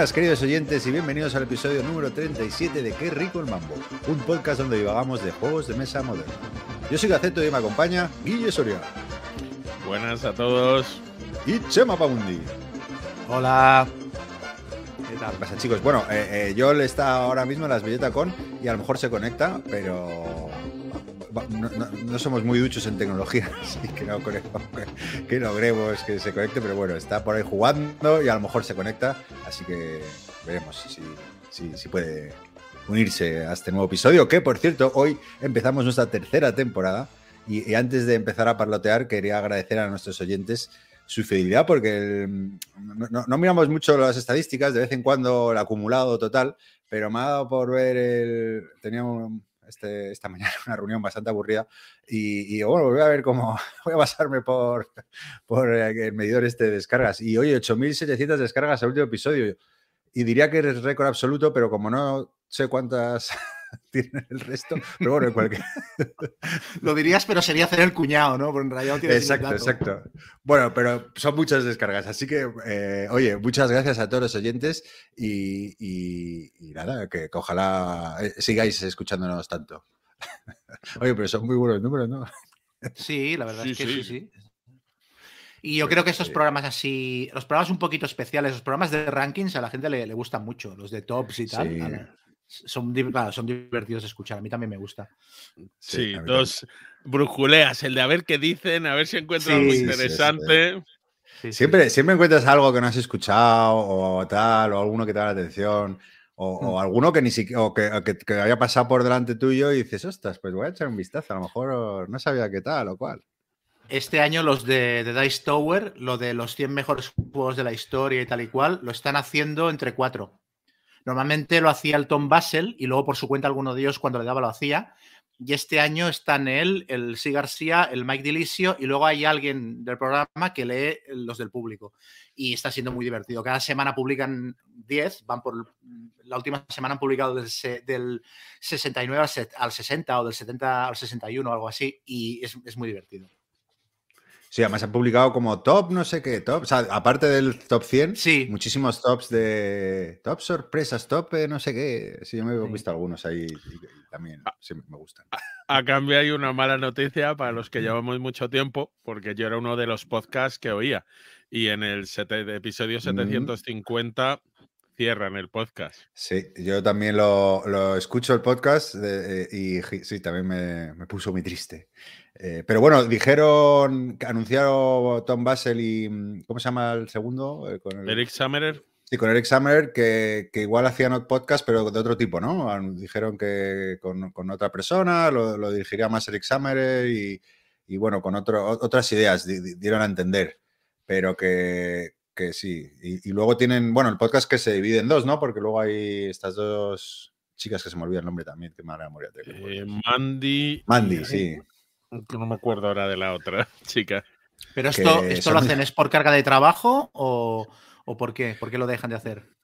buenas, queridos oyentes, y bienvenidos al episodio número 37 de Qué rico el mambo, un podcast donde divagamos de juegos de mesa modernos. Yo soy Gaceto y me acompaña Guille Soria. Buenas a todos. Y Chema Paundi. Hola. ¿Qué tal? pasa, chicos? Bueno, eh, eh, yo le está ahora mismo en las billetas con y a lo mejor se conecta, pero no, somos muy duchos en tecnología, así que no que, logremos que se conecte, pero bueno, está por ahí jugando y a lo mejor se conecta, así que veremos si, si, puede unirse a este nuevo episodio, que por cierto, hoy empezamos nuestra tercera temporada y, antes de empezar a parlotear quería agradecer a nuestros oyentes su fidelidad porque no, miramos mucho las estadísticas, de vez en cuando el acumulado total, pero me ha dado por ver el... Tenía un, este, esta mañana una reunión bastante aburrida y, bueno, voy a ver cómo, voy a basarme por, por el medidor este de descargas. Y hoy 8.700 descargas al último episodio. Y diría que es récord absoluto, pero como no sé cuántas tienen el resto. Pero bueno, en cualquier. Lo dirías, pero sería hacer el cuñado, ¿no? Porque en realidad Exacto, exacto. Bueno, pero son muchas descargas. Así que, eh, oye, muchas gracias a todos los oyentes y, nada, que, ojalá eh, sigáis escuchándonos tanto. oye, pero son muy buenos números, ¿no? Sí, la verdad es que sí, sí. Y yo creo que estos programas así, los programas un poquito especiales, los programas de rankings a la gente le, gustan mucho, los de tops y tal son, son divertidos de escuchar. A mí también me gusta. Sí, dos brujuleas, el de a ver qué dicen, a ver si encuentran algo interesante. siempre, siempre encuentras algo que no has escuchado o tal, o alguno que te da la atención. O, mm. alguno que ni siquiera que, que, había pasado por delante tuyo y dices, ostras, pues voy a echar un vistazo, a lo mejor no sabía qué tal o cual. Este año los de, de, Dice Tower, lo de los 100 mejores juegos de la historia y tal y cual, lo están haciendo entre cuatro. Normalmente lo hacía el Tom Basel y luego por su cuenta alguno de ellos cuando le daba lo hacía. Y este año están él, el Si García, el Mike Dilicio y luego hay alguien del programa que lee los del público. Y está siendo muy divertido. Cada semana publican 10, van por... La última semana han publicado del, del 69 al 60 o del 70 al 61 o algo así y es, es muy divertido. Sí, además han publicado como top, no sé qué, top. O sea, aparte del top 100, sí. muchísimos tops de top sorpresas, top eh, no sé qué. Sí, yo me he visto algunos ahí y, también sí, me gustan. A, cambio, hay una mala noticia para los que llevamos mucho tiempo, porque yo era uno de los podcasts que oía. Y en el episodio 750 cierran el podcast. Sí, yo también lo, escucho el podcast eh, y sí, también me, me puso muy triste. Eh, pero bueno, dijeron, anunciaron Tom Basel y. Mm, ¿Cómo se llama el segundo? Eh, con Eric Summerer. Sí, con Eric Summerer, que, que, igual hacían podcast, pero de otro tipo, ¿no? Dijeron que con, con otra persona, lo, lo, dirigiría más Eric Summerer y, y bueno, con otro, otras ideas dieron a entender, pero que, que sí. Y, y, luego tienen, bueno, el podcast que se divide en dos, ¿no? Porque luego hay estas dos chicas que se me olvida el nombre también, que mala memoria. Eh, Mandy. Mandy, sí. No me acuerdo ahora de la otra chica. ¿Pero esto, esto lo hacen es por carga de trabajo o, por qué? ¿Por qué lo dejan de hacer?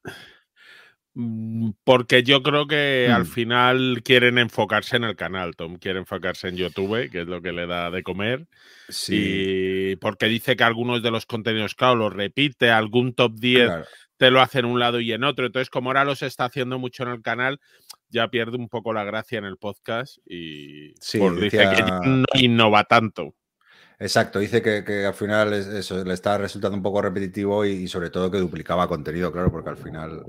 Mm, porque yo creo que al hmm. final quieren enfocarse en el canal, Tom. Quiere enfocarse en YouTube, que es lo que le da de comer. Sí. Y porque dice que algunos de los contenidos, claro, los repite, algún top 10 te lo hace en un lado y en otro. Entonces, como ahora los está haciendo mucho en el canal, ya pierde un poco la gracia en el podcast y dice que no innova tanto. Exacto, dice que, al final eso le está resultando un poco repetitivo y, sobre todo que duplicaba contenido, claro, porque al final,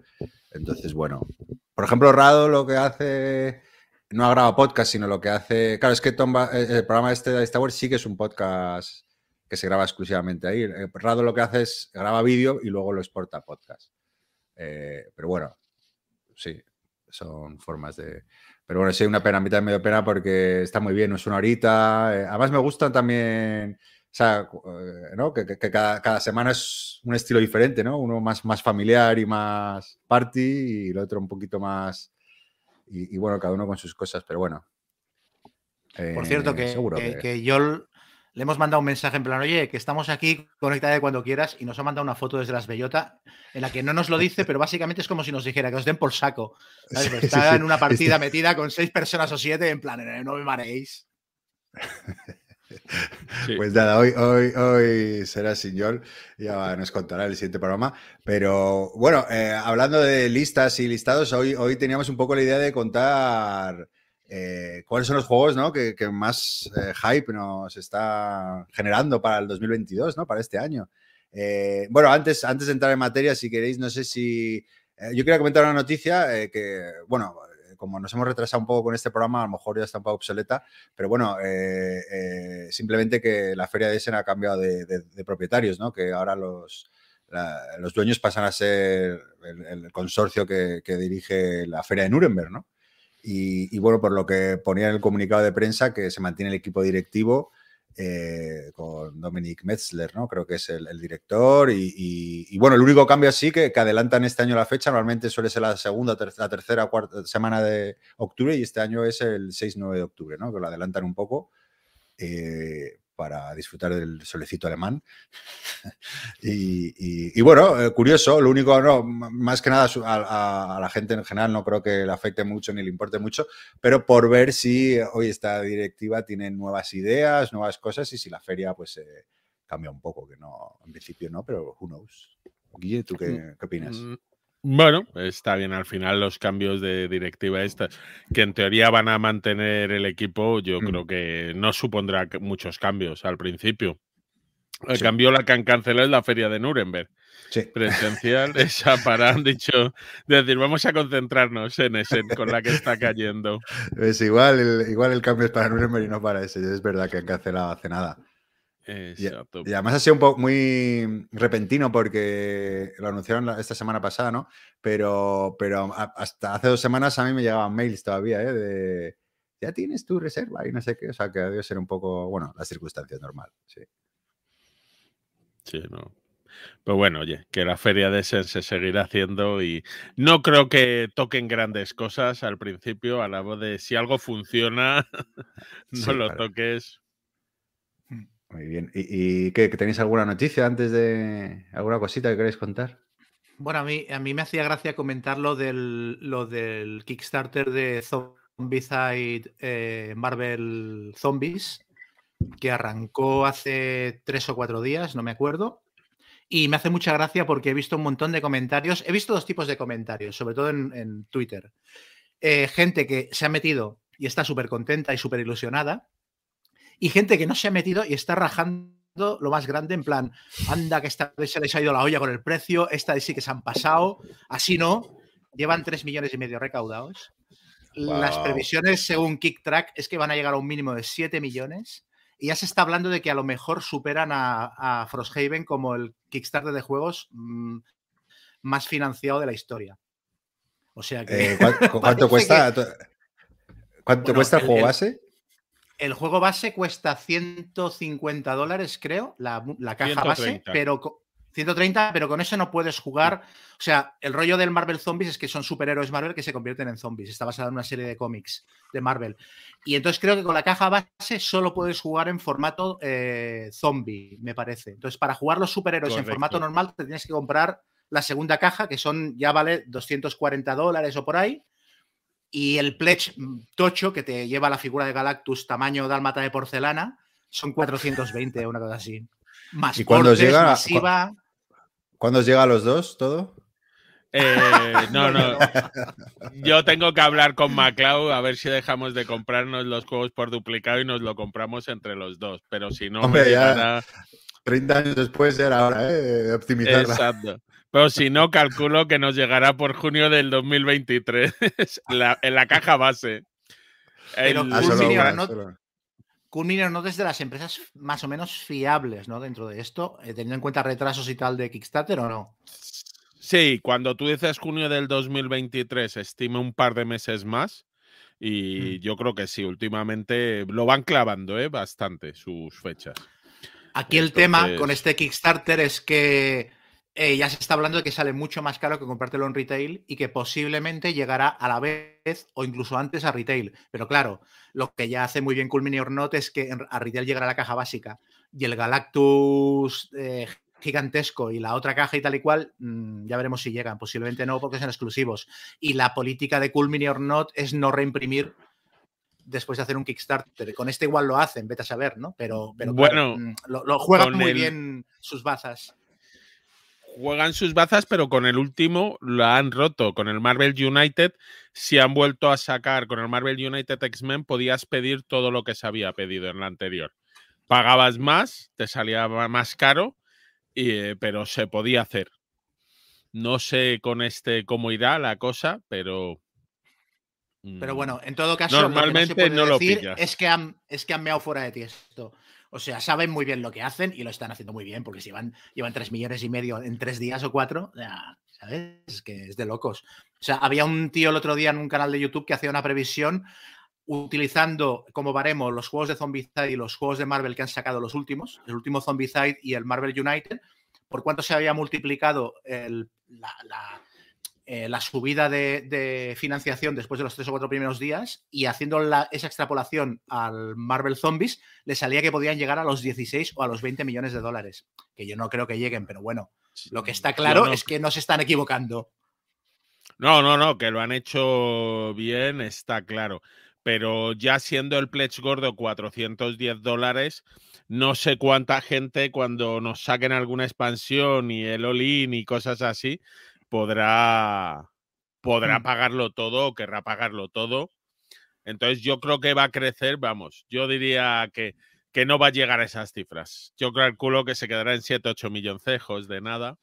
entonces, bueno. Por ejemplo, Rado lo que hace, no ha grabado podcast, sino lo que hace, claro, es que el programa este de Star Wars sí que es un podcast que se graba exclusivamente ahí. Eh, Rado lo que hace es graba vídeo y luego lo exporta a podcast. Eh, pero bueno, sí, son formas de... Pero bueno, sí, una pena, a mí también me pena porque está muy bien, no es una horita. Eh, además me gustan también, sea, eh, ¿no? que, cada, semana es un estilo diferente, ¿no? Uno más, más familiar y más party y el otro un poquito más... Y, bueno, cada uno con sus cosas, pero bueno. Por cierto, que, que, que yo le hemos mandado un mensaje en plan, oye, que estamos aquí, de cuando quieras, y nos ha mandado una foto desde las Bellota en la que no nos lo dice, pero básicamente es como si nos dijera que os den por saco. Pues está en una partida metida con seis personas o siete, en plan, no me mareéis. Pues nada, hoy, hoy, hoy será Signol, ya nos contará el siguiente programa. Pero bueno, eh, hablando de listas y listados, hoy, hoy teníamos un poco la idea de contar eh, cuáles son los juegos ¿no? que, más eh, hype nos está generando para el 2022, ¿no? para este año. bueno, antes, antes de entrar en materia, si queréis, no sé si... yo quería comentar una noticia que, bueno, como nos hemos retrasado un poco con este programa, a lo mejor ya está un poco obsoleta, pero bueno, eh, eh, simplemente que la feria de Essen ha cambiado de, propietarios, ¿no? Que ahora los, los dueños pasan a ser el, consorcio que, dirige la feria de Nuremberg, ¿no? Y, y, bueno, por lo que ponía en el comunicado de prensa, que se mantiene el equipo directivo eh, con Dominic Metzler, ¿no? Creo que es el, director. Y, bueno, el único cambio así que, que, adelantan este año la fecha, normalmente suele ser la segunda, la tercera, cuarta semana de octubre y este año es el 6-9 de octubre, ¿no? Que lo adelantan un poco. Eh, para disfrutar del solecito alemán. y, bueno, eh, curioso, lo único, no, más que nada a, la gente en general no creo que le afecte mucho ni le importe mucho, pero por ver si hoy esta directiva tiene nuevas ideas, nuevas cosas y si la feria pues eh, cambia un poco, que no, en principio no, pero who knows. Guille, ¿tú qué, mm, qué opinas? Bueno, está bien. Al final los cambios de directiva estas, que en teoría van a mantener el equipo, yo mm. creo que no supondrá muchos cambios al principio. El cambio la que han cancelado es la feria de Nuremberg. Sí. Presencial, esa para, han dicho, decir, vamos a concentrarnos en ese, con la que está cayendo. Es igual, el, igual el cambio es para Nuremberg y no para ese. Es verdad que han cancelado hace nada. Y, además ha sido un poco muy repentino porque lo anunciaron esta semana pasada, ¿no? Pero, pero hasta hace dos semanas a mí me llegaban mails todavía, ¿eh? De ya tienes tu reserva y no sé qué. O sea, que debe ser un poco, bueno, las circunstancias normal, sí. Sí, no. Pero bueno, oye, que la feria de Sen se seguirá haciendo y no creo que toquen grandes cosas al principio, a la voz de si algo funciona, no lo toques. Muy bien. ¿Y, qué, tenéis alguna noticia antes de alguna cosita que queréis contar? Bueno, a mí, a mí me hacía gracia comentar lo del, lo del Kickstarter de Zombicide eh, Marvel Zombies, que arrancó hace tres o cuatro días, no me acuerdo. Y me hace mucha gracia porque he visto un montón de comentarios. He visto dos tipos de comentarios, sobre todo en, Twitter. Eh, gente que se ha metido y está súper contenta y súper ilusionada y gente que no se ha metido y está rajando lo más grande, en plan, anda que esta vez se les ha ido la olla con el precio, esta vez sí que se han pasado, así no, llevan 3 millones y medio recaudados. Las previsiones, según KickTrack, es que van a llegar a un mínimo de 7 millones. Y ya se está hablando de que a lo mejor superan a, Frosthaven como el Kickstarter de juegos mm, más financiado de la historia. O sea que. Eh, ¿Cuánto, cuesta? ¿Cuánto cuesta el juego base? El juego base cuesta 150 dólares, creo, la, caja base, pero 130, pero con eso no puedes jugar. O sea, el rollo del Marvel Zombies es que son superhéroes Marvel que se convierten en zombies. Está basado en una serie de cómics de Marvel. Y entonces creo que con la caja base solo puedes jugar en formato eh, zombie, me parece. Entonces, para jugar los superhéroes en formato normal, te tienes que comprar la segunda caja, que son ya vale 240 dólares o por ahí. Y el pledge tocho que te lleva la figura de Galactus tamaño dálmata de porcelana son 420, una cosa así. Más ¿Y cuando llega masiva. ¿Cuándo llega a los dos todo? Eh, no, no. Yo tengo que hablar con MacLeod a ver si dejamos de comprarnos los juegos por duplicado y nos lo compramos entre los dos. Pero si no, me llegará... 30 años después era hora ¿eh? de optimizarla. Exacto. Pero si no, calculo que nos llegará por junio del 2023 en la caja base. Pero Cool no, desde las empresas más o menos fiables, ¿no? Dentro de esto, eh, teniendo en cuenta retrasos y tal de Kickstarter o no. Sí, cuando tú dices junio del 2023, estime un par de meses más. Y mm. yo creo que sí, últimamente lo van clavando ¿eh? bastante sus fechas. Aquí el tema con este Kickstarter es que eh, ya se está hablando de que sale mucho más caro que comprártelo en retail y que posiblemente llegará a la vez o incluso antes a retail. Pero claro, lo que ya hace muy bien Cool Mini or Not es que a retail llegará la caja básica y el Galactus eh, gigantesco y la otra caja y tal y cual, mm, ya veremos si llegan. Posiblemente no porque son exclusivos. Y la política de Cool Mini or Not es no reimprimir después de hacer un Kickstarter. Con este igual lo hacen, vete a saber, ¿no? Pero, pero bueno, mm, lo, juegan muy bien sus bazas. Juegan sus bazas, pero con el último la han roto. Con el Marvel United, si han vuelto a sacar con el Marvel United X-Men, podías pedir todo lo que se había pedido en la anterior. Pagabas más, te salía más caro, eh, pero se podía hacer. No sé con este cómo irá la cosa, pero. Pero bueno, mm, en todo caso, normalmente no, lo decir Es que han, es que han meado fuera de ti esto. O sea, saben muy bien lo que hacen y lo están haciendo muy bien, porque si van, llevan tres millones y medio en tres días o cuatro, ¿sabes? Es que es de locos. O sea, había un tío el otro día en un canal de YouTube que hacía una previsión utilizando como baremo los juegos de Zombicide y los juegos de Marvel que han sacado los últimos, el último Zombicide y el Marvel United, por cuánto se había multiplicado la, eh, la, subida de, financiación después de los tres o cuatro primeros días y haciendo esa extrapolación al Marvel Zombies, le salía que podían llegar a los 16 o a los 20 millones de dólares, que yo no creo que lleguen, pero bueno, lo que está claro es que no se están equivocando. No, no, no, que lo han hecho bien, está claro. Pero ya siendo el pledge gordo 410 dólares, no sé cuánta gente cuando nos saquen alguna expansión y el all-in y cosas así, podrá, podrá mm. pagarlo todo o querrá pagarlo todo. Entonces yo creo que va a crecer, vamos, yo diría que, que no va a llegar a esas cifras. Yo calculo que se quedará en 7, 8 milloncejos de nada.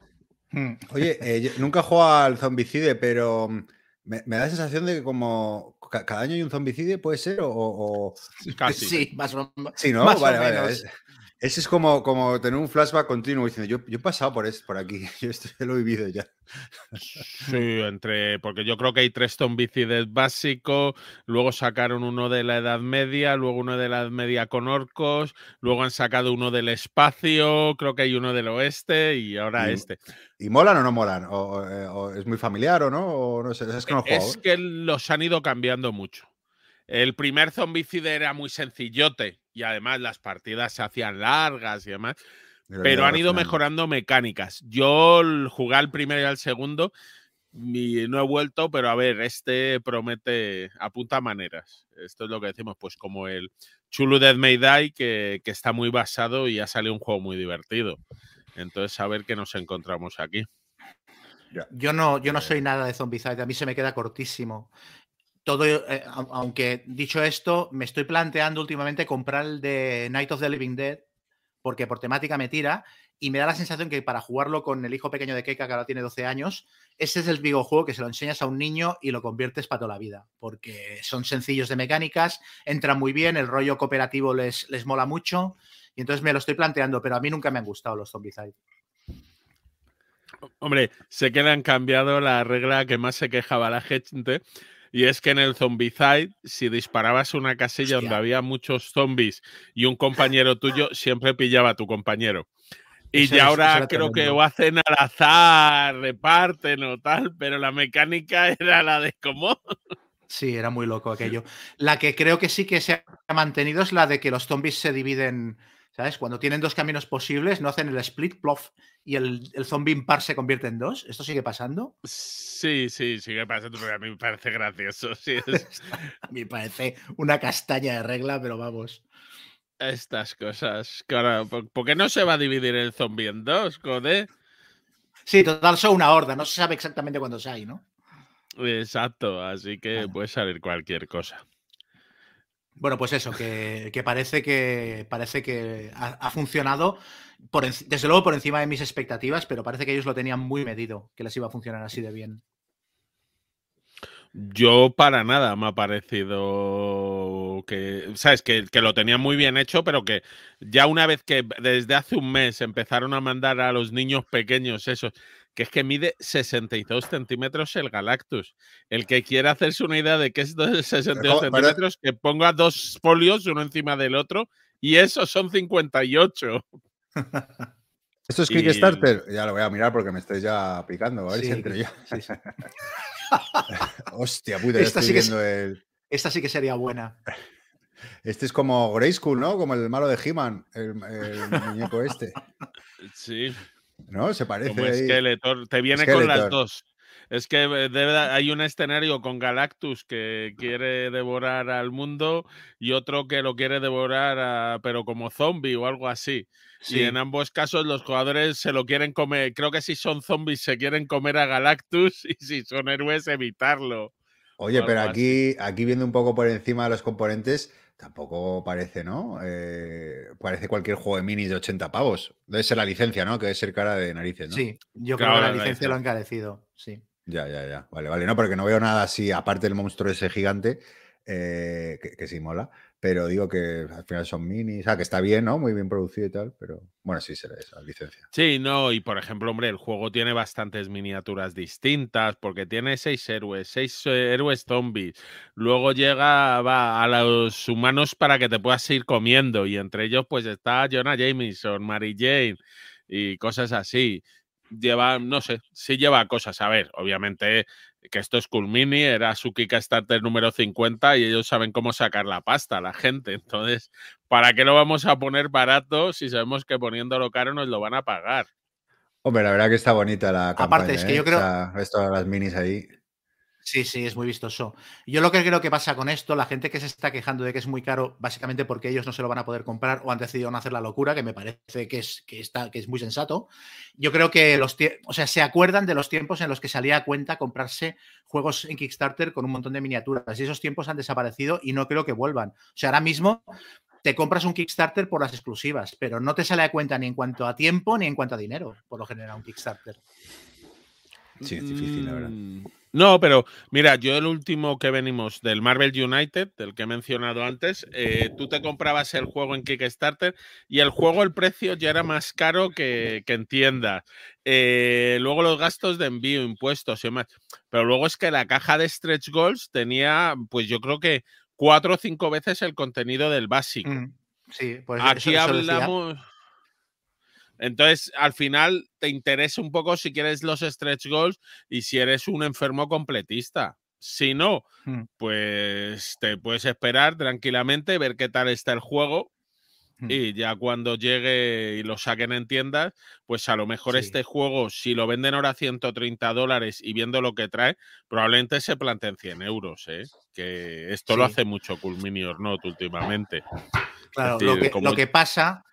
Hmm. Oye, eh, nunca he jugado al zombicide, pero mm, me, da la sensación de que como cada año hay un zombicide, ¿puede ser? O, Casi. Sí, más o, sí, ¿no? vale, vale. Ese es como, como tener un flashback continuo diciendo, yo, yo he pasado por, esto, por aquí, yo esto lo he vivido ya. Sí, entre, porque yo creo que hay tres zombicides básicos, luego sacaron uno de la Edad Media, luego uno de la Edad Media con orcos, luego han sacado uno del espacio, creo que hay uno del oeste y ahora este. ¿Y molan o no molan? ¿O, es muy familiar o no? O no sé, es que no Es que los han ido cambiando mucho. El primer zombicide era muy sencillote y además las partidas se hacían largas y demás, pero, han ido mejorando mecánicas. Yo jugué al primero y al segundo, y no he vuelto, pero a ver, este promete, apunta maneras. Esto es lo que decimos, pues como el Chulu Dead May Die, que, que está muy basado y ha salido un juego muy divertido. Entonces, a ver qué nos encontramos aquí. Yo no, yo no soy nada de Zombicide, a mí se me queda cortísimo todo, eh, aunque dicho esto, me estoy planteando últimamente comprar el de Night of the Living Dead, porque por temática me tira, y me da la sensación que para jugarlo con el hijo pequeño de Keika, que ahora tiene 12 años, ese es el videojuego que se lo enseñas a un niño y lo conviertes para toda la vida, porque son sencillos de mecánicas, entran muy bien, el rollo cooperativo les, les mola mucho, y entonces me lo estoy planteando, pero a mí nunca me han gustado los Zombicide. Hombre, sé que le han cambiado la regla que más se quejaba la gente, y es que en el Zombicide, si disparabas una casilla donde había muchos zombies y un compañero tuyo, siempre pillaba a tu compañero. Y ya ahora creo que o hacen al azar, reparten o tal, pero la mecánica era la de cómo. Sí, era muy loco aquello. La que creo que sí que se ha mantenido es la de que los zombies se dividen ¿Sabes? Cuando tienen dos caminos posibles, no hacen el split plof y el, el zombie impar se convierte en dos. ¿Esto sigue pasando? Sí, sí, sigue pasando, pero a mí me parece gracioso. Sí, a mí me parece una castaña de regla, pero vamos. Estas cosas. Claro, ¿por qué no se va a dividir el zombie en dos, joder? Sí, total, son una horda, no se sabe exactamente cuántos hay, ¿no? Exacto, así que puede salir cualquier cosa. Bueno, pues eso, que, parece que parece que ha, funcionado, desde luego por encima de mis expectativas, pero parece que ellos lo tenían muy medido, que les iba a funcionar así de bien. Yo para nada me ha parecido que, sabes, que, lo tenían muy bien hecho, pero que ya una vez que desde hace un mes empezaron a mandar a los niños pequeños esos que es que mide 62 centímetros el Galactus. El que quiera hacerse una idea de qué es 62 centímetros, que ponga dos folios uno encima del otro, y esos son 58. ¿Esto es Kickstarter? Ya lo voy a mirar porque me estoy ya picando. A ver si entre yo. Hostia, puta, esta sí viendo el... Esta sí que sería buena. Este es como Grayskull, ¿no? Como el malo de He-Man, el muñeco este. Sí. ¿No? Se parece. Como Skeletor. Te viene con las dos. Es que eh, hay un escenario con Galactus que quiere devorar al mundo y otro que lo quiere devorar, pero como zombie o algo así. Y en ambos casos los jugadores se lo quieren comer. Creo que si son zombies se quieren comer a Galactus y si son héroes evitarlo. Oye, pero aquí, aquí viendo un poco por encima de los componentes, tampoco parece, ¿no? Eh, parece cualquier juego de minis de 80 pavos. Debe ser la licencia, ¿no? Que debe ser cara de narices, ¿no? Sí, yo creo que la licencia lo han encarecido, sí. Ya, ya, ya. Vale, vale. No, porque no veo nada así, aparte del monstruo ese gigante, eh, que, sí mola. Pero digo que al final son minis, o sea, que está bien, ¿no? Muy bien producido y tal, pero bueno, sí será esa licencia. Sí, no, y por ejemplo, hombre, el juego tiene bastantes miniaturas distintas, porque tiene seis héroes, seis eh, héroes zombies. Luego llega va, a los humanos para que te puedas ir comiendo, y entre ellos, pues está Jonah Jameson, Mary Jane y cosas así lleva, no sé, sí lleva cosas. A ver, obviamente que esto es Cool Mini, era su Kickstarter número 50 y ellos saben cómo sacar la pasta a la gente. Entonces, ¿para qué lo vamos a poner barato si sabemos que poniéndolo caro nos lo van a pagar? Hombre, la verdad que está bonita la campaña. Aparte, es que yo ¿eh? creo... esto de las minis ahí. Sí, sí, es muy vistoso. Yo lo que creo que pasa con esto, la gente que se está quejando de que es muy caro, básicamente porque ellos no se lo van a poder comprar o han decidido no hacer la locura, que me parece que es, que está, que es muy sensato. Yo creo que los o sea, se acuerdan de los tiempos en los que salía a cuenta comprarse juegos en Kickstarter con un montón de miniaturas. Y esos tiempos han desaparecido y no creo que vuelvan. O sea, ahora mismo te compras un Kickstarter por las exclusivas, pero no te sale a cuenta ni en cuanto a tiempo ni en cuanto a dinero, por lo general, un Kickstarter. Sí, es difícil, la verdad. No, pero mira, yo el último que venimos del Marvel United, del que he mencionado antes, eh, tú te comprabas el juego en Kickstarter y el juego, el precio ya era más caro que, en tienda. Eh, luego los gastos de envío, impuestos y demás. Pero luego es que la caja de Stretch Goals tenía, pues yo creo que cuatro o cinco veces el contenido del básico. Mm, sí, pues Aquí hablamos. Entonces, al final, te interesa un poco si quieres los stretch goals y si eres un enfermo completista. Si no, hmm. pues te puedes esperar tranquilamente, ver qué tal está el juego. Hmm. Y ya cuando llegue y lo saquen en tiendas, pues a lo mejor este juego, si lo venden ahora a 130 dólares y viendo lo que trae, probablemente se planteen 100 euros. ¿eh? Que esto lo hace mucho Cool Mini Not últimamente. Claro, lo, que, lo que pasa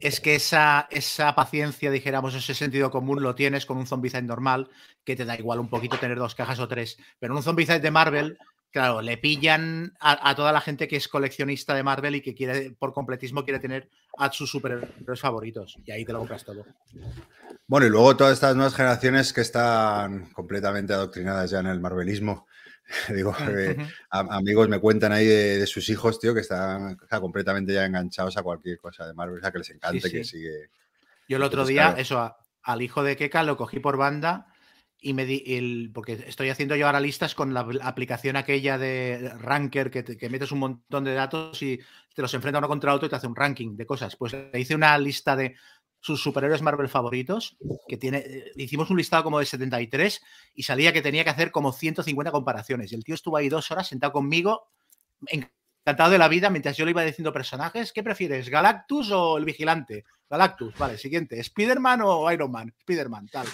es que esa, esa paciencia, dijéramos, ese sentido común lo tienes con un Zombicide normal, que te da igual un poquito tener dos cajas o tres. Pero en un Zombicide de Marvel, claro, le pillan a, toda la gente que es coleccionista de Marvel y que quiere, por completismo, quiere tener a sus superhéroes favoritos. Y ahí te lo compras todo. Bueno, y luego todas estas nuevas generaciones que están completamente adoctrinadas ya en el marvelismo Digo, amigos me cuentan ahí de, sus hijos, tío, que están completamente ya enganchados a cualquier cosa de Marvel, o sea, que les encante, que sigue. Yo el otro día, eso, al hijo de Keka lo cogí por banda y me di el, porque estoy haciendo yo ahora listas con la aplicación aquella de Ranker que, que metes un montón de datos y te los enfrenta uno contra otro y te hace un ranking de cosas. Pues le hice una lista de sus superhéroes Marvel favoritos, que tiene, eh, hicimos un listado como de 73 y salía que tenía que hacer como 150 comparaciones. Y el tío estuvo ahí dos horas sentado conmigo, encantado de la vida, mientras yo le iba diciendo personajes, ¿qué prefieres, Galactus o el Vigilante? Galactus, vale, siguiente, ¿Spiderman o Iron Man? Spiderman, tal.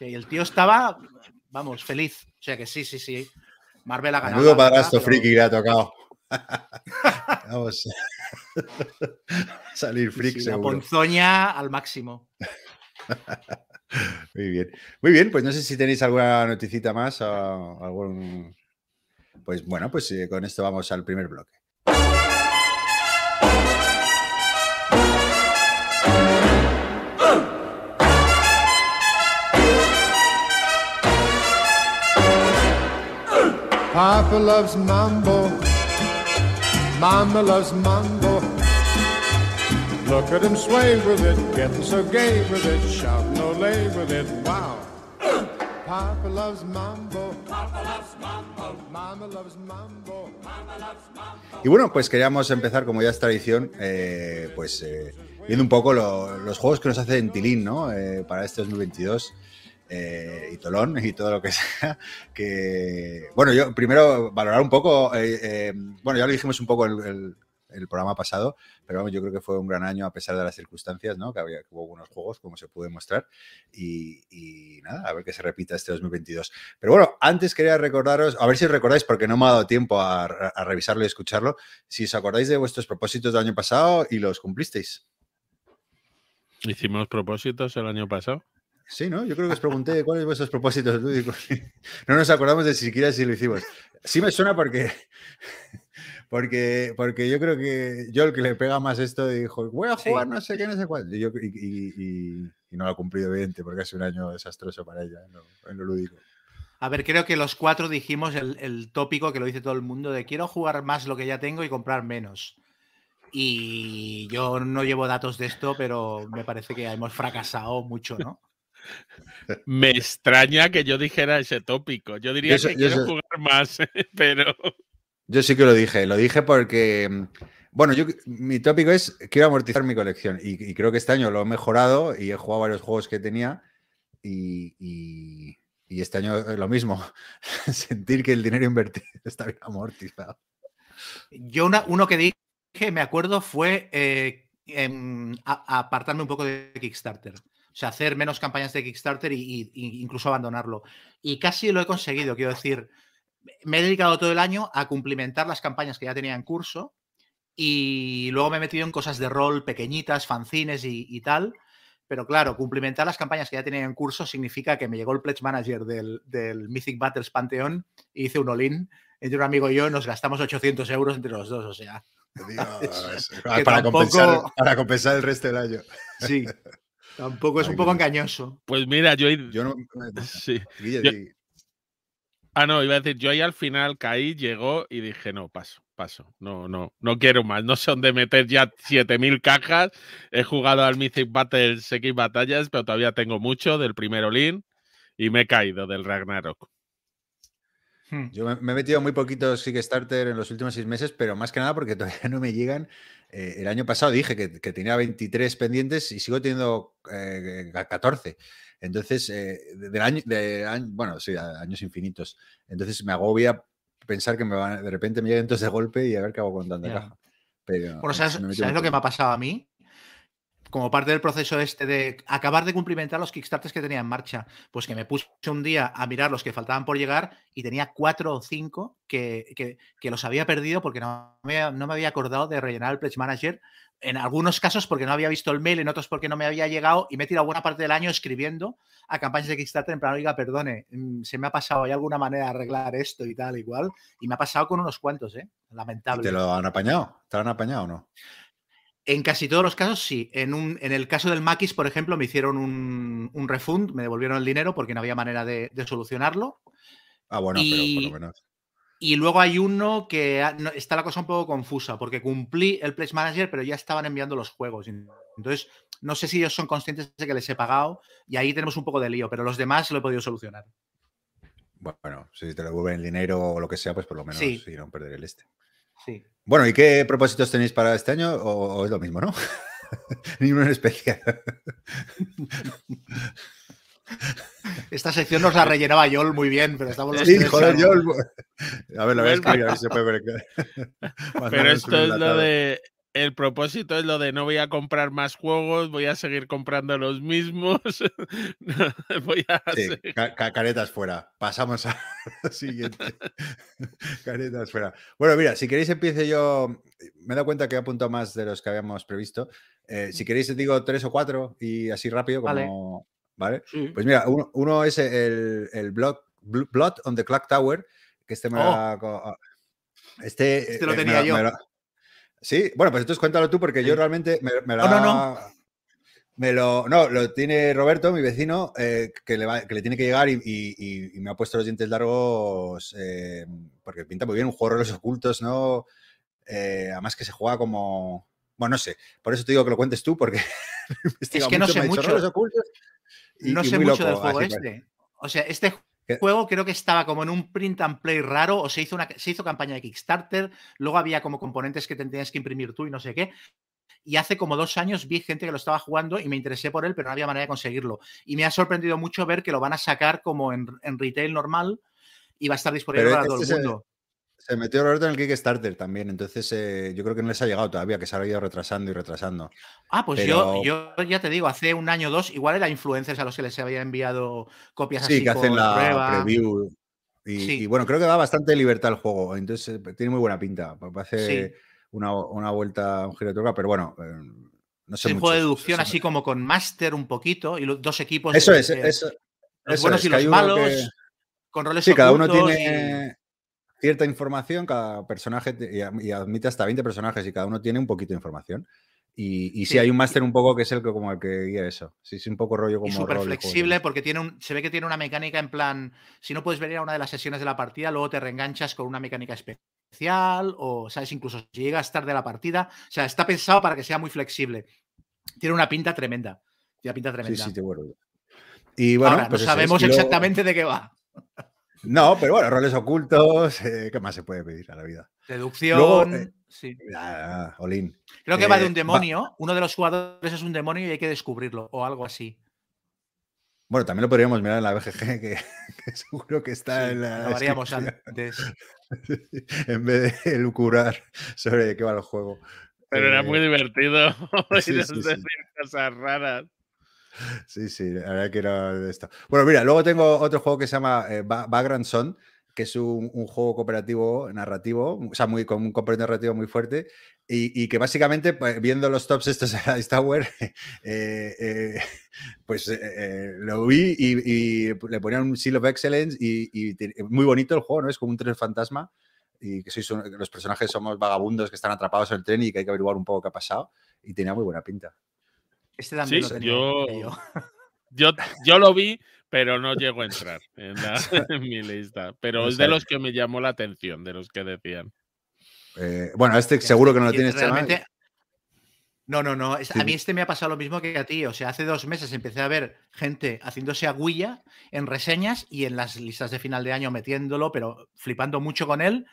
y el tío estaba, vamos, feliz. O sea que sí, sí, sí. Marvel ha ganado. Menudo padrastro friki que le ha tocado. Vamos a salir freak La ponzoña al máximo. Muy bien. Muy bien, pues no sé si tenéis alguna noticita más o algún... Pues bueno, pues eh, con esto vamos al primer bloque. Papa loves mambo. Mama loves mambo. Look at him sway with it, getting so gay with it, shout no lay with it, wow. Papa loves mambo. Papa loves mambo. Mama loves mambo. Mama loves mambo. Y bueno, pues queríamos empezar, como ya es tradición, eh, pues eh, viendo un poco lo, los juegos que nos hace Tilín, ¿no? Eh, para este 2022. Eh, y Tolón y todo lo que sea. Que, bueno, yo primero valorar un poco, eh, eh, bueno, ya lo dijimos un poco el, el programa pasado, pero vamos, yo creo que fue un gran año a pesar de las circunstancias, ¿no? Que, había, que hubo buenos juegos, como se puede mostrar, y, nada, a ver que se repita este 2022. Pero bueno, antes quería recordaros, a ver si os recordáis, porque no me ha dado tiempo a revisarlo y escucharlo, si os acordáis de vuestros propósitos del año pasado y los cumplisteis. ¿Hicimos propósitos el año pasado? Sí, ¿no? Yo creo que os pregunté cuáles son vuestros propósitos lúdicos. No nos acordamos de siquiera si lo hicimos. Sí me suena porque, porque, porque yo creo que yo el que le pega más esto dijo, voy a jugar no sé qué, no sé cuál. Y, y, no lo ha cumplido, evidente, porque es un año desastroso para ella en lo, lúdico. A ver, creo que los cuatro dijimos el, el, tópico que lo dice todo el mundo de quiero jugar más lo que ya tengo y comprar menos. Y yo no llevo datos de esto, pero me parece que hemos fracasado mucho, ¿no? Me extraña que yo dijera ese tópico. Yo diría que quiero jugar más, pero. Yo sí que lo dije. Lo dije porque. Mm, bueno, yo, mi tópico es quiero amortizar mi colección. Y, creo que este año lo he mejorado y he jugado varios juegos que tenía. Y, este año lo mismo. Sentir que el dinero invertido está bien amortizado. Yo uno que dije, me acuerdo, fue eh, apartarme un poco de Kickstarter. O sea, hacer menos campañas de Kickstarter y, incluso abandonarlo. Y casi lo he conseguido, quiero decir, me he dedicado todo el año a cumplimentar las campañas que ya tenía en curso y luego me he metido en cosas de rol pequeñitas, fanzines y, tal. Pero claro, cumplimentar las campañas que ya tenía en curso significa que me llegó el Pledge Manager del, Mythic Battles Pantheon y hice un all-in. Entre un amigo y yo nos gastamos 800 euros entre los dos, o sea. para, compensar, para compensar el resto del año. Sí, Tampoco es un poco engañoso. Pues mira, yo, yo no. Sí. Ah, no, iba a decir, yo ahí al final caí, llegó y dije, no, paso, paso. No, no, no quiero más. No sé dónde meter ya 7000 cajas. He jugado al Mythic Battles X batallas, pero todavía tengo mucho del primero Lin y me he caído del Ragnarok. Hmm. Yo me, he metido muy poquitos Kickstarter en los últimos seis meses, pero más que nada porque todavía no me llegan. Eh, el año pasado dije que, tenía 23 pendientes y sigo teniendo 14. Eh, Entonces, eh, del año, de bueno, sí, años infinitos. Entonces me agobia pensar que me van, de repente me lleguen todos de golpe y a ver qué hago con tanta caja. Pero, bueno, ¿sabes, ¿sabes lo que me ha pasado a mí? Como parte del proceso este de acabar de cumplimentar los Kickstarters que tenía en marcha, pues que me puse un día a mirar los que faltaban por llegar y tenía cuatro o cinco que, los había perdido porque no me, no me, había acordado de rellenar el Pledge Manager. En algunos casos porque no había visto el mail, en otros porque no me había llegado y me he tirado buena parte del año escribiendo a campañas de Kickstarter en plan, oiga, perdone, mm, se me ha pasado, ¿hay alguna manera de arreglar esto y tal, igual? Y me ha pasado con unos cuantos, ¿eh? Lamentable. ¿Te lo han apañado? ¿Te lo han apañado o no? En casi todos los casos, sí. En, un, en el caso del Maquis, por ejemplo, me hicieron un, refund, me devolvieron el dinero porque no había manera de, solucionarlo. Ah, bueno, pero por lo menos. Y luego hay uno que está la cosa un poco confusa, porque cumplí el Place Manager, pero ya estaban enviando los juegos. Entonces, no sé si ellos son conscientes de que les he pagado y ahí tenemos un poco de lío, pero los demás lo he podido solucionar. Bueno, si te devuelven el dinero o lo que sea, pues por lo menos sí. no perder el este. Sí. Bueno, ¿y qué propósitos tenéis para este año? ¿O, es lo mismo, no? Ni uno en especial. Esta sección nos la rellenaba Yol muy bien, pero estamos los Sí, joder, Yol. A ver, lo voy a escribir, a ver si se puede ver. Pero esto es lo de el propósito es lo de no voy a comprar más juegos, voy a seguir comprando los mismos. voy a sí, caretas fuera. Pasamos a lo siguiente. caretas fuera. Bueno, mira, si queréis empiece yo. Me he dado cuenta que he apuntado más de los que habíamos previsto. Eh, si queréis, digo tres o cuatro y así rápido, como. Vale. Pues mira, uno, es el, el Blood, Blood, on the Clock Tower, que este me oh. Este, este, lo eh, tenía yo. Sí, bueno, pues entonces cuéntalo tú porque yo realmente me, me No, no, no. Me lo, no, lo tiene Roberto, mi vecino, eh, que, le que, le tiene que llegar y, me ha puesto los dientes largos eh, porque pinta muy bien un juego de los ocultos, ¿no? Eh, además que se juega como... Bueno, no sé, por eso te digo que lo cuentes tú porque... es que no sé mucho. no sé mucho del juego este. O sea, este juego creo que estaba como en un print and play raro o se hizo, una, se hizo campaña de Kickstarter, luego había como componentes que tenías que imprimir tú y no sé qué. Y hace como dos años vi gente que lo estaba jugando y me interesé por él, pero no había manera de conseguirlo. Y me ha sorprendido mucho ver que lo van a sacar como en, retail normal y va a estar disponible para todo el este mundo. Se metió Roberto en el Kickstarter también, entonces eh, yo creo que no les ha llegado todavía, que se ha ido retrasando y retrasando. Ah, pues yo, yo ya te digo, hace un año o dos, igual era influencers a los que les había enviado copias sí, así. que hacen la preview. Y, bueno, creo que da bastante libertad al juego, entonces eh, tiene muy buena pinta. Parece una, una, vuelta, un giro de toca, pero bueno, eh, no sé. Es un juego de deducción así como con Master un poquito y los dos equipos. Eso es, eso, los buenos y los malos, con roles Sí, cada uno tiene cierta información, cada personaje, y admite hasta 20 personajes y cada uno tiene un poquito de información. Y, y sí. hay un máster un poco que es el que como el que guía eso. Sí, sí, un poco rollo como. súper flexible porque tiene un, se ve que tiene una mecánica en plan. Si no puedes venir a una de las sesiones de la partida, luego te reenganchas con una mecánica especial. O, ¿sabes? Incluso si llegas tarde a la partida. O sea, está pensado para que sea muy flexible. Tiene una pinta tremenda. Tiene una pinta tremenda. Sí, sí, te bueno. Y bueno, Ahora, pues no sabemos exactamente de qué va. No, pero bueno, roles ocultos, eh, ¿qué más se puede pedir a la vida? Deducción. Eh, sí. Olin. Creo que va de eh, un demonio. Uno de los jugadores es un demonio y hay que descubrirlo, o algo así. Bueno, también lo podríamos mirar en la BGG, que, seguro que está en la. Lo haríamos antes. en vez de lucurar sobre de qué va el juego. Pero era muy divertido decir cosas raras. Sí, sí, la verdad esto. Bueno, mira, luego tengo otro juego que se llama eh, Background Son, que es un, juego cooperativo narrativo, o sea, muy, con un componente narrativo muy fuerte, y, que básicamente, pues, viendo los tops estos de Tower, eh, eh, pues lo vi y, le ponían un Seal of Excellence y, muy bonito el juego, ¿no? Es como un tren fantasma y que sois los personajes somos vagabundos que están atrapados en el tren y que hay que averiguar un poco qué ha pasado y tenía muy buena pinta. Este también lo tenía yo, yo. yo. lo vi, pero no llego a entrar en, mi lista. Pero es de los que me llamó la atención, de los que decían. Eh, bueno, este seguro que no lo tienes realmente. No, no, no. A mí este me ha pasado lo mismo que a ti. O sea, hace dos meses empecé a ver gente haciéndose aguilla en reseñas y en las listas de final de año metiéndolo, pero flipando mucho con él.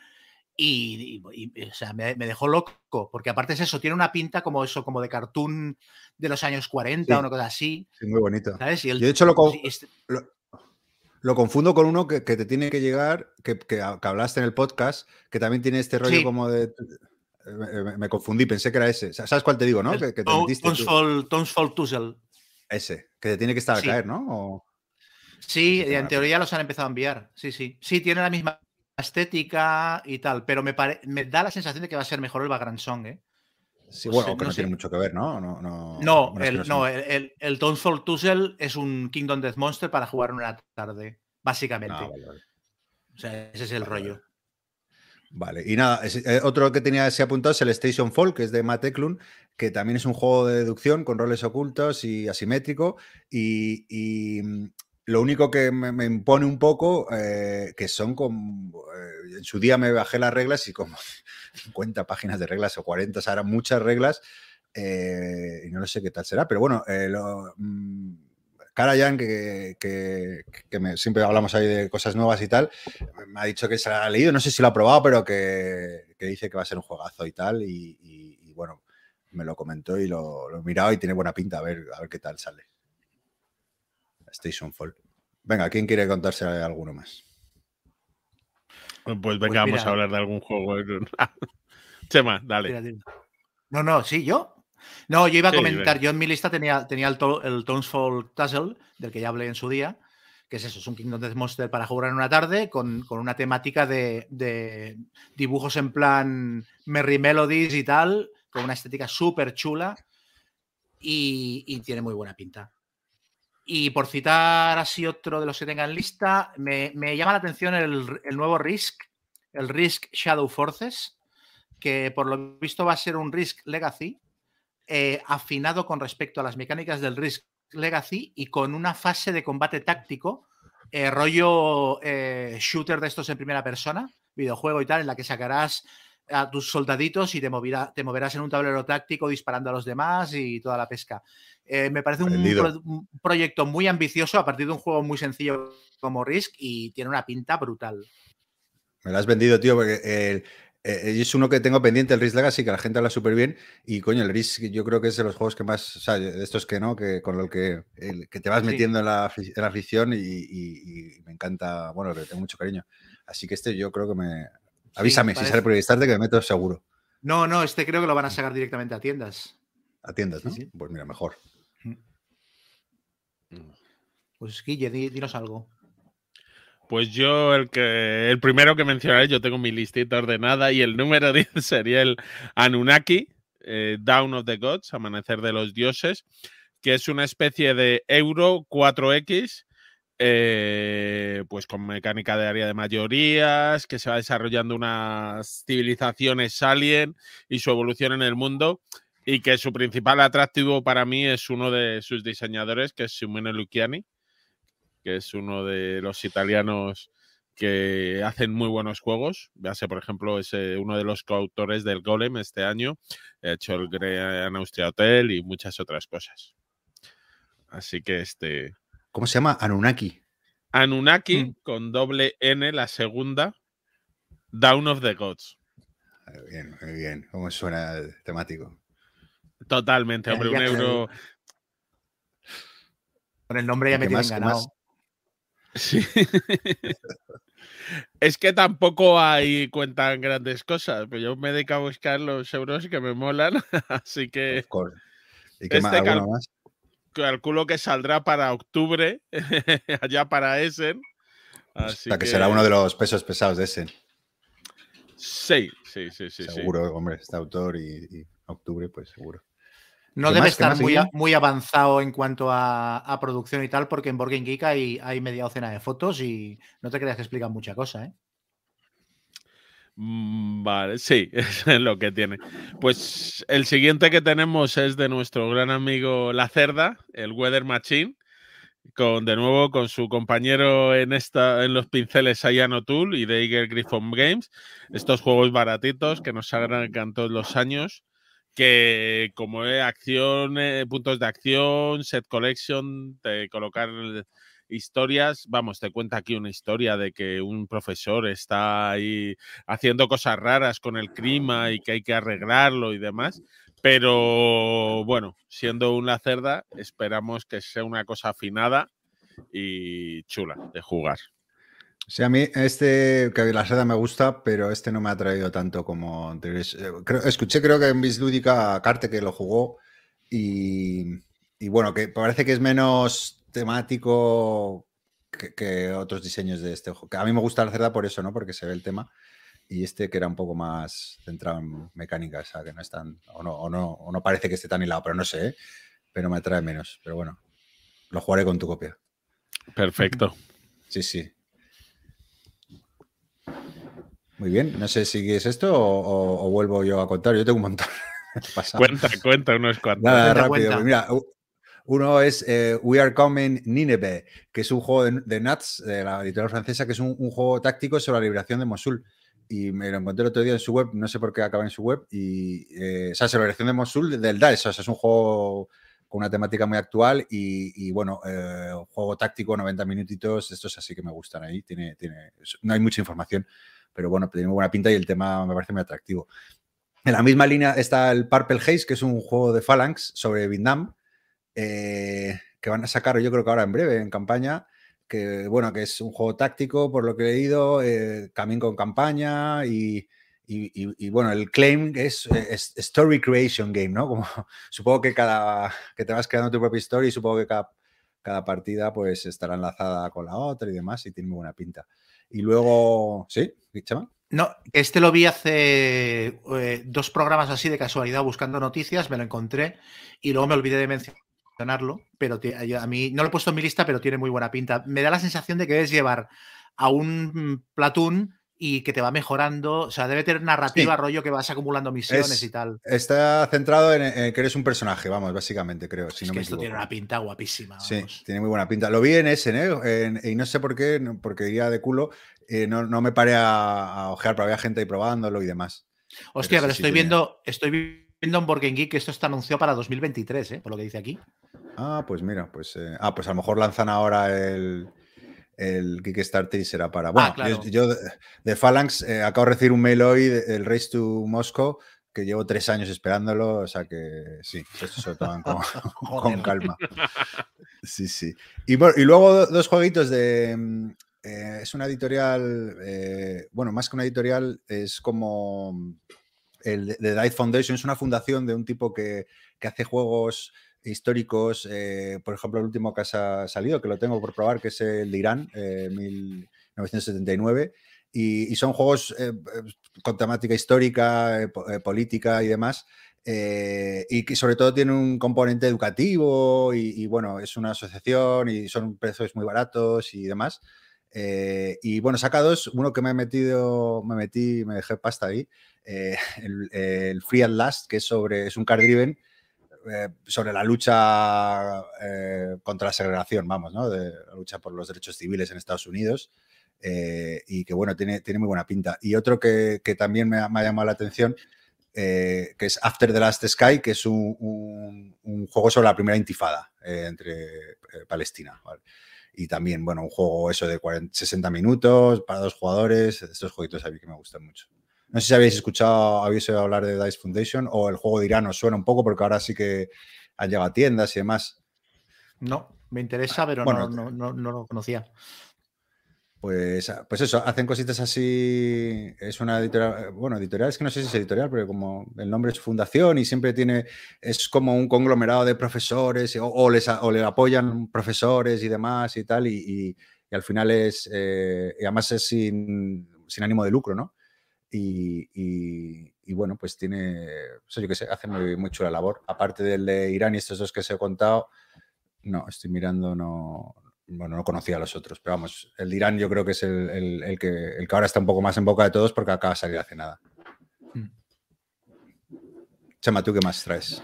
Y, o sea, me, dejó loco, porque aparte es eso, tiene una pinta como eso, como de cartoon de los años 40 o una cosa así. Sí, muy bonito. ¿sabes? Y de hecho este lo, confundo con uno que, te tiene que llegar, que, que, hablaste en el podcast, que también tiene este rollo como de... Me, confundí, pensé que era ese. ¿Sabes cuál te digo, no? que, te metiste Tussle. Ese, que te tiene que estar a caer, ¿no? Sí, en teoría los han empezado a enviar. Sí, sí. Sí, tiene la misma estética y tal, pero me, me da la sensación de que va a ser mejor el Background Song, ¿eh? Sí, bueno, que no, tiene mucho que ver, ¿no? No, no, no, el, no el, el, Tussle es un Kingdom Death Monster para jugar una tarde, básicamente. Ah, o sea, ese es el rollo. Vale, y nada, eh, otro que tenía ese apuntado es el Station Fall, que es de Matt Eklund, que también es un juego de deducción con roles ocultos y asimétrico. Y, mm, lo único que me, impone un poco, eh, que son como. Eh, en su día me bajé las reglas y como 50 páginas de reglas o 40, o sea, muchas reglas. Eh, y no sé qué tal será, pero bueno, lo, mm, Karajan, que, que, siempre hablamos ahí de cosas nuevas y tal, me ha dicho que se la ha leído, no sé si lo ha probado, pero que, dice que va a ser un juegazo y tal. Y, bueno, me lo comentó y lo, lo, he mirado y tiene buena pinta, a ver, a ver qué tal sale. Station Fall. Venga, ¿quién quiere contarse alguno más? Pues, pues venga, vamos a hablar de algún juego. Chema, dale. No, no, sí, yo. No, yo iba a comentar, yo en mi lista tenía, tenía el, el Fall Tussle, del que ya hablé en su día, que es eso, es un Kingdom Death Monster para jugar en una tarde con, una temática de, dibujos en plan Merry Melodies y tal, con una estética súper chula y, tiene muy buena pinta. Y por citar así otro de los que tengan lista, me, llama la atención el, nuevo Risk, el Risk Shadow Forces, que por lo visto va a ser un Risk Legacy, eh, afinado con respecto a las mecánicas del Risk Legacy y con una fase de combate táctico, eh, rollo eh, shooter de estos en primera persona, videojuego y tal, en la que sacarás a tus soldaditos y te, te moverás en un tablero táctico disparando a los demás y toda la pesca. Eh, me parece un, proyecto muy ambicioso a partir de un juego muy sencillo como Risk y tiene una pinta brutal. Me lo has vendido, tío, porque eh, es uno que tengo pendiente, el Risk Legacy, que la gente habla súper bien. Y coño, el Risk yo creo que es de los juegos que más, o sea, de estos que no, que con lo que, que te vas metiendo en, la, afición y, me encanta, bueno, que tengo mucho cariño. Así que este yo creo que me, Avísame, si sale por Kickstarter que me meto seguro. No, no, este creo que lo van a sacar directamente a tiendas. A tiendas, ¿no? Pues mira, mejor. Pues Guille, dinos algo. Pues yo, el que el primero que mencionaré, yo tengo mi listita ordenada y el número 10 sería el Anunnaki, eh, Down of the Gods, Amanecer de los Dioses, que es una especie de Euro 4X, eh, pues con mecánica de área de mayorías, que se va desarrollando unas civilizaciones alien y su evolución en el mundo, y que su principal atractivo para mí es uno de sus diseñadores, que es Simone Luciani que es uno de los italianos que hacen muy buenos juegos. Véase, por ejemplo, es uno de los coautores del Golem este año. Ha hecho el Austria Hotel y muchas otras cosas. Así que este. ¿Cómo se llama? Anunnaki. Anunnaki mm. con doble N, la segunda. Down of the Gods. Muy bien, muy bien. ¿Cómo suena el temático? Totalmente, hombre, un euro. Con el nombre ya me tienen ganado. Sí. es que tampoco hay cuentan grandes cosas, pero yo me dedico a buscar los euros que me molan, así que... ¿Y qué este más? Calculo que saldrá para octubre, allá para Essen. Así que... será uno de los pesos pesados de Essen. Sí, sí, sí, sí. Seguro, hombre, este autor y octubre, pues seguro. No debe estar muy, muy, avanzado en cuanto a, producción y tal, porque en Borgen Geek hay, hay, media docena de fotos y no te creas que explican mucha cosa, ¿eh? Mm, vale, sí, es lo que tiene. Pues el siguiente que tenemos es de nuestro gran amigo La Cerda, el Weather Machine, con de nuevo con su compañero en esta en los pinceles Ayano Tool y de Eagle Griffon Games. Estos juegos baratitos que nos agrancan todos los años que como acción, eh, puntos de acción, set collection, de colocar historias, vamos, te cuenta aquí una historia de que un profesor está ahí haciendo cosas raras con el clima y que hay que arreglarlo y demás. Pero bueno, siendo una cerda, esperamos que sea una cosa afinada y chula de jugar. Sí, a mí este, que la seda me gusta, pero este no me ha traído tanto como eh, escuché creo que en Bislúdica Carte que lo jugó y, bueno, que parece que es menos temático que, otros diseños de este juego. A mí me gusta la cerda por eso, ¿no? Porque se ve el tema. Y este que era un poco más centrado en mecánica, o sea, que no es tan, o no, o no, o no parece que esté tan hilado, pero no sé, ¿eh? pero me atrae menos. Pero bueno, lo jugaré con tu copia. Perfecto. Sí, sí. Muy bien, no sé si es esto o, vuelvo yo a contar. Yo tengo un montón. cuenta, cuenta unos cuantos. Nada, rápido. Mira, uno es eh, We Are Coming Nineveh, que es un juego de, Nuts, de la editorial francesa, que es un, juego táctico sobre la liberación de Mosul. Y me lo encontré el otro día en su web, no sé por qué acaba en su web. Y, eh, o sea, sobre la liberación de Mosul del Daesh. O sea, es un juego con una temática muy actual y, bueno, eh, juego táctico, 90 minutitos, estos así que me gustan ahí. Tiene, tiene, no hay mucha información, pero bueno, tiene muy buena pinta y el tema me parece muy atractivo. En la misma línea está el Purple Haze, que es un juego de Phalanx sobre Vietnam, eh, que van a sacar yo creo que ahora en breve en campaña, que bueno, que es un juego táctico, por lo que he leído, eh, con campaña y, bueno, el claim es, Story Creation Game, ¿no? Como supongo que cada, que te vas creando tu propia historia y supongo que cada, cada partida pues estará enlazada con la otra y demás y tiene muy buena pinta. Y luego, ¿sí? Chema? No, este lo vi hace eh, dos programas así de casualidad buscando noticias, me lo encontré y luego me olvidé de mencionarlo, pero a mí no lo he puesto en mi lista, pero tiene muy buena pinta. Me da la sensación de que debes llevar a un platoon y que te va mejorando. O sea, debe tener narrativa, rollo que vas acumulando misiones y tal. Está centrado en, que eres un personaje, vamos, básicamente, creo. Si es que esto tiene una pinta guapísima. Sí, tiene muy buena pinta. Lo vi en ese, ¿eh? y no sé por qué, porque iría de culo. Eh, no, me paré a, ojear, pero había gente ahí probándolo y demás. Hostia, pero, estoy viendo, estoy en Borgen Geek esto está anunciado para 2023, ¿eh? Por lo que dice aquí. Ah, pues mira, pues. Eh, ah, pues a lo mejor lanzan ahora el el Kickstarter y será para. Bueno, ah, yo, de Phalanx eh, acabo de recibir un mail hoy del Race to Moscow que llevo tres años esperándolo, o sea que sí, esto se lo toman con, calma. Sí, sí. Y, y luego dos jueguitos de, eh, es una editorial, eh, bueno, más que una editorial, es como el de Dice Foundation, es una fundación de un tipo que, hace juegos históricos, eh, por ejemplo, el último que ha salido, que lo tengo por probar, que es el de Irán, 1979, y, son juegos con temática histórica, política y demás, y que sobre todo tiene un componente educativo y, y, bueno, es una asociación y son precios muy baratos y demás. Eh, y bueno, saca dos, uno que me he metido, me metí, me dejé pasta ahí, eh, el, Free at Last, que es sobre, es un card driven eh, sobre la lucha contra la segregación, vamos, ¿no? De la lucha por los derechos civiles en Estados Unidos. y que bueno, tiene, tiene muy buena pinta. Y otro que, que también me ha, llamado la atención, que es After the Last Sky, que es un, juego sobre la primera intifada entre Palestina. Y también, bueno, un juego eso de 60 minutos para dos jugadores. Estos jueguitos a mí que me gustan mucho. No sé si habéis escuchado, habéis oído hablar de Dice Foundation o el juego de Irán os suena un poco porque ahora sí que han llegado a tiendas y demás. No, me interesa, pero no, no, no, lo conocía. Pues, ah, pues eso, hacen cositas así. Es una editorial, bueno, editorial es que no sé si es editorial, pero como el nombre es fundación y siempre tiene, es como un conglomerado de profesores o, les, o le apoyan profesores y demás y tal, y, al final es, eh, y además es sin, ánimo de lucro, ¿no? Y, bueno, pues tiene, eso yo que sé, hace muy, muy chula labor. Aparte del de Irán y estos dos que os he contado, no, estoy mirando, no, bueno, no conocía a los otros, pero vamos, el de Irán yo creo que es el, que, el que ahora está un poco más en boca de todos porque acaba de salir hace nada. Hmm. Chema, ¿tú qué más traes?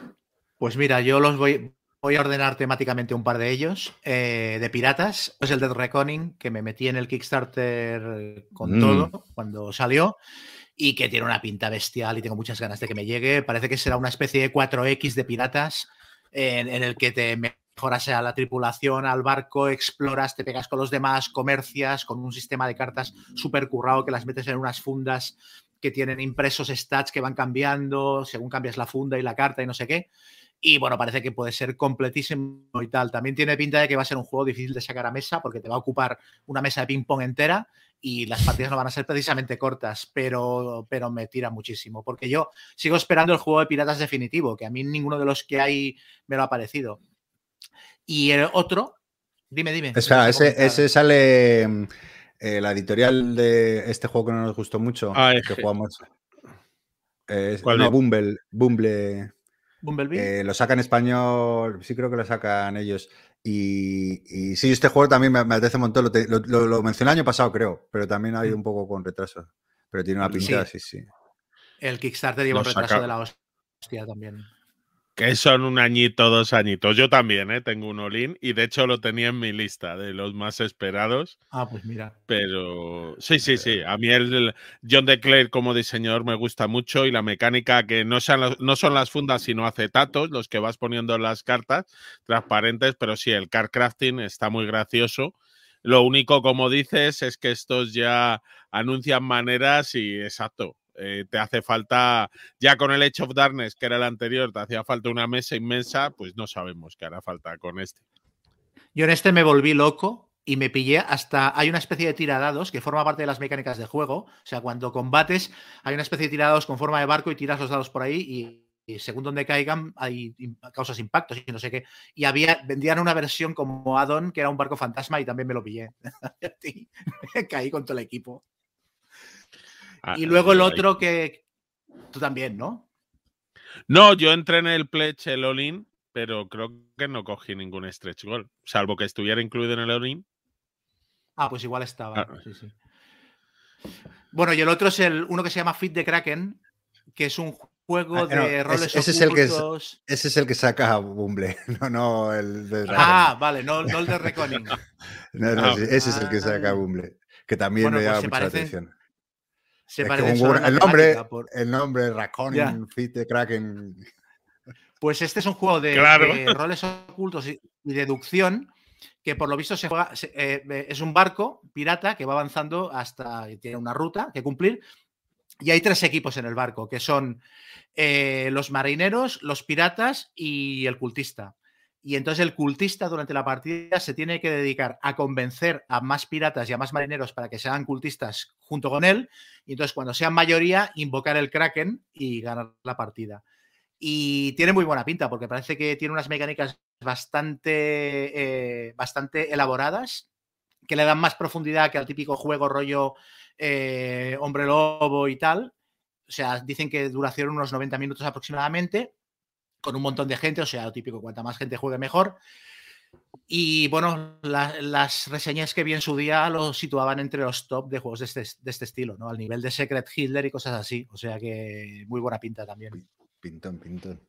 Pues mira, yo los voy, voy a ordenar temáticamente un par de ellos. Eh, de piratas, es el Dead Reckoning, que me metí en el Kickstarter con mm. todo cuando salió y que tiene una pinta bestial y tengo muchas ganas de que me llegue. Parece que será una especie de 4X de piratas en, en el que te mejoras a la tripulación, al barco, exploras, te pegas con los demás, comercias, con un sistema de cartas súper currado que las metes en unas fundas que tienen impresos stats que van cambiando según cambias la funda y la carta y no sé qué. Y bueno, parece que puede ser completísimo y tal. También tiene pinta de que va a ser un juego difícil de sacar a mesa porque te va a ocupar una mesa de ping-pong entera y las partidas no van a ser precisamente cortas, pero, pero me tira muchísimo. Porque yo sigo esperando el juego de piratas definitivo, que a mí ninguno de los que hay me lo ha parecido. Y el otro, dime, dime. ese, sale mm, eh, la editorial de este juego que no nos gustó mucho, ah, que jugamos. ¿Cuál no, Bumble, Bumble. Bumblebee. Eh, lo saca en español, sí creo que lo sacan ellos. Y, sí, este juego también me, me apetece un montón. Lo, mencioné el año pasado, creo, pero también hay mm. un poco con retraso. Pero tiene una pinta, sí, sí. El Kickstarter lleva un retraso de la hostia también. Que son un añito, dos añitos. Yo también, ¿eh? Tengo un Olin y de hecho lo tenía en mi lista de los más esperados. Ah, pues mira. Pero sí, sí, sí. A mí el, John DeClaire como diseñador me gusta mucho y la mecánica que no, sean no son las fundas sino acetatos los que vas poniendo en las cartas transparentes, pero sí, el card crafting está muy gracioso. Lo único, como dices, es que estos ya anuncian maneras y exacto. Eh, te hace falta, ya con el Edge of Darkness, que era el anterior, te hacía falta una mesa inmensa, pues no sabemos qué hará falta con este. Yo en este me volví loco y me pillé hasta. Hay una especie de tiradados que forma parte de las mecánicas del juego. O sea, cuando combates, hay una especie de tirados con forma de barco y tiras los dados por ahí y, según donde caigan, hay causas impactos y no sé qué. Y había, vendían una versión como addon que era un barco fantasma y también me lo pillé. caí con todo el equipo. Ah, y luego el otro que tú también, ¿no? No, yo entré en el pledge, el all pero creo que no cogí ningún stretch goal, salvo que estuviera incluido en el all Ah, pues igual estaba. Ah. Sí, sí. Bueno, y el otro es el uno que se llama Fit the Kraken, que es un juego ah, de roles ese, Es el que ese es el que saca Bumble, no, no el de Ah, vale, no, el de Reconing. no, no, ese es el que saca Bumble, que también me pues llama mucha atención. Se parece el nombre, el nombre Raccoon, Fit de Kraken. Pues este es un juego de, roles ocultos y, deducción que por lo visto se juega, eh, es un barco pirata que va avanzando hasta tiene una ruta que cumplir y hay tres equipos en el barco que son eh, los marineros, los piratas y el cultista. Y entonces el cultista durante la partida se tiene que dedicar a convencer a más piratas y a más marineros para que sean cultistas junto con él. Y entonces cuando sean mayoría, invocar el kraken y ganar la partida. Y tiene muy buena pinta porque parece que tiene unas mecánicas bastante, eh, bastante elaboradas que le dan más profundidad que al típico juego rollo eh, hombre lobo y tal. O sea, dicen que duración unos 90 minutos aproximadamente con un montón de gente, o sea, lo típico, cuanta más gente juegue mejor. Y bueno, las reseñas que vi en su día lo situaban entre los top de juegos de este, de este, estilo, ¿no? Al nivel de Secret Hitler y cosas así. O sea que muy buena pinta también. Pintón, pintón.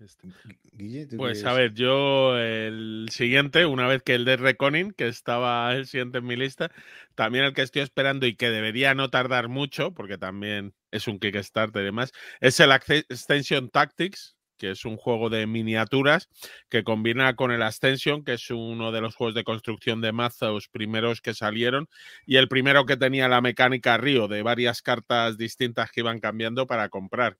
Este, pues a ver, yo el siguiente, una vez que el de Reconing, que estaba el siguiente en mi lista, también el que estoy esperando y que debería no tardar mucho, porque también es un Kickstarter y demás, es el Extension Tactics, que es un juego de miniaturas que combina con el Ascension, que es uno de los juegos de construcción de mazos primeros que salieron, y el primero que tenía la mecánica Río de varias cartas distintas que iban cambiando para comprar.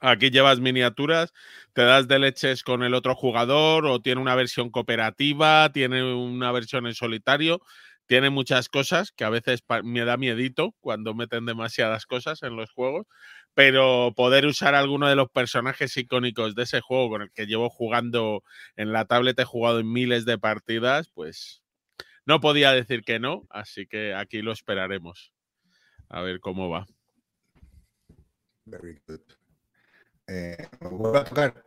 Aquí llevas miniaturas, te das de leches con el otro jugador o tiene una versión cooperativa, tiene una versión en solitario, tiene muchas cosas que a veces me da miedito cuando meten demasiadas cosas en los juegos, pero poder usar alguno de los personajes icónicos de ese juego con el que llevo jugando en la tablet, he jugado en miles de partidas, pues no podía decir que no, así que aquí lo esperaremos. A ver cómo va. Very good. Eh, a tocar?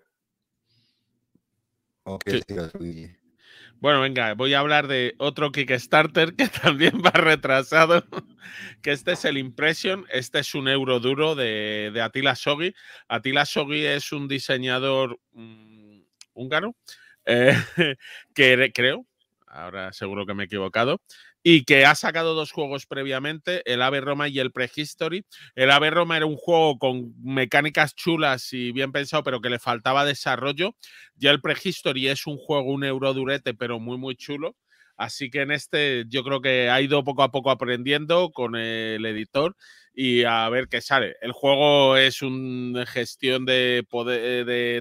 Bueno, venga, voy a hablar de otro Kickstarter que también va retrasado, que este es el Impression, este es un euro duro de, de Attila Sogi. Attila Sogi es un diseñador mm, húngaro, eh, que creo, ahora seguro que me he equivocado, y que ha sacado dos juegos previamente, el Ave Roma y el Prehistory. El Ave Roma era un juego con mecánicas chulas y bien pensado, pero que le faltaba desarrollo. Ya el Prehistory es un juego, un euro durete, pero muy, muy chulo. Así que en este yo creo que ha ido poco a poco aprendiendo con el editor y a ver qué sale. El juego es una gestión de,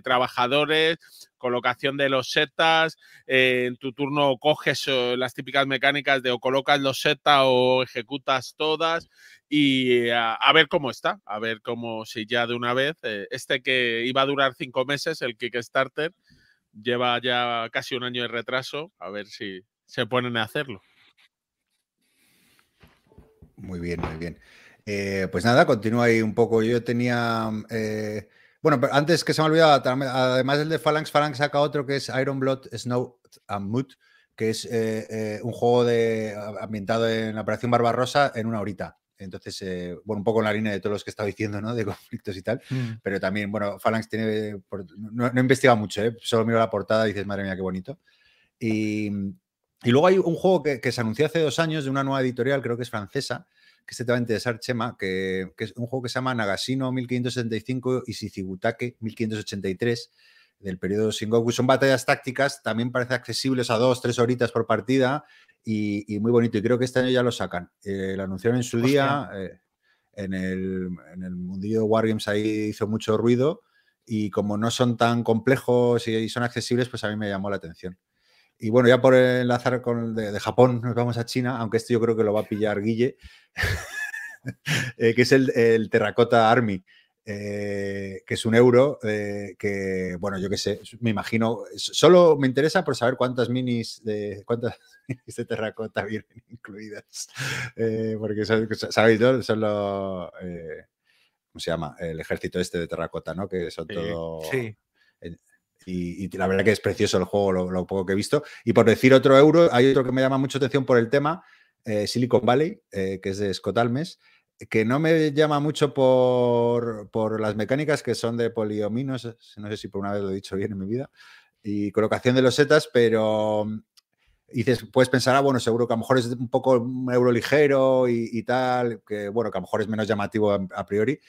trabajadores, colocación de los setas, eh, en tu turno coges eh, las típicas mecánicas de o colocas los setas o ejecutas todas y a, ver cómo está, a ver cómo si ya de una vez, eh, este que iba a durar cinco meses, el Kickstarter, lleva ya casi un año de retraso, a ver si se ponen a hacerlo. Muy bien, muy bien. pues nada, continúa ahí un poco. Yo tenía bueno, pero antes que se me olvidaba, además del de Phalanx, Phalanx saca otro que es Iron Blood, Snow and Mood, que es eh, eh, un juego de, ambientado en la Operación Barbarossa en una horita. Entonces, eh, bueno, un poco en la línea de todos los que estaba diciendo, ¿no? De conflictos y tal. Mm. Pero también, bueno, Phalanx tiene. No, no he investigado mucho, ¿eh? Solo miro la portada y dices, madre mía, qué bonito. Y, luego hay un juego que, que, se anunció hace dos años de una nueva editorial, creo que es francesa, que este te va a interesar, Chema, que, es un juego que se llama Nagasino 1575 y Shichibutake 1583 del periodo Sengoku. Son batallas tácticas, también parece accesibles a dos, tres horitas por partida y, muy bonito. Y creo que este año ya lo sacan. Eh, lo anunciaron en su día, eh, en, el, en el mundillo de Wargames ahí hizo mucho ruido y como no son tan complejos y son accesibles, pues a mí me llamó la atención. Y bueno, ya por enlazar con de, de, Japón, nos vamos a China, aunque esto yo creo que lo va a pillar Guille, eh, que es el, el Terracota Army, eh, que es un euro, eh, que, bueno, yo qué sé, me imagino, solo me interesa por saber cuántas minis de, cuántas minis de terracota vienen incluidas, porque sabéis, ¿no? Son los, ¿cómo se llama? El ejército este de terracota, ¿no? Que son todo... Sí. Y, la verdad que es precioso el juego, lo, poco que he visto. Y por decir otro euro, hay otro que me llama mucho atención por el tema, eh, Silicon Valley, eh, que es de Scott Almes, que no me llama mucho por, por, las mecánicas que son de poliominos, no sé si por una vez lo he dicho bien en mi vida, y colocación de los setas, pero dices, puedes pensar, ah, bueno, seguro que a lo mejor es un poco un euro ligero y, tal, que bueno, que a lo mejor es menos llamativo a priori,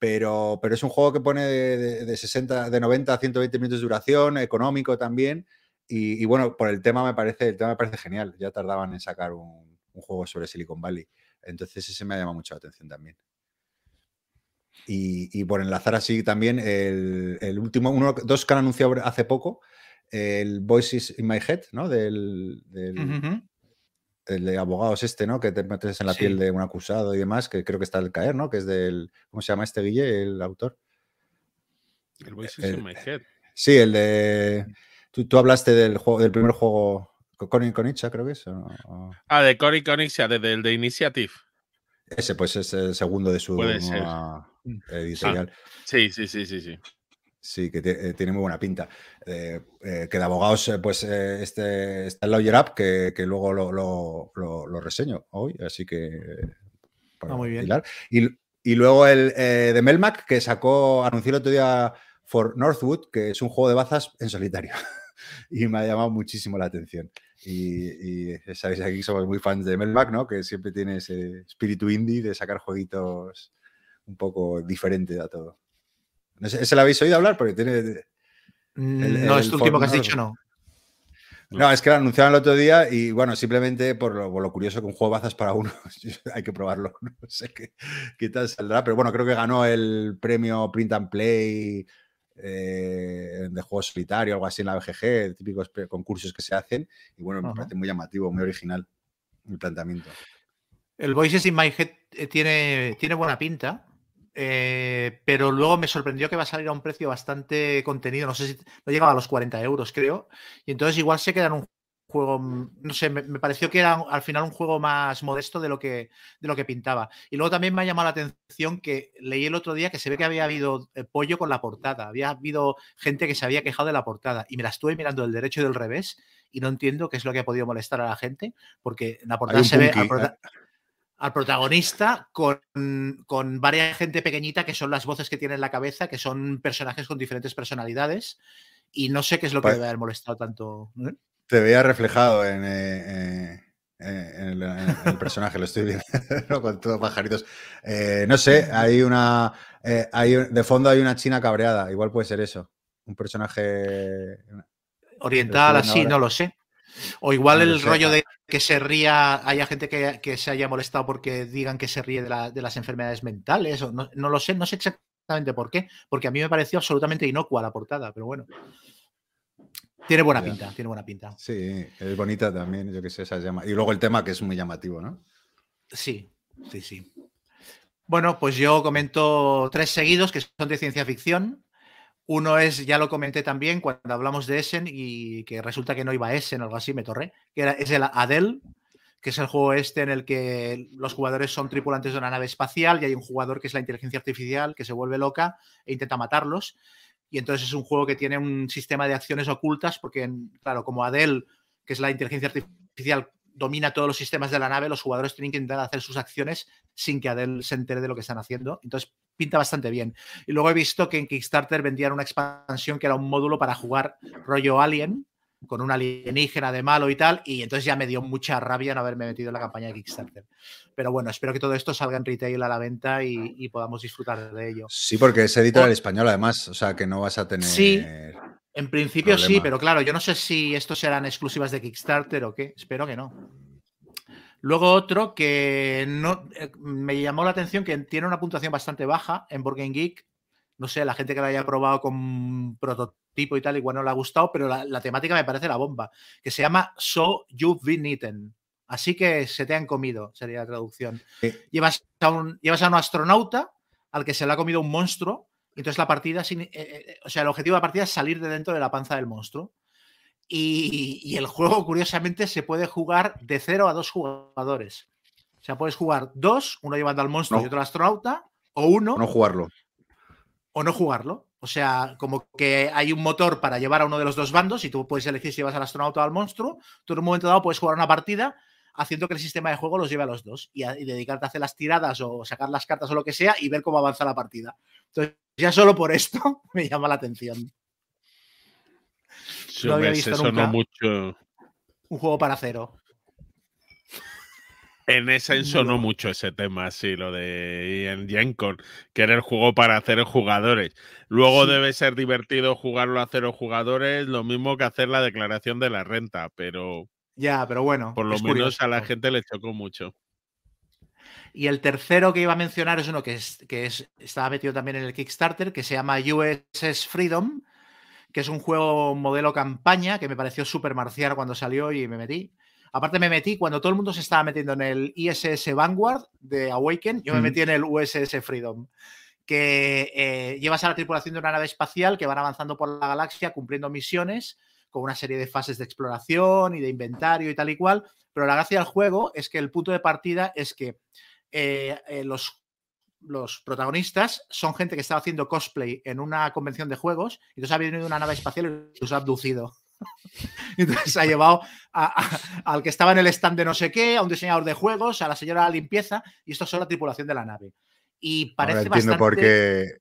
pero, pero es un juego que pone de, 60, de 90 a 120 minutos de duración, económico también. Y, bueno, por el tema me parece, el tema me parece genial. Ya tardaban en sacar un, juego sobre Silicon Valley. Entonces ese me ha llamado mucho la atención también. Y, por enlazar así también, el, último, uno, dos que han anunciado hace poco, el Voices in My Head, ¿no? Del, el de abogados este, ¿no? Que te metes en la piel de un acusado y demás, que creo que está al caer, ¿no? Que es del, ¿cómo se llama este Guille, el autor? El Voices in My Head. Sí, el de... Tú, hablaste del, juego, del primer juego Cory Konicha, creo que es. Ah, de Cory Konicha, desde el de Initiative. Ese, pues es el segundo de su editorial. sí, sí, sí, sí, sí. Sí, que eh, tiene muy buena pinta. Eh, eh, que de abogados, pues este está el Lawyer Up, que, luego lo, reseño hoy, así que. Ah, muy bien. Y, y, luego el de Melmac, que sacó, anunció el otro día For Northwood, que es un juego de bazas en solitario. y me ha llamado muchísimo la atención. Y, sabéis, aquí somos muy fans de Melmac, ¿no? Que siempre tiene ese espíritu indie de sacar jueguitos un poco diferente a todo. ¿Ese lo habéis oído hablar? Porque tiene. Mm, no, este último que has dicho no. No, es que lo anunciaron el otro día y bueno, simplemente por lo, curioso que un juego de bazas para uno, hay que probarlo. No sé qué, tal saldrá, pero bueno, creo que ganó el premio Print and Play eh, de juego solitario, algo así en la BGG, típicos concursos que se hacen. Y bueno, me parece muy llamativo, muy original el planteamiento. El Voices in My Head eh, tiene, tiene buena pinta. Eh, pero luego me sorprendió que va a salir a un precio bastante contenido, no sé si no llegaba a los 40 euros, creo. Y entonces igual se queda en un juego, no sé, me, pareció que era al final un juego más modesto de lo, que, de lo que pintaba. Y luego también me ha llamado la atención que leí el otro día que se ve que había habido eh, pollo con la portada, había habido gente que se había quejado de la portada y me la estuve mirando del derecho y del revés y no entiendo qué es lo que ha podido molestar a la gente porque la portada se ve al protagonista con, con, varias gente pequeñita que son las voces que tiene en la cabeza, que son personajes con diferentes personalidades. Y no sé qué es lo que pues debe haber molestado tanto. ¿eh? Te veía reflejado en, eh, eh, el, personaje, lo estoy viendo, con todos pajaritos. no sé, hay una. hay, de fondo hay una china cabreada, igual puede ser eso. Un personaje. Oriental, así, no lo sé. O igual el rollo de que se ría, haya gente que, se haya molestado porque digan que se ríe de, las enfermedades mentales, o no, lo sé, no sé exactamente por qué, porque a mí me pareció absolutamente inocua la portada, pero bueno. Tiene buena pinta, tiene buena pinta. Sí, es bonita también, yo que sé, esa llama. Y luego el tema que es muy llamativo, ¿no? Sí, sí, sí. Bueno, pues yo comento tres seguidos que son de ciencia ficción. Uno es, ya lo comenté también cuando hablamos de Essen y que resulta que no iba Essen o algo así, me torré, que era, es el Adel, que es el juego este en el que los jugadores son tripulantes de una nave espacial y hay un jugador que es la inteligencia artificial que se vuelve loca e intenta matarlos. Y entonces es un juego que tiene un sistema de acciones ocultas porque, claro, como Adel, que es la inteligencia artificial, domina todos los sistemas de la nave, los jugadores tienen que intentar hacer sus acciones sin que Adel se entere de lo que están haciendo. Entonces pinta bastante bien. Y luego he visto que en Kickstarter vendían una expansión que era un módulo para jugar rollo Alien, con un alienígena de malo y tal, y entonces ya me dio mucha rabia no haberme metido en la campaña de Kickstarter. Pero bueno, espero que todo esto salga en retail a la venta y, podamos disfrutar de ello. Sí, porque es editorial español además, o sea que no vas a tener... Sí, en principio sí, pero claro, yo no sé si estos serán exclusivas de Kickstarter o qué, espero que no. Luego otro que no eh, me llamó la atención que tiene una puntuación bastante baja en Board Geek. No sé, la gente que lo haya probado con prototipo y tal, igual no le ha gustado, pero la, temática me parece la bomba. Que se llama So You've Been Eaten. Así que se te han comido, sería la traducción. Llevas, a un, llevas a un astronauta al que se le ha comido un monstruo entonces la partida, eh, eh, o sea, el objetivo de la partida es salir de dentro de la panza del monstruo. Y, el juego, curiosamente, se puede jugar de cero a dos jugadores. O sea, puedes jugar dos, uno llevando al monstruo y otro al astronauta, o uno. no jugarlo. O no jugarlo. O sea, como que hay un motor para llevar a uno de los dos bandos y tú puedes elegir si llevas al astronauta o al monstruo. Tú en un momento dado puedes jugar una partida haciendo que el sistema de juego los lleve a los dos y, y dedicarte a hacer las tiradas o sacar las cartas o lo que sea y ver cómo avanza la partida. Entonces, ya solo por esto me llama la atención. No había visto nunca mucho. un juego para cero. En ese sonó mucho ese tema, sí, lo de Ian Jenkon, que era el juego para hacer jugadores. Luego debe ser divertido jugarlo a cero jugadores, lo mismo que hacer la declaración de la renta, pero. Ya, pero bueno. Por lo menos a la gente le chocó mucho. Y el tercero que iba a mencionar es uno que, es, que es, estaba metido también en el Kickstarter, que se llama USS Freedom, que es un juego modelo campaña que me pareció súper marcial cuando salió y me metí. Aparte me metí cuando todo el mundo se estaba metiendo en el ISS Vanguard de Awaken, yo me metí en el USS Freedom, que eh, llevas a la tripulación de una nave espacial que van avanzando por la galaxia cumpliendo misiones con una serie de fases de exploración y de inventario y tal y cual, pero la gracia del juego es que el punto de partida es que eh, eh, los los protagonistas son gente que estaba haciendo cosplay en una convención de juegos y entonces ha venido una nave espacial y los ha abducido. entonces ha llevado al que estaba en el stand de no sé qué, a un diseñador de juegos, a la señora de la limpieza y esto son la tripulación de la nave. Y parece Ahora entiendo por qué.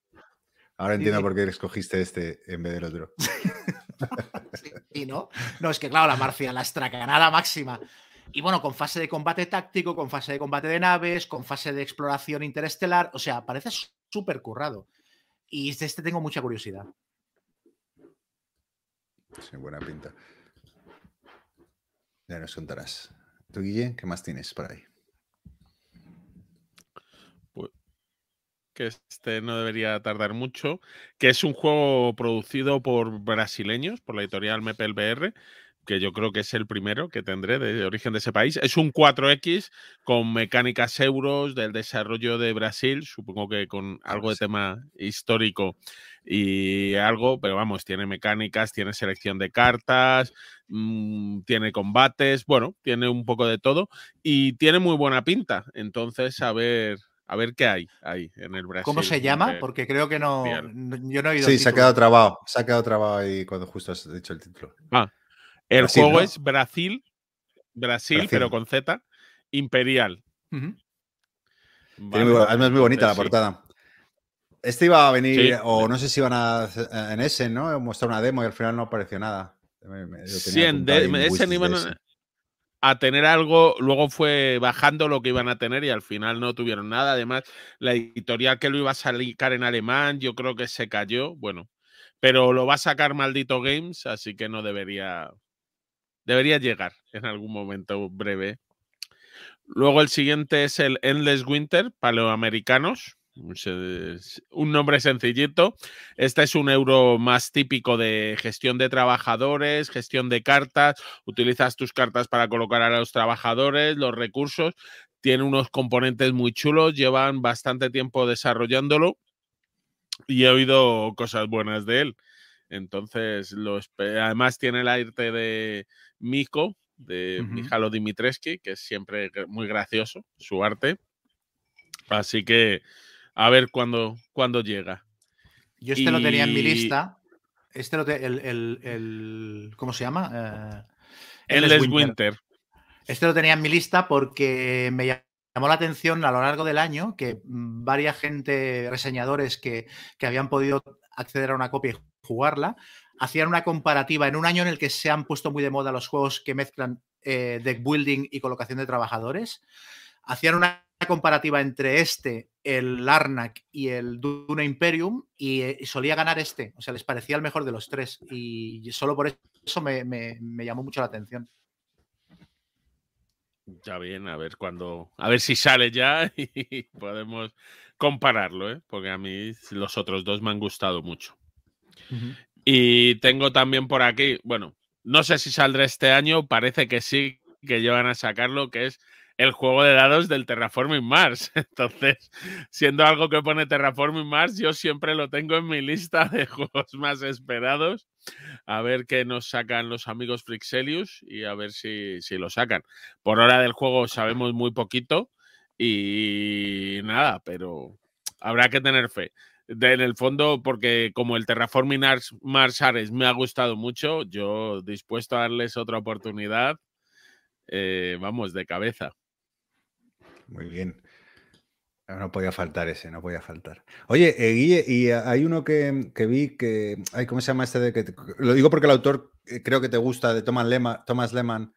Ahora entiendo por qué escogiste este en vez del otro. sí, ¿no? No, es que claro, la Marcia, la estracanada máxima. Y bueno, con fase de combate táctico, con fase de combate de naves, con fase de exploración interestelar. O sea, parece súper currado. Y de este tengo mucha curiosidad. Sí, buena pinta. Ya nos contarás. ¿Tú, Guille, qué más tienes por ahí? Pues que este no debería tardar mucho, que es un juego producido por brasileños, por la editorial MPLBR, que yo creo que es el primero que tendré de origen de ese país. Es un 4X con mecánicas euros del desarrollo de Brasil, supongo que con algo de tema histórico y algo, pero vamos, tiene mecánicas, tiene selección de cartas, mm, tiene combates, bueno, tiene un poco de todo y tiene muy buena pinta. Entonces, a ver, a ver qué hay ahí en el Brasil. ¿Cómo se llama? Porque creo que no, yo no he oído. Sí, se ha quedado trabado, se ha quedado trabado ahí cuando justo has dicho el título. Ah, el juego es Brasil, Brasil, pero con Z, Imperial. además es muy bonita la portada. Este iba a venir, o no sé si iban a en ese, ¿no? Mostrar una demo y al final no apareció nada. Sí, en ese iban a tener algo, luego fue bajando lo que iban a tener y al final no tuvieron nada. Además, la editorial que lo iba a sacar en alemán, yo creo que se cayó. Bueno, pero lo va a sacar Maldito Games, así que no debería Debería llegar en algún momento breve. Luego el siguiente es el Endless Winter, paleoamericanos. Un nombre sencillito. Este es un euro más típico de gestión de trabajadores, gestión de cartas. Utilizas tus cartas para colocar a los trabajadores, los recursos. Tiene unos componentes muy chulos, llevan bastante tiempo desarrollándolo y he oído cosas buenas de él. Entonces, además tiene el arte de, Miko, de Mijalo Dimitrescu, que es siempre muy gracioso su arte. Así que a ver cuándo, llega. Yo este lo tenía en mi lista. Este lo el, el, ¿Cómo se llama? el eh, Winter. Winter. Este lo tenía en mi lista porque me llamó la atención a lo largo del año que varias gente, reseñadores que, que habían podido acceder a una copia y jugarla, hacían una comparativa en un año en el que se han puesto muy de moda los juegos que mezclan eh, deck building y colocación de trabajadores. Hacían una comparativa entre este, el Larnak y el Duna Imperium eh, y, solía ganar este. O sea, les parecía el mejor de los tres. Y solo por eso me, llamó mucho la atención. Ya bien, a ver cuando. A ver si sale ya y podemos compararlo, ¿eh? porque a mí los otros dos me han gustado mucho. Y tengo también por aquí, bueno, no sé si saldrá este año, parece que sí, que llevan a sacarlo, que es el juego de dados del Terraforming Mars. Entonces, siendo algo que pone Terraforming Mars, yo siempre lo tengo en mi lista de juegos más esperados. A ver qué nos sacan los amigos Frixelius y a ver si, si lo sacan. Por hora del juego sabemos muy poquito y nada, pero habrá que tener fe en el fondo, porque como el Terraforming Mars Ares me ha gustado mucho, yo dispuesto a darles otra oportunidad, eh, vamos, de cabeza. Muy bien. No podía faltar ese, no podía faltar. Oye, eh, Guille, y hay uno que, vi que. Ay, ¿Cómo se llama este de que.? lo digo porque el autor eh, creo que te gusta, de Thomas Lehmann. Thomas Lehmann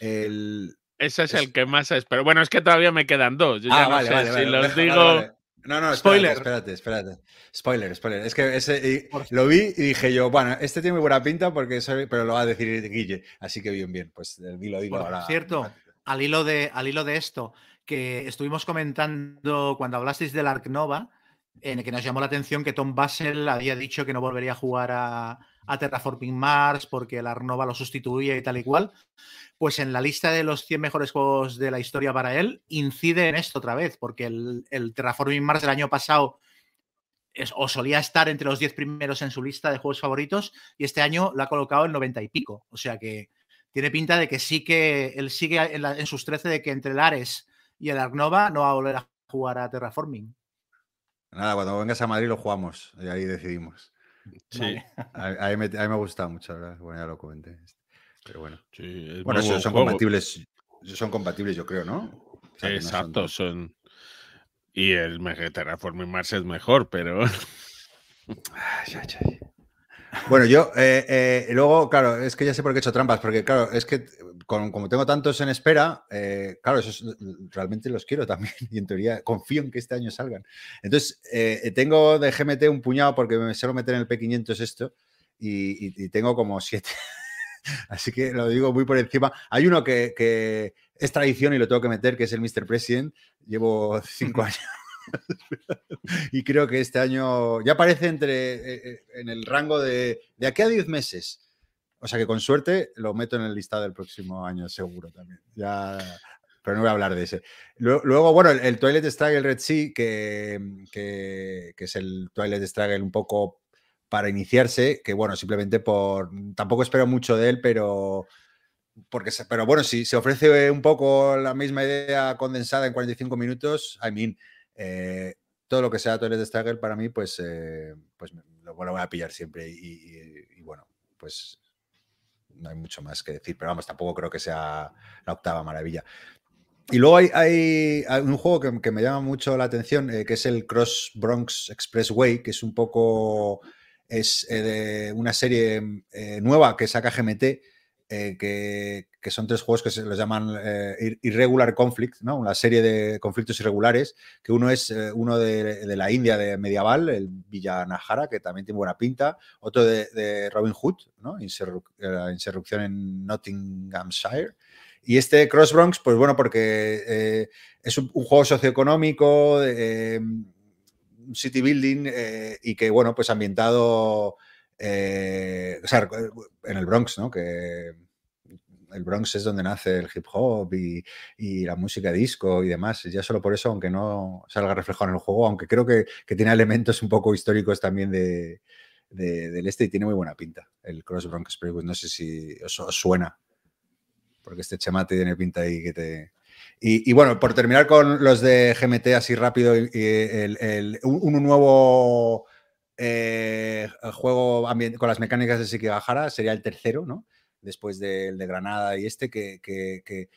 el, ese es, el que más espero. Bueno, es que todavía me quedan dos. Yo ah, ya no sé si los digo. No, no, spoiler. Espérate, espérate, Spoiler, spoiler. Es que ese, lo vi y dije yo, bueno, este tiene muy buena pinta porque pero lo va a decir Guille. Así que bien, bien. Pues dilo, dilo ahora. Cierto, al hilo, de, al hilo de esto, que estuvimos comentando cuando hablasteis del Ark Nova, en el que nos llamó la atención que Tom Basel había dicho que no volvería a jugar a, a Terraforming Mars porque el Ark Nova lo sustituía y tal y cual. Pues en la lista de los 100 mejores juegos de la historia para él, incide en esto otra vez, porque el, Terraforming Mars del año pasado o solía estar entre los 10 primeros en su lista de juegos favoritos y este año lo ha colocado en 90 y pico. O sea que tiene pinta de que sí que él sigue en, sus 13 de que entre el Ares y el Arnova no va a volver a jugar a Terraforming. Nada, cuando vengas a Madrid lo jugamos y ahí decidimos. Sí. A, mí me, a, me, ha gustado mucho, ¿verdad? Bueno, ya lo comenté. Pero bueno. bueno, son compatibles. Son compatibles, yo creo, ¿no? Exacto, son y el Terraforming Mars es mejor, pero. Bueno, yo eh, eh, luego, claro, es que ya sé por qué he hecho trampas, porque claro, es que como tengo tantos en espera, eh, claro, esos realmente los quiero también y en teoría confío en que este año salgan. Entonces, tengo de GMT un puñado porque me suelo meter en el P500 esto y, tengo como siete. Así que lo digo muy por encima. Hay uno que es tradición y lo tengo que meter, que es el Mr. President. Llevo cinco años. y creo que este año ya aparece entre, eh, eh, en el rango de, de aquí a 10 meses. O sea que con suerte lo meto en el listado del próximo año, seguro también. Pero no voy a hablar de ese. Luego, bueno, el, el, Twilight Struggle Red Sea, que, que, es el Twilight Struggle un poco para iniciarse, que bueno, simplemente por... Tampoco espero mucho de él, pero porque, pero bueno, si se ofrece un poco la misma idea condensada en 45 minutos, I mean, eh, todo lo que sea Toilet Struggle para mí, pues, eh, pues lo, voy a pillar siempre. Y, bueno, pues no hay mucho más que decir, pero vamos, tampoco creo que sea la octava maravilla. Y luego hay, un juego que, me llama mucho la atención, eh, que es el Cross Bronx Expressway, que es un poco, es de una serie nueva que saca GMT, eh, que, son tres juegos que se los llaman eh, Irregular Conflict, ¿no? una serie de conflictos irregulares, que uno es eh, uno de, la India de medieval, el Villanajara, que también tiene buena pinta, otro de, Robin Hood, ¿no? la insurrección en Nottinghamshire, y este Cross Bronx, pues bueno, porque es un, juego socioeconómico, city building, y que bueno, pues ambientado... sea, en el Bronx, ¿no? Que el Bronx es donde nace el hip hop y, la música disco y demás. Ya solo por eso, aunque no salga reflejado en el juego, aunque creo que, tiene elementos un poco históricos también de, del este y tiene muy buena pinta. El Cross Bronx no sé si os, suena, porque este chemate tiene pinta ahí que te... Y, bueno, por terminar con los de GMT así rápido, un, nuevo eh, juego con las mecánicas de Sekigahara sería el tercero, ¿no? después del de Granada y este, que, que,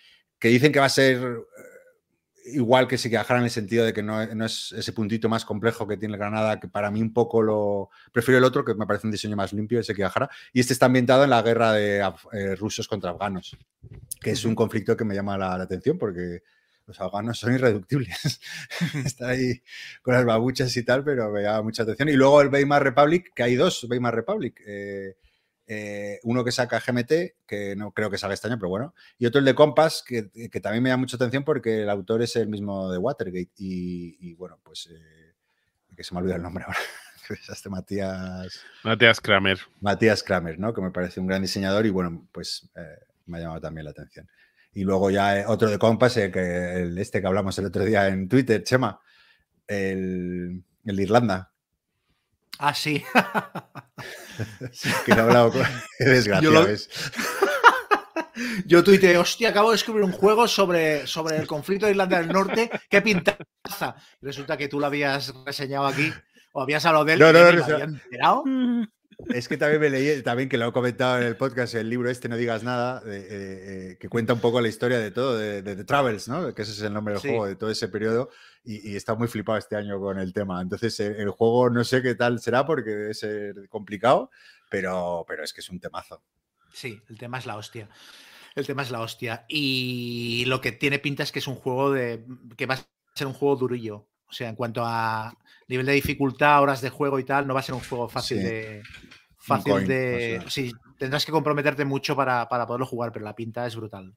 dicen que va a ser eh, igual que si viajara en el sentido de que no, es ese puntito más complejo que tiene Granada, que para mí un poco lo... Prefiero el otro, que me parece un diseño más limpio, que viajara. Y este está ambientado en la guerra de eh, rusos contra afganos, que es un conflicto que me llama la, atención porque los afganos son irreductibles. Está ahí con las babuchas y tal, pero me llama mucha atención. Y luego el Weimar Republic, que hay dos Weimar Republic. Eh, eh, uno que saca GMT, que no creo que salga este año, pero bueno, y otro el de Compass, que, también me llama mucha atención porque el autor es el mismo de Watergate. Y, bueno, pues eh, que se me olvida el nombre ahora. este Matías. Matías Kramer. Matías Kramer, ¿no? Que me parece un gran diseñador y bueno, pues eh, me ha llamado también la atención. Y luego ya otro de Compass, que el este que hablamos el otro día en Twitter, Chema, el, el de Irlanda, Ah, sí. que no he hablado con... Yo, lo... Yo tuiteé, hostia, acabo de escribir un juego sobre, sobre el conflicto de Irlanda del Norte. ¡Qué pintaza! Resulta que tú lo habías reseñado aquí o habías hablado de él. No, no, no, enterado. Es que también me leí, también que lo he comentado en el podcast, el libro este, No digas nada, eh, que cuenta un poco la historia de todo, de, The Travels, ¿no? Que ese es el nombre del juego, de todo ese periodo, y, está muy flipado este año con el tema. Entonces, el, el, juego no sé qué tal será porque debe ser complicado, pero, pero es que es un temazo. Sí, el tema es la hostia. El tema es la hostia. Y lo que tiene pinta es que es un juego de. que va a ser un juego durillo. O sea, en cuanto a nivel de dificultad, horas de juego y tal, no va a ser un juego fácil de. Fácil de. Sí, tendrás que comprometerte mucho para, poderlo jugar, pero la pinta es brutal.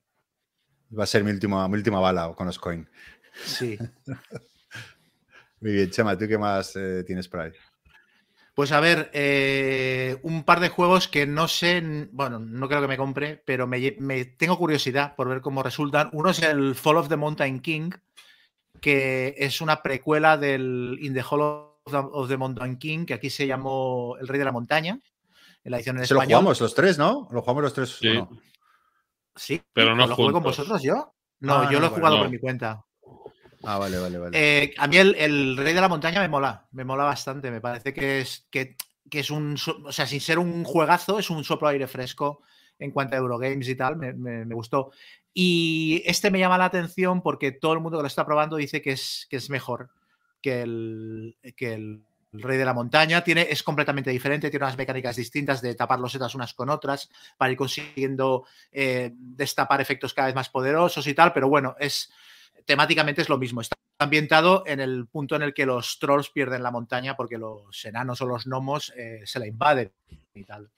Va a ser mi última, mi última bala con los coin. Sí. Muy bien, Chema, ¿tú qué más eh, tienes por ahí? Pues a ver, eh, un par de juegos que no sé, bueno, no creo que me compre, pero me, tengo curiosidad por ver cómo resultan. Uno es el Fall of the Mountain King, que es una precuela del In the Hall of the, Mountain King, que aquí se llamó El Rey de la Montaña, en la edición en Se lo jugamos los tres, ¿no? Lo jugamos los tres. Sí, sí pero no ¿Lo juego con vosotros yo? No, Ah, yo no, lo he jugado bueno, por mi cuenta. Ah, vale, vale, vale. Eh, a mí el, el Rey de la Montaña me mola, me mola bastante. Me parece que es, que, que es un. O sea, sin ser un juegazo, es un soplo de aire fresco en cuanto a Eurogames y tal. Me, me- me gustó. Y este me llama la atención porque todo el mundo que lo está probando dice que es, que es mejor que el, que el, Rey de la Montaña. Tiene, es completamente diferente, tiene unas mecánicas distintas de tapar los setas unas con otras para ir consiguiendo eh, destapar efectos cada vez más poderosos y tal. Pero bueno, es temáticamente es lo mismo. Está ambientado en el punto en el que los trolls pierden la montaña porque los enanos o los gnomos eh, se la invaden y tal.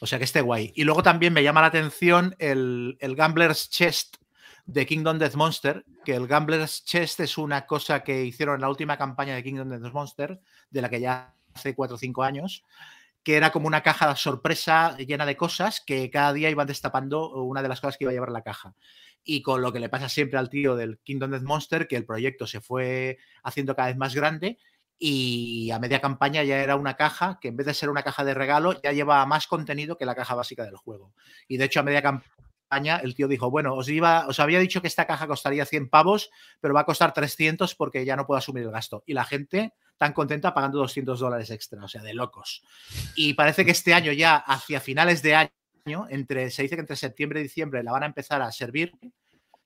O sea que esté guay. Y luego también me llama la atención el, el Gambler's Chest de Kingdom Death Monster, que el Gambler's Chest es una cosa que hicieron en la última campaña de Kingdom Death Monster, de la que ya hace 4 o 5 años, que era como una caja sorpresa llena de cosas que cada día iban destapando una de las cosas que iba a llevar la caja y con lo que le pasa siempre al tío del Kingdom Death Monster, que el proyecto se fue haciendo cada vez más grande y a media campaña ya era una caja que en vez de ser una caja de regalo ya lleva más contenido que la caja básica del juego. Y de hecho a media campaña el tío dijo, bueno, os, iba, os había dicho que esta caja costaría 100 pavos, pero va a costar 300 porque ya no puedo asumir el gasto. Y la gente tan contenta pagando 200 dólares extra, o sea, de locos. Y parece que este año ya, hacia finales de año, entre, se dice que entre septiembre y diciembre la van a empezar a servir.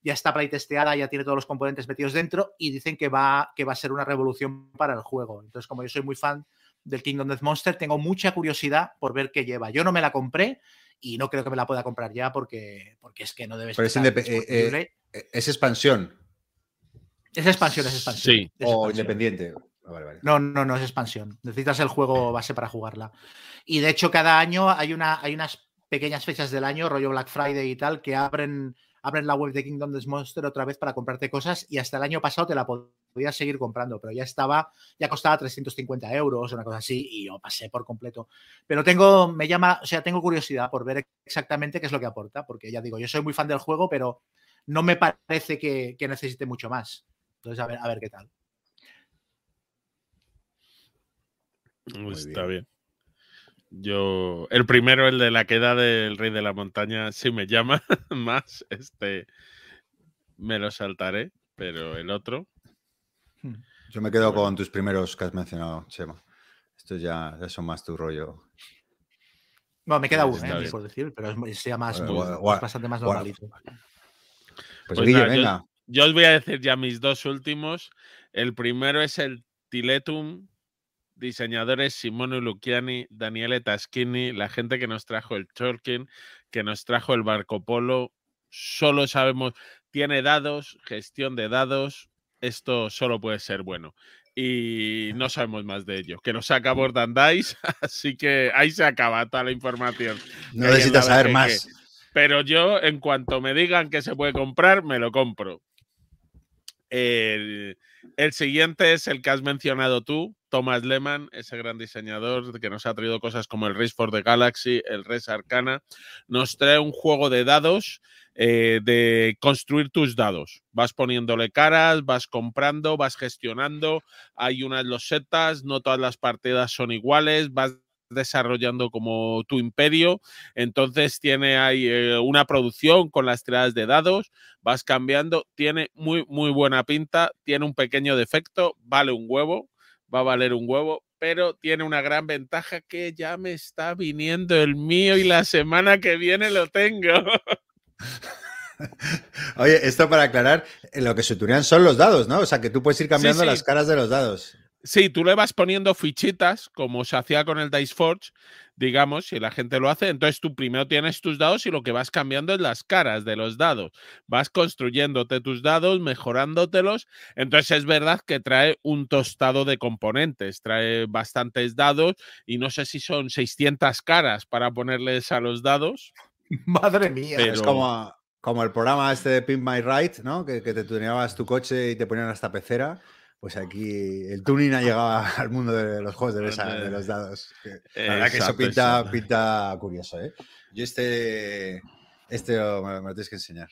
Ya está playtesteada, ya tiene todos los componentes metidos dentro y dicen que va, que va a ser una revolución para el juego. Entonces, como yo soy muy fan del Kingdom Death Monster, tengo mucha curiosidad por ver qué lleva. Yo no me la compré y no creo que me la pueda comprar ya porque, porque es que no debe es, indep- eh, disponible. eh, es expansión Es expansión, es expansión. Sí. es o expansión. independiente. Ah, vale, vale. No, no, no es expansión. Necesitas el juego base para jugarla. Y de hecho, cada año hay, una, hay unas pequeñas fechas del año, rollo Black Friday y tal, que abren, abren la web de Kingdom Death Monster otra vez para comprarte cosas. Y hasta el año pasado te la podías seguir comprando, pero ya estaba, ya costaba 350 euros, una cosa así, y yo pasé por completo. Pero tengo, me llama, o sea, tengo curiosidad por ver exactamente qué es lo que aporta, porque ya digo, yo soy muy fan del juego, pero no me parece que, que necesite mucho más. Entonces, a ver, a ver qué tal. Muy Está bien. Yo, el primero, el de la queda del Rey de la Montaña, sí me llama más. Este me lo saltaré, pero el otro. Yo me quedo Bueno. con tus primeros que has mencionado, Chema. Estos ya, ya son más tu rollo. Bueno, me queda uno, eh, por decir, pero sea más, Bueno, es bastante más normalito. Pues, Pues Guille, nada, yo- venga. Yo os voy a decir ya mis dos últimos. El primero es el Tiletum, diseñadores Simone Luciani, Daniele Taschini, la gente que nos trajo el Chorkin, que nos trajo el Marco Polo. Solo sabemos, tiene dados, gestión de dados. Esto solo puede ser bueno. Y no sabemos más de ello. Que lo saca Bordan Dice, así que ahí se acaba toda la información. No necesitas saber más. Pero yo, en cuanto me digan que se puede comprar, me lo compro. El, siguiente es el que has mencionado tú, Thomas Lehman, ese gran diseñador que nos ha traído cosas como el Race for the Galaxy, el Res Arcana. Nos trae un juego de dados eh, de construir tus dados. Vas poniéndole caras, vas comprando, vas gestionando. Hay unas losetas, no todas las partidas son iguales, vas desarrollando como tu imperio. Entonces tiene ahí eh, una producción con las tiradas de dados, vas cambiando, tiene muy, muy buena pinta, tiene un pequeño defecto, vale un huevo, va a valer un huevo, pero tiene una gran ventaja que ya me está viniendo el mío y la semana que viene lo tengo. Oye, esto para aclarar, eh, lo que se tunean son los dados, ¿no? O sea, que tú puedes ir cambiando sí. las caras de los dados. Sí, tú le vas poniendo fichitas, como se hacía con el Dice Forge, digamos, si la gente lo hace. Entonces tú primero tienes tus dados y lo que vas cambiando es las caras de los dados. Vas construyéndote tus dados, mejorándotelos. Entonces es verdad que trae un tostado de componentes, trae bastantes dados y no sé si son 600 caras para ponerles a los dados. Madre mía. Pero- Es como, como el programa este de Pimp My Ride, ¿no? Que, te tuneabas tu coche y te ponían hasta pecera. Pues aquí el tuning ha llegado al mundo de los juegos de mesa, de los dados. La verdad que eso pinta, pinta curioso, ¿eh? Yo este, este me, lo tienes que enseñar.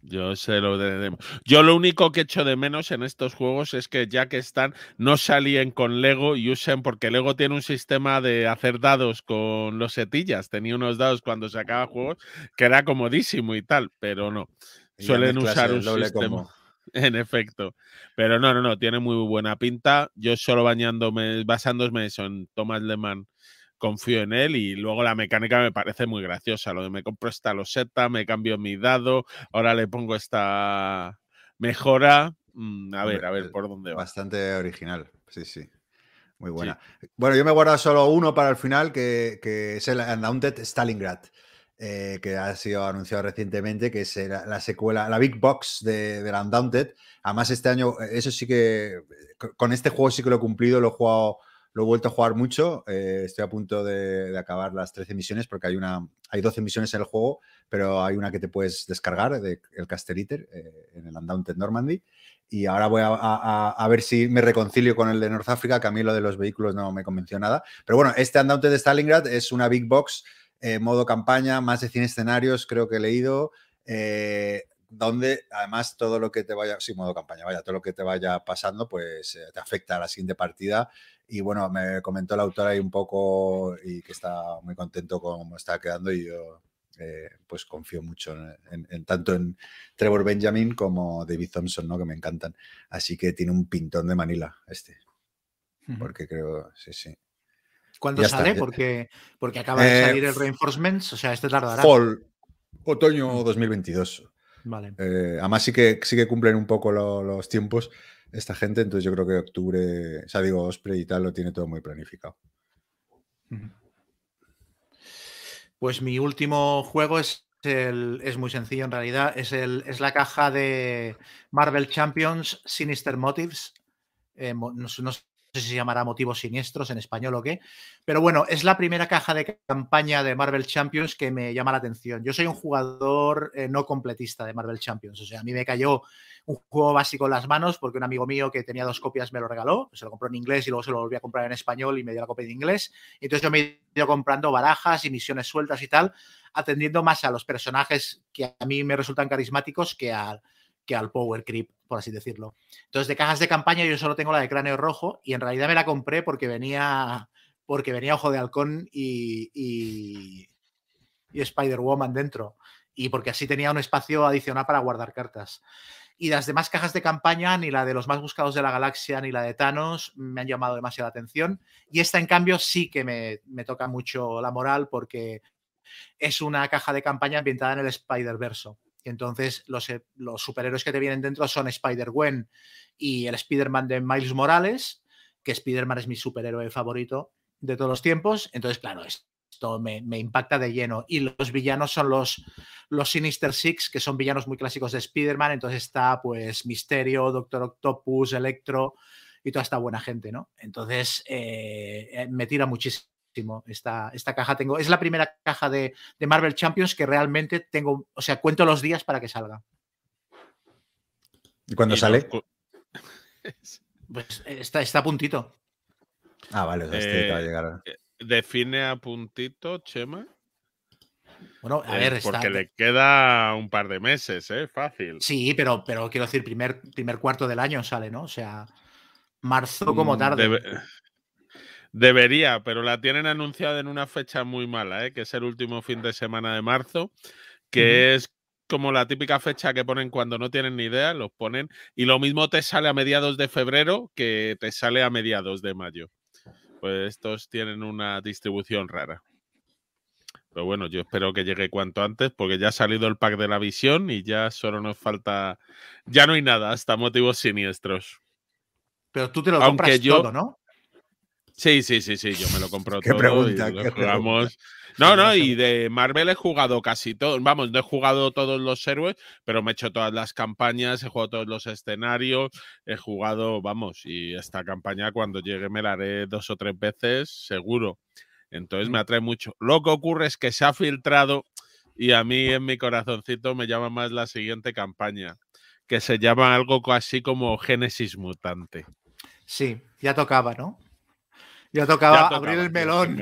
Yo sé lo de. Yo lo único que echo de menos en estos juegos es que ya que están, no salían con Lego y usen, porque Lego tiene un sistema de hacer dados con los setillas. Tenía unos dados cuando sacaba juegos que era comodísimo y tal, pero no. Suelen usar un sistema. En efecto. Pero no, no, no, tiene muy buena pinta. Yo solo bañándome, basándome eso en Thomas Lehmann confío en él y luego la mecánica me parece muy graciosa. Lo de me compro esta loseta, me cambio mi dado, ahora le pongo esta mejora. Mm, a ver, a ver por dónde va. Bastante original, sí, sí. Muy buena. Bueno, yo me guardo solo uno para el final, que, es el Undaunted Stalingrad. Eh, que ha sido anunciado recientemente, que es la, secuela, la Big Box de, de la Undaunted. Además, este año, eso sí que, con este juego sí que lo he cumplido, lo he jugado lo he vuelto a jugar mucho. Eh, estoy a punto de, acabar las 13 misiones porque hay una hay 12 misiones en el juego, pero hay una que te puedes descargar de el Casteriter eh, en el Undaunted Normandy. Y ahora voy a, ver si me reconcilio con el de North Africa, que a mí lo de los vehículos no me convenció nada. Pero bueno, este Undaunted de Stalingrad es una big box, eh, modo campaña, más de 100 escenarios, creo que he leído donde además todo lo que te vaya, sí, modo campaña, vaya, todo lo que te vaya pasando, pues te afecta a la siguiente partida y bueno, me comentó el autor ahí un poco y que está muy contento con cómo está quedando y yo eh, pues confío mucho en, tanto en Trevor Benjamin como David Thompson, ¿no? que me encantan. Así que tiene un pintón de Manila este. Porque creo, sí, sí. ¿Cuándo sale? Porque, porque acaba de eh, salir el Reinforcements, o sea, este tardará. Fall, otoño 2022. Vale. Eh, además sí que, sí que cumplen un poco los tiempos esta gente, entonces yo creo que octubre, o sea, digo, Osprey y tal lo tiene todo muy planificado. Pues mi último juego es el, es muy sencillo en realidad, es, el, es la caja de Marvel Champions Sinister Motives. Eh, no, sé si se llamará motivos siniestros en español o qué, pero bueno, es la primera caja de campaña de Marvel Champions que me llama la atención. Yo soy un jugador eh, no completista de Marvel Champions, o sea, a mí me cayó un juego básico en las manos porque un amigo mío que tenía dos copias me lo regaló, se lo compró en inglés y luego se lo volví a comprar en español y me dio la copia de inglés. Entonces yo me he ido comprando barajas y misiones sueltas y tal, atendiendo más a los personajes que a mí me resultan carismáticos que al, que al Power Creep, por así decirlo. Entonces de cajas de campaña yo solo tengo la de cráneo rojo y en realidad me la compré porque venía porque venía Ojo de Halcón y, y, Spider-Woman dentro. Y porque así tenía un espacio adicional para guardar cartas. Y las demás cajas de campaña, ni la de los más buscados de la galaxia, ni la de Thanos, me han llamado demasiada atención. Y esta, en cambio, sí que me, toca mucho la moral porque es una caja de campaña ambientada en el Spider-Verso. Entonces, los, eh, los, superhéroes que te vienen dentro son Spider-Gwen y el Spider-Man de Miles Morales, que Spider-Man es mi superhéroe favorito de todos los tiempos. Entonces, claro, es, esto me, impacta de lleno. Y los villanos son los, los Sinister Six, que son villanos muy clásicos de Spider-Man. Entonces está pues Misterio, Doctor Octopus, Electro y toda esta buena gente, ¿no? Entonces eh, eh, me tira muchísimo. Esta, esta caja tengo, es la primera caja de, Marvel Champions que realmente tengo, o sea, cuento los días para que salga. ¿Y cuándo sale? Pues está, está a puntito. Ah, vale, este va a llegar. Eh, define a puntito, Chema. Bueno, a ver, porque le queda un par de meses, ¿eh? Fácil. Sí, pero, pero quiero decir, primer, primer cuarto del año sale, ¿no? O sea, marzo como mm, tarde. Debería, pero la tienen anunciada en una fecha muy mala, ¿eh? que es el último fin de semana de marzo, que es como la típica fecha que ponen cuando no tienen ni idea, los ponen, y lo mismo te sale a mediados de febrero que te sale a mediados de mayo pues estos tienen una distribución rara. Pero bueno, yo espero que llegue cuanto antes porque ya ha salido el pack de la visión y ya solo nos falta, ya no hay nada, hasta motivos siniestros. Pero tú te lo compras todo, ¿no? Sí, sí, sí, sí, yo me lo compro todo. Pregunta, y jugamos. No, no, y de Marvel he jugado casi todo. Vamos, no he jugado todos los héroes, pero me he hecho todas las campañas, he jugado todos los escenarios, he jugado, vamos, y esta campaña cuando llegue me la haré dos o tres veces, seguro. Entonces me atrae mucho. Lo que ocurre es que se ha filtrado, y a mí en mi corazoncito me llama más la siguiente campaña, que se llama algo así como Génesis Mutante. Sí, ya tocaba, ¿no? Ya tocaba, abrir el melón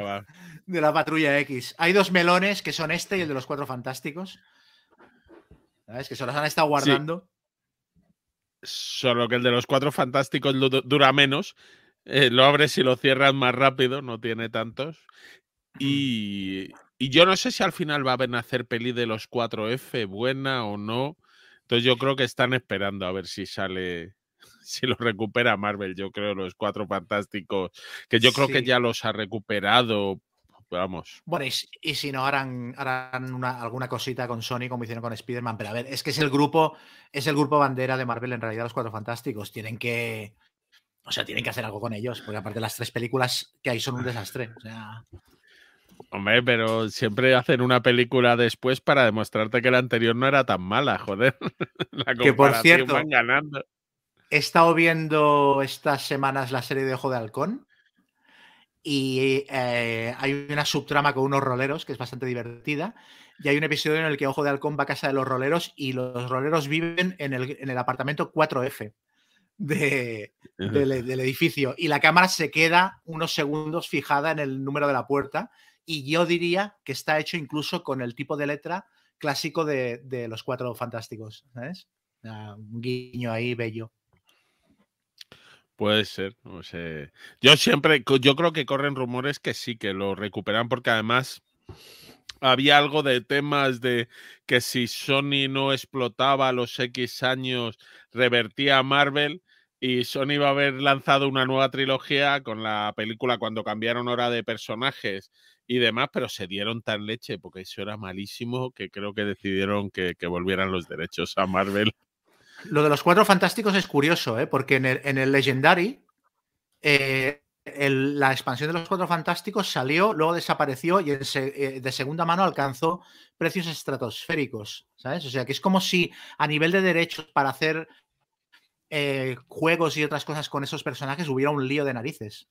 de la patrulla X. Hay dos melones que son este y el de los cuatro fantásticos. ¿Sabes? Que se los han estado guardando. Solo que el de los cuatro fantásticos dura menos. Eh, lo abres y lo cierras más rápido, no tiene tantos. Y, y yo no sé si al final va a hacer peli de los 4F, buena o no. Entonces yo creo que están esperando a ver si sale, si lo recupera Marvel. Yo creo los cuatro fantásticos, que yo creo que ya los ha recuperado. Vamos. Bueno, y, si no harán, harán alguna cosita con Sony como hicieron con Spider-Man. Pero a ver, es que es el grupo, es el grupo bandera de Marvel en realidad, los cuatro fantásticos. Tienen que. O sea, tienen que hacer algo con ellos, porque aparte las tres películas que hay son un desastre. O sea. Hombre, pero siempre hacen una película después para demostrarte que la anterior no era tan mala, joder. La que por cierto, van ganando. He estado viendo estas semanas la serie de Ojo de Halcón y eh, hay una subtrama con unos roleros que es bastante divertida. Y hay un episodio en el que Ojo de Halcón va a casa de los roleros y los roleros viven en el, en el apartamento 4F. De, del, edificio y la cámara se queda unos segundos fijada en el número de la puerta y yo diría que está hecho incluso con el tipo de letra clásico de, los cuatro fantásticos, ¿sabes? un guiño ahí bello. Puede ser, no sé. Yo siempre, yo creo que corren rumores que sí, que lo recuperan porque además había algo de temas de que si Sony no explotaba los X años, revertía a Marvel y Sony va a haber lanzado una nueva trilogía con la película cuando cambiaron hora de personajes y demás, pero se dieron tan leche porque eso era malísimo que creo que decidieron que, volvieran los derechos a Marvel. Lo de los cuatro fantásticos es curioso, ¿eh? porque en el, Legendary eh, la expansión de los cuatro fantásticos salió, luego desapareció y eh, de segunda mano alcanzó precios estratosféricos, ¿sabes? O sea que es como si a nivel de derechos para hacer juegos y otras cosas con esos personajes hubiera un lío de narices.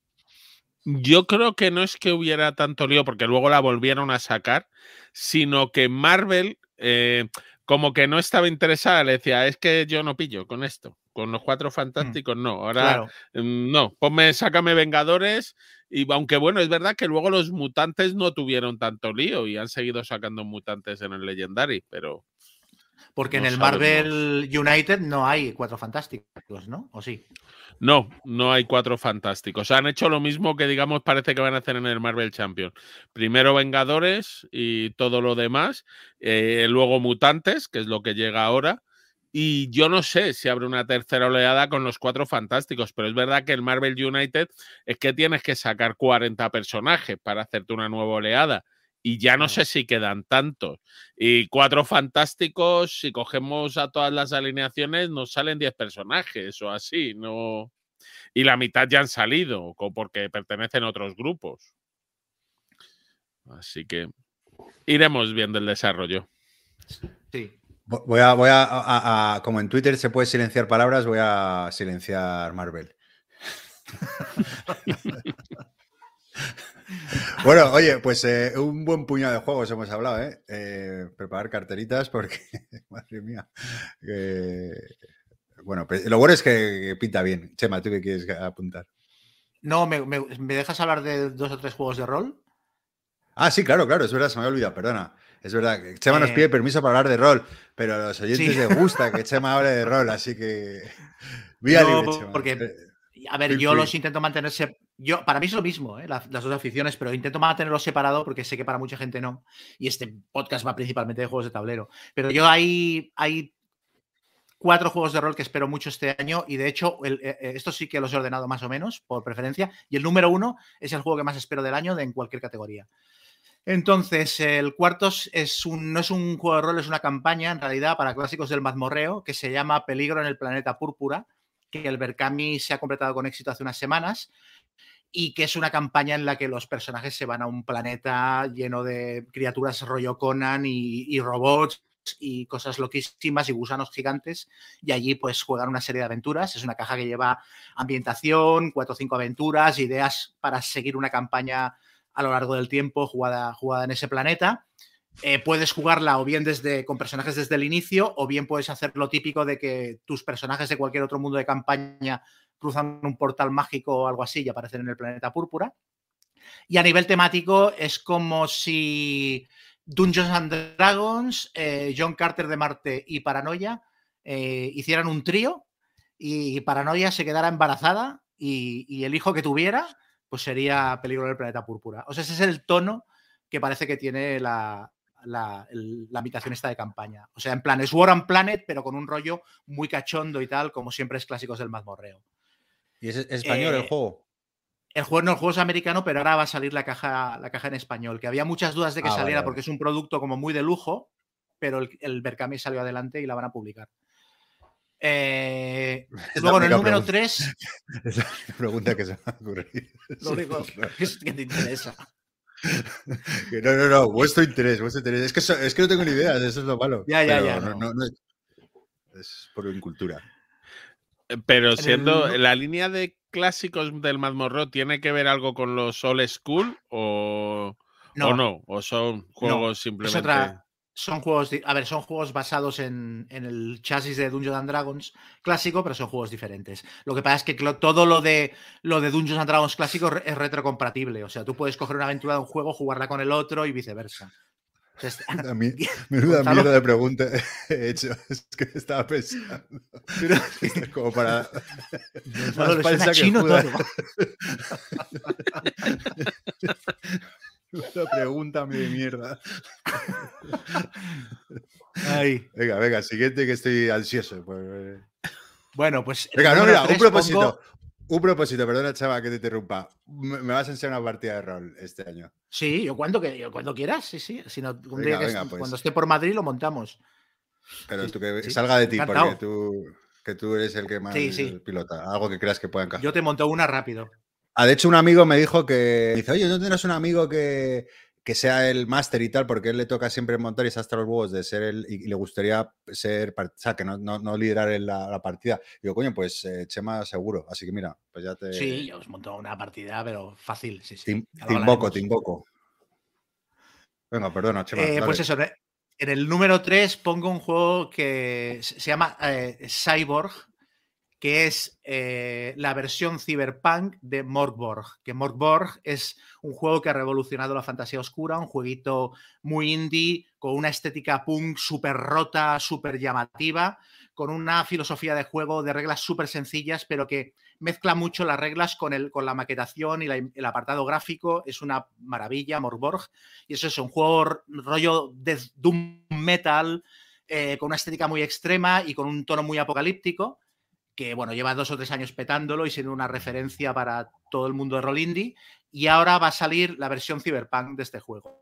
Yo creo que no es que hubiera tanto lío porque luego la volvieron a sacar, sino que Marvel, eh, como que no estaba interesada, le decía, es que yo no pillo con esto, con los cuatro mm, fantásticos, no, ahora mm, no, ponme, sácame Vengadores, y aunque bueno, es verdad que luego los mutantes no tuvieron tanto lío y han seguido sacando mutantes en el Legendary, pero... Porque en el Marvel United no hay cuatro fantásticos, ¿no? ¿O sí? No, no hay cuatro fantásticos. Han hecho lo mismo que, digamos, parece que van a hacer en el Marvel Champion. Primero Vengadores y todo lo demás. Eh, luego Mutantes, que es lo que llega ahora. Y yo no sé si abre una tercera oleada con los cuatro fantásticos, pero es verdad que el Marvel United es que tienes que sacar 40 personajes para hacerte una nueva oleada y ya no sé si quedan tantos. Y cuatro fantásticos, si cogemos a todas las alineaciones, nos salen 10 personajes o así, no. Y la mitad ya han salido, porque pertenecen a otros grupos. Así que iremos viendo el desarrollo. Sí. Voy a, voy a, como en Twitter se puede silenciar palabras, voy a silenciar Marvel. Bueno, oye, pues eh, un buen puñado de juegos hemos hablado, ¿eh? ¿eh? preparar carteritas porque, madre mía. bueno, pues, lo bueno es que pinta bien. Chema, ¿tú qué quieres apuntar? No, ¿me, dejas hablar de dos o tres juegos de rol? Ah, sí, claro, claro, es verdad, se me había olvidado, perdona. Es verdad, Chema nos eh, pide permiso para hablar de rol, pero a los oyentes les gusta que Chema hable de rol, así que... Vía Chema. Porque, a ver, yo los intento mantenerse yo, para mí es lo mismo, ¿eh? las, dos aficiones, pero intento mantenerlos separados porque sé que para mucha gente no. Y este podcast va principalmente de juegos de tablero. Pero yo hay, hay cuatro juegos de rol que espero mucho este año y de hecho el, eh, eh, esto sí que los he ordenado más o menos por preferencia y el número uno es el juego que más espero del año de, en cualquier categoría. Entonces, el cuarto es un, no es un juego de rol, es una campaña en realidad para clásicos del mazmorreo que se llama Peligro en el planeta púrpura, que el Berkami se ha completado con éxito hace unas semanas y que es una campaña en la que los personajes se van a un planeta lleno de criaturas rollo Conan y, robots y cosas loquísimas y gusanos gigantes y allí pues juegan una serie de aventuras. Es una caja que lleva ambientación, cuatro o cinco aventuras, ideas para seguir una campaña a lo largo del tiempo jugada, jugada en ese planeta. eh, puedes jugarla o bien desde, con personajes desde el inicio, o bien puedes hacer lo típico de que tus personajes de cualquier otro mundo de campaña cruzan un portal mágico o algo así y aparecen en el planeta púrpura. Y a nivel temático es como si Dungeons and Dragons, eh, John Carter de Marte y Paranoia eh, hicieran un trío y Paranoia se quedara embarazada y, el hijo que tuviera pues sería Peligro del Planeta Púrpura. O sea, ese es el tono que parece que tiene la, la, habitación esta de campaña. O sea, en plan, es War and Planet, pero con un rollo muy cachondo y tal, como siempre es clásicos del mazmorreo. ¿Y es, español el eh, juego? El juego no, el juego es americano, pero ahora va a salir la caja, la caja en español, que había muchas dudas de que ah, saliera porque es un producto como muy de lujo, pero el, el Berkami salió adelante y la van a publicar. Eh, luego en el número 3. Esa es la pregunta que se me ha ocurrido. Lo único es que te interesa. No, no, no, vuestro interés, vuestro interés. Es que, es que no tengo ni idea, eso es lo malo. Ya, ya, ya. es por incultura. Pero siendo la línea de clásicos del Mazmorro, ¿tiene que ver algo con los old school o no? ¿O, no? ¿O son juegos simplemente.? son juegos, a ver, son juegos basados en, el chasis de Dungeons and Dragons clásico, pero son juegos diferentes. Lo que pasa es que todo lo de lo de Dungeons and Dragons clásico es retrocompatible. O sea, tú puedes coger una aventura de un juego, jugarla con el otro y viceversa. A mí, menuda mierda de pregunta he hecho. Es que estaba pensando. como para. No, no, chino todo. Una pregunta de mierda. Venga, venga, siguiente que estoy ansioso. Pues, eh. Bueno, pues. Venga, no, mira, un propósito. Un propósito, perdona, chava, que te interrumpa. Me vas a enseñar una partida de rol este año. Sí, yo cuando, que, cuando quieras, sí, sí. Si no, pues. Cuando esté por Madrid lo montamos. Pero tú que salga de ti, porque tú, que tú eres el que más pilota. Algo que creas que pueda encajar. Yo te monto una rápido. Ah, de hecho, un amigo me dijo que dice, oye, ¿no tendrás un amigo que, sea el máster y tal? Porque él le toca siempre montar y se hasta los huevos de ser él y, le gustaría ser, o sea, que no, no, liderar la, la, partida. Y digo, coño, pues eh, Chema seguro. Así que mira, pues ya te. Sí, yo os monto una partida, pero fácil. Sí, sí. Te, invoco, te invoco. Venga, perdona, Chema. Eh, pues eso, en el número 3 pongo un juego que se llama eh, Cyborg que es eh, la versión cyberpunk de Morgborg, que Morgborg es un juego que ha revolucionado la fantasía oscura, un jueguito muy indie, con una estética punk súper rota, súper llamativa, con una filosofía de juego de reglas súper sencillas, pero que mezcla mucho las reglas con, el, con la maquetación y el apartado gráfico. Es una maravilla, Morgborg. Y eso es un juego rollo de doom metal, eh, con una estética muy extrema y con un tono muy apocalíptico que bueno, lleva dos o tres años petándolo y siendo una referencia para todo el mundo de roll indie, y ahora va a salir la versión cyberpunk de este juego.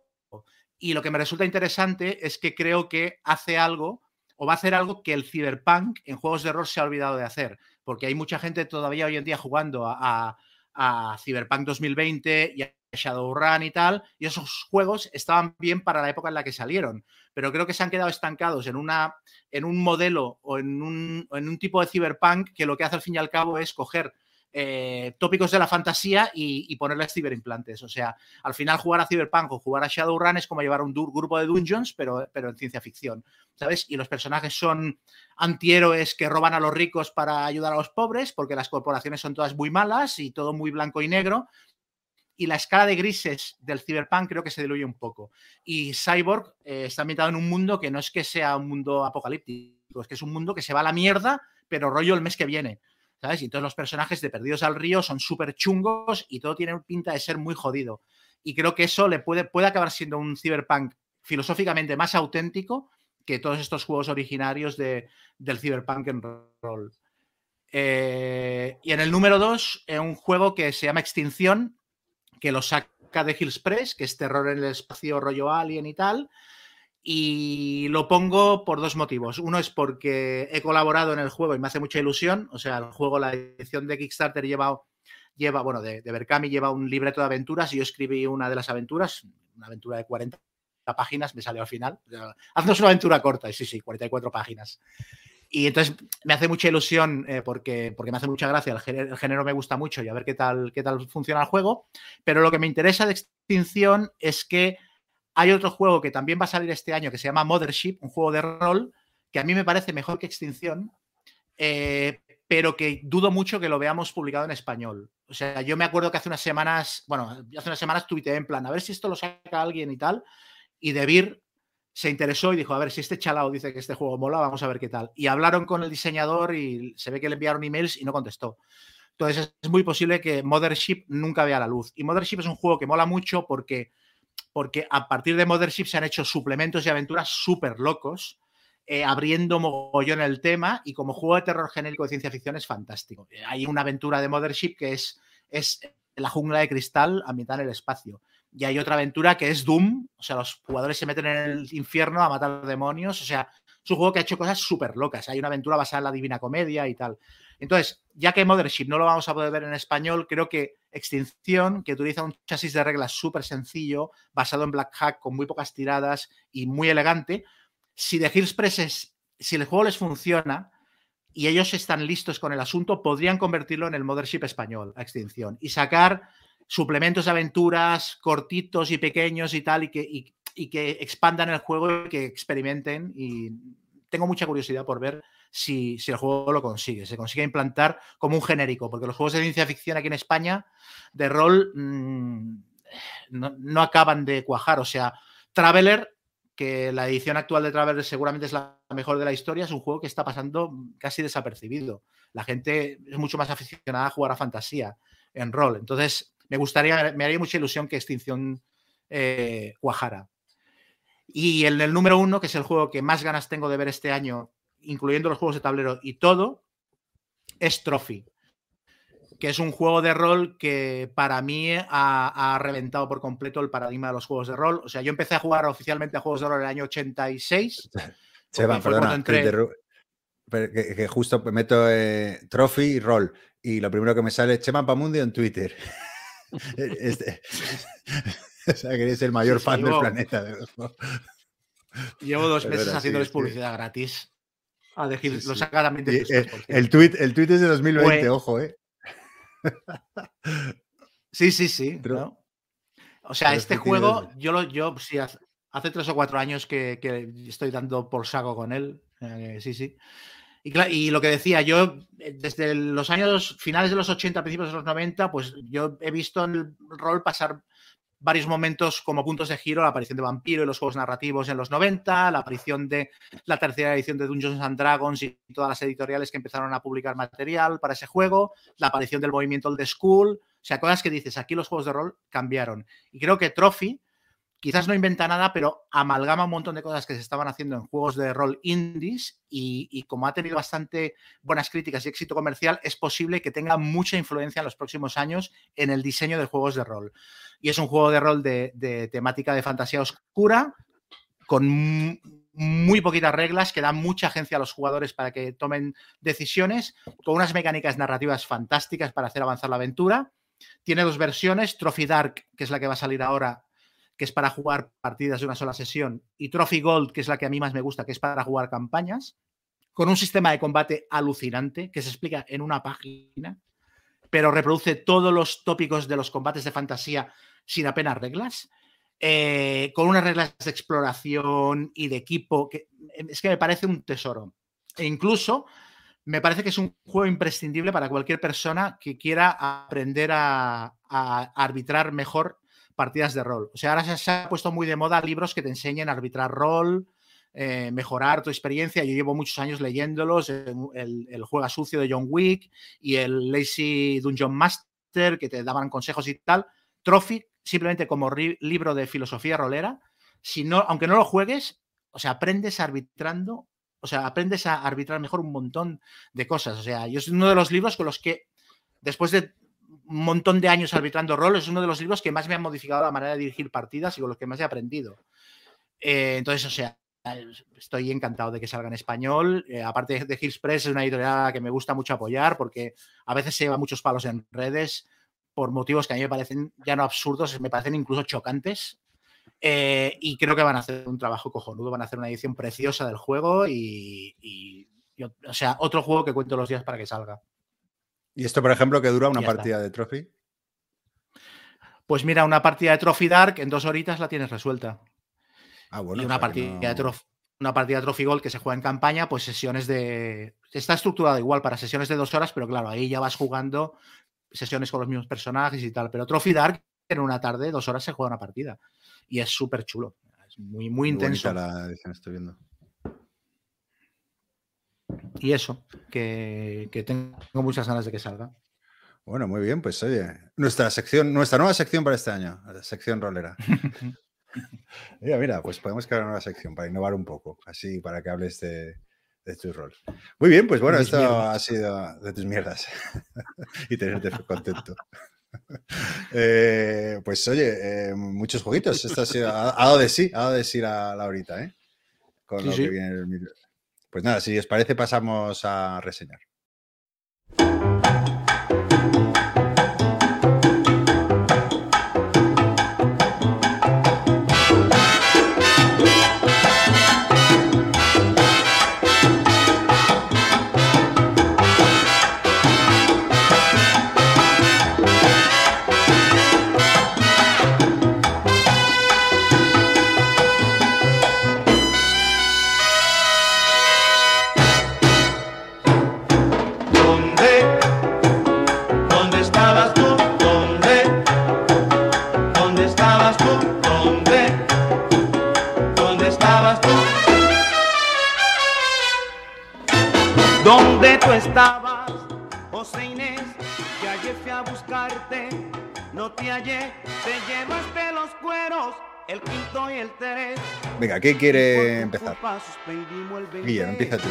Y lo que me resulta interesante es que creo que hace algo o va a hacer algo que el cyberpunk en juegos de rol se ha olvidado de hacer, porque hay mucha gente todavía hoy en día jugando a, a Cyberpunk 2020 y a Shadowrun y tal, y esos juegos estaban bien para la época en la que salieron, pero creo que se han quedado estancados en, una, en un modelo o en un, en un tipo de cyberpunk que lo que hace al fin y al cabo es coger eh, tópicos de la fantasía y, ponerles ciberimplantes. O sea, al final jugar a Cyberpunk o jugar a Shadowrun es como llevar un grupo de dungeons, pero, pero en ciencia ficción, ¿sabes? Y los personajes son antihéroes que roban a los ricos para ayudar a los pobres, porque las corporaciones son todas muy malas y todo muy blanco y negro y la escala de grises del Cyberpunk creo que se diluye un poco. Y Cyborg eh, está ambientado en un mundo que no es que sea un mundo apocalíptico, es que es un mundo que se va a la mierda, pero rollo el mes que viene. ¿Sabes? Y todos los personajes de Perdidos al Río son súper chungos y todo tiene pinta de ser muy jodido. Y creo que eso le puede, puede acabar siendo un Cyberpunk filosóficamente más auténtico que todos estos juegos originarios de, del Cyberpunk en rol. Eh, y en el número 2, un juego que se llama Extinción, que lo saca de Hills Press, que es terror en el espacio rollo alien y tal. Y lo pongo por dos motivos. Uno es porque he colaborado en el juego y me hace mucha ilusión. O sea, el juego, la edición de Kickstarter lleva, lleva bueno, de, de Berkami lleva un libreto de aventuras y yo escribí una de las aventuras, una aventura de 40 páginas, me salió al final. Haznos una aventura corta, y sí, sí, 44 páginas. Y entonces me hace mucha ilusión eh, porque, porque me hace mucha gracia, el género, me gusta mucho y a ver qué tal, qué tal funciona el juego. Pero lo que me interesa de Extinción es que Hay otro juego que también va a salir este año que se llama Mothership, un juego de rol que a mí me parece mejor que Extinción, eh, pero que dudo mucho que lo veamos publicado en español. O sea, yo me acuerdo que hace unas semanas, bueno, hace unas semanas tuiteé en plan, a ver si esto lo saca alguien y tal, y Debir se interesó y dijo, a ver, si este chalao dice que este juego mola, vamos a ver qué tal. Y hablaron con el diseñador y se ve que le enviaron emails y no contestó. Entonces es muy posible que Mothership nunca vea la luz. Y Mothership es un juego que mola mucho porque, porque a partir de Mothership se han hecho suplementos y aventuras súper locos eh, abriendo mogollón el tema y como juego de terror genérico de ciencia ficción es fantástico. Eh, hay una aventura de Mothership que es, es la jungla de cristal ambientada en el espacio. Y hay otra aventura que es Doom, o sea, los jugadores se meten en el infierno a matar demonios, o sea, es un juego que ha hecho cosas súper locas. Hay una aventura basada en la Divina Comedia y tal. Entonces, ya que Mothership no lo vamos a poder ver en español, creo que Extinción, que utiliza un chasis de reglas súper sencillo, basado en Black Hack, con muy pocas tiradas y muy elegante, si The Express si el juego les funciona y ellos están listos con el asunto, podrían convertirlo en el Mothership español extinción y sacar suplementos de aventuras cortitos y pequeños y tal, y que, y, que expandan el juego y que experimenten. Y tengo mucha curiosidad por ver si, el juego lo consigue, se consigue implantar como un genérico, porque los juegos de ciencia ficción aquí en España de rol mm, no, no, acaban de cuajar. O sea, Traveler que la edición actual de Traveler seguramente es la mejor de la historia, es un juego que está pasando casi desapercibido. La gente es mucho más aficionada a jugar a fantasía en rol. Entonces, me gustaría, me haría mucha ilusión que Extinción eh, cuajara. Y el, el número uno, que es el juego que más ganas tengo de ver este año, incluyendo los juegos de tablero y todo, es Trophy que es un juego de rol que para mí ha, reventado por completo el paradigma de los juegos de rol. O sea, yo empecé a jugar oficialmente a juegos de rol en el año 86. Seba, perdona, que, justo meto eh, trophy y rol. Y lo primero que me sale es Chema Pamundi en Twitter. este, o sea, que eres el mayor fan del planeta. llevo dos meses haciéndoles publicidad gratis. A decir, lo saca también de el, el, tweet, el tweet es de 2020, ojo, ¿eh? sí, sí, sí. O sea, este juego, yo lo, yo sí, hace, tres o cuatro años que, estoy dando por saco con él. Eh, sí, sí. Y, lo que decía, yo eh, desde los años finales de los 80, principios de los 90, pues yo he visto en el rol pasar varios momentos como puntos de giro, la aparición de Vampiro y los juegos narrativos en los 90, la aparición de la tercera edición de Dungeons and Dragons y todas las editoriales que empezaron a publicar material para ese juego, la aparición del movimiento Old School, o sea, cosas que dices, aquí los juegos de rol cambiaron. Y creo que Trophy quizás no inventa nada, pero amalgama un montón de cosas que se estaban haciendo en juegos de rol indies y, como ha tenido bastante buenas críticas y éxito comercial, es posible que tenga mucha influencia en los próximos años en el diseño de juegos de rol. Y es un juego de rol de, temática de fantasía oscura, con muy poquitas reglas, que dan mucha agencia a los jugadores para que tomen decisiones, con unas mecánicas narrativas fantásticas para hacer avanzar la aventura. Tiene dos versiones, Trophy Dark, que es la que va a salir ahora, que es para jugar partidas de una sola sesión, y Trophy Gold, que es la que a mí más me gusta, que es para jugar campañas, con un sistema de combate alucinante que se explica en una página, pero reproduce todos los tópicos de los combates de fantasía sin apenas reglas, eh, con unas reglas de exploración y de equipo, que es que me parece un tesoro. E incluso me parece que es un juego imprescindible para cualquier persona que quiera aprender a arbitrar mejor partidas de rol. O sea, ahora se, ha puesto muy de moda libros que te enseñen a arbitrar rol, eh, mejorar tu experiencia. Yo llevo muchos años leyéndolos, el, el, Juega Sucio de John Wick y el Lazy Dungeon Master, que te daban consejos y tal. Trophy, simplemente como libro de filosofía rolera, si aunque no lo juegues, o sea, aprendes arbitrando, o sea, aprendes a arbitrar mejor un montón de cosas. O sea, yo es uno de los libros con los que, después de montón de años arbitrando rol, es uno de los libros que más me han modificado la manera de dirigir partidas y con los que más he aprendido. Eh, entonces, o sea, estoy encantado de que salga en español. Eh, aparte de Express es una editorial que me gusta mucho apoyar porque a veces se lleva muchos palos en redes por motivos que a mí me parecen ya no absurdos, me parecen incluso chocantes. Eh, y creo que van a hacer un trabajo cojonudo, van a hacer una edición preciosa del juego y o sea, otro juego que cuento los días para que salga. ¿Y esto, por ejemplo, que dura una partida de Trophy? Pues mira, una partida de Trophy Dark en dos horitas la tienes resuelta. Ah, bueno, y una partida, de una partida de Trophy Gold que se juega en campaña, pues sesiones de. Está estructurado igual para sesiones de dos horas, pero claro, ahí ya vas jugando sesiones con los mismos personajes y tal. Pero Trophy Dark, en una tarde, dos horas se juega una partida. Y es súper chulo. Es muy, muy, intenso. La estoy viendo. Y eso, que, que tengo muchas ganas de que salga. Bueno, muy bien, pues oye, nuestra sección, nuestra nueva sección para este año, la sección rolera. mira, mira, pues podemos crear una nueva sección para innovar un poco, así para que hables de, tus roles. Muy bien, pues bueno, esto ha sido de tus mierdas y tenerte contento. Eh, pues oye, eh, muchos jueguitos. Esto ha, sido, ha, dado de sí, ha dado de sí la, la horita, ¿eh? Con lo que viene Pues nada, si os parece, pasamos a reseñar. Estabas, José Inés, que ayer fui a buscarte, no te hallé, te llevaste los cueros, el quinto y el tres. Venga, ¿qué quiere empezar? Guilla, empieza tú.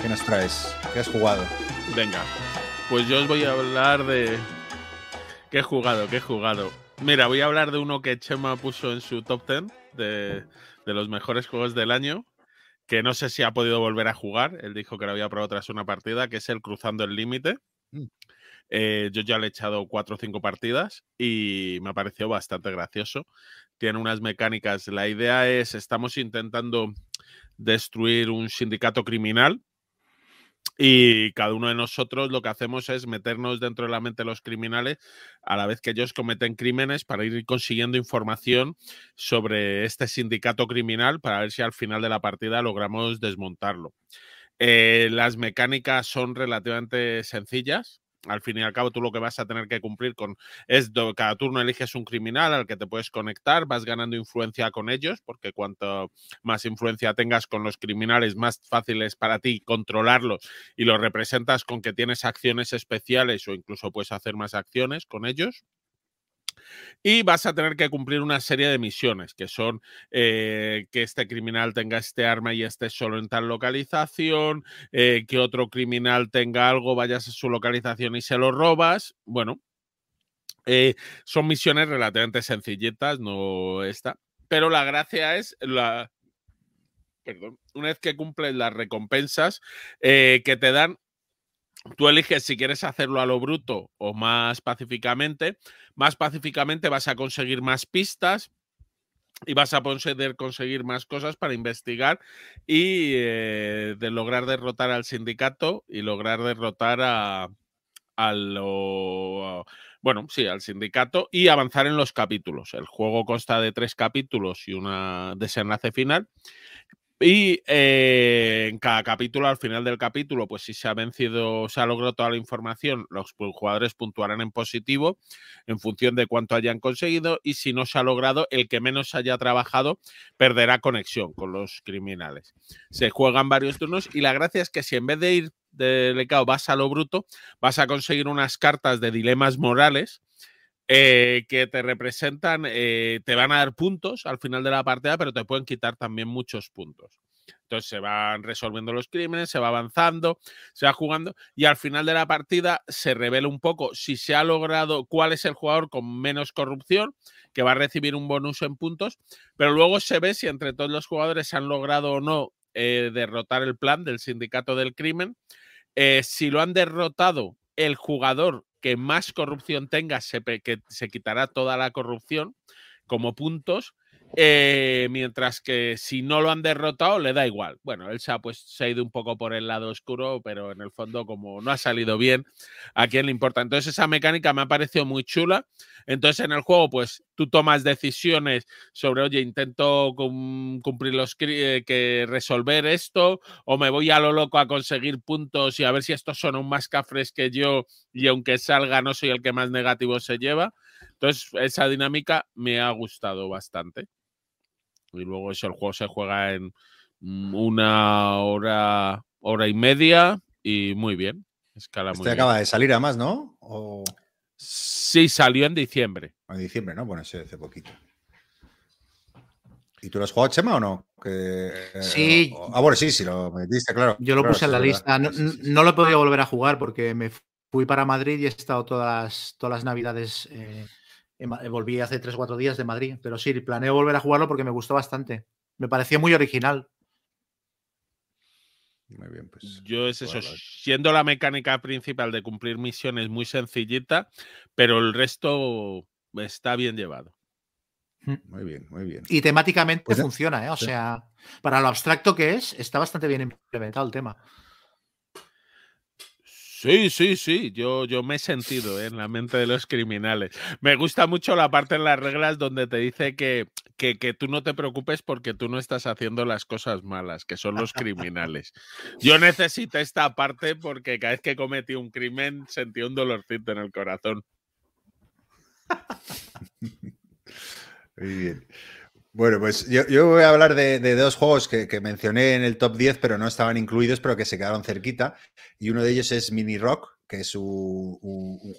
¿Qué nos traes? ¿Qué has jugado? Venga, pues yo os voy a hablar de... ¿Qué he jugado? ¿Qué he jugado? Mira, voy a hablar de uno que Chema puso en su top 10 de, de los mejores juegos del año que no sé si ha podido volver a jugar. Él dijo que lo había probado tras una partida, que es el Cruzando el Límite. Mm. Eh, yo ya le he echado cuatro o cinco partidas y me ha parecido bastante gracioso. Tiene unas mecánicas. La idea es, estamos intentando destruir un sindicato criminal y cada uno de nosotros lo que hacemos es meternos dentro de la mente de los criminales a la vez que ellos cometen crímenes para ir consiguiendo información sobre este sindicato criminal para ver si al final de la partida logramos desmontarlo. Eh, las mecánicas son relativamente sencillas al fin y al cabo tú lo que vas a tener que cumplir con es cada turno eliges un criminal al que te puedes conectar, vas ganando influencia con ellos, porque cuanto más influencia tengas con los criminales, más fácil es para ti controlarlos y los representas con que tienes acciones especiales o incluso puedes hacer más acciones con ellos. Y vas a tener que cumplir una serie de misiones, que son eh, que este criminal tenga este arma y esté solo en tal localización, eh, que otro criminal tenga algo, vayas a su localización y se lo robas. Bueno, eh, son misiones relativamente sencillitas, no esta. Pero la gracia es la, perdón, una vez que cumples las recompensas que te dan, Tú eliges si quieres hacerlo a lo bruto o más pacíficamente. Más pacíficamente vas a conseguir más pistas y vas a poder conseguir más cosas para investigar y eh, de lograr derrotar al sindicato y lograr derrotar a, lo, bueno, sí, al sindicato y avanzar en los capítulos. El juego consta de tres capítulos y una desenlace final. Y eh, en cada capítulo, al final del capítulo, pues si se ha vencido, se ha logrado toda la información, los jugadores puntuarán en positivo en función de cuánto hayan conseguido y si no se ha logrado, el que menos haya trabajado perderá conexión con los criminales. Se juegan varios turnos y la gracia es que si en vez de ir de lecao vas a lo bruto, vas a conseguir unas cartas de dilemas morales eh, que te representan, eh, te van a dar puntos al final de la partida, pero te pueden quitar también muchos puntos. Entonces se van resolviendo los crímenes, se va avanzando, se va jugando y al final de la partida se revela un poco si se ha logrado cuál es el jugador con menos corrupción, que va a recibir un bonus en puntos, pero luego se ve si entre todos los jugadores han logrado o no eh, derrotar el plan del sindicato del crimen. si lo han derrotado el jugador que más corrupción tenga, se, que se quitará toda la corrupción como puntos. Eh, mientras que si no lo han derrotado, le da igual. Bueno, ha, pues, se ha ido un poco por el lado oscuro, pero en el fondo, como no ha salido bien, ¿a quién le importa? Entonces, esa mecánica me ha parecido muy chula. Entonces, en el juego, pues tú tomas decisiones sobre, oye, intento cumplir los eh, que resolver esto, o me voy a lo loco a conseguir puntos y a ver si estos son aún más cafres que yo, y aunque salga, no soy el que más negativo se lleva. Entonces, esa dinámica me ha gustado bastante. Y luego eso, el juego se juega en mm, una hora, hora y media y muy bien. Escala este acaba de salir además, ¿no? O... Sí, salió en diciembre. En diciembre, ¿no? Bueno, sí, hace poquito. ¿Y tú lo has jugado, Chema, o no? Que, sí. ah, bueno, sí, sí, lo metiste, claro. Yo lo puse en la lista. No, no, lo he podido volver a jugar porque me fui para Madrid y he estado todas las, todas las navidades eh, Volví hace 3 o 4 días de Madrid, pero sí, planeo volver a jugarlo porque me gustó bastante. Me pareció muy original. Muy bien, pues. Yo es eso, siendo la mecánica principal de cumplir misiones muy sencillita, pero el resto está bien llevado. Mm. Muy bien, muy bien. Y temáticamente pues funciona, ¿eh? O sea, para lo abstracto que es, está bastante bien implementado el tema. Sí, sí, sí, yo, yo me he sentido ¿eh? en la mente de los criminales. Me gusta mucho la parte en las reglas donde te dice que, que, que, tú no te preocupes porque tú no estás haciendo las cosas malas, que son los criminales. Yo necesito esta parte porque cada vez que cometí un crimen sentí un dolorcito en el corazón. Muy bien. Bueno, pues yo, voy a hablar de, dos juegos que, mencioné en el top 10, pero no estaban incluidos, pero que se quedaron cerquita. Y uno de ellos es Mini Rock, que es un,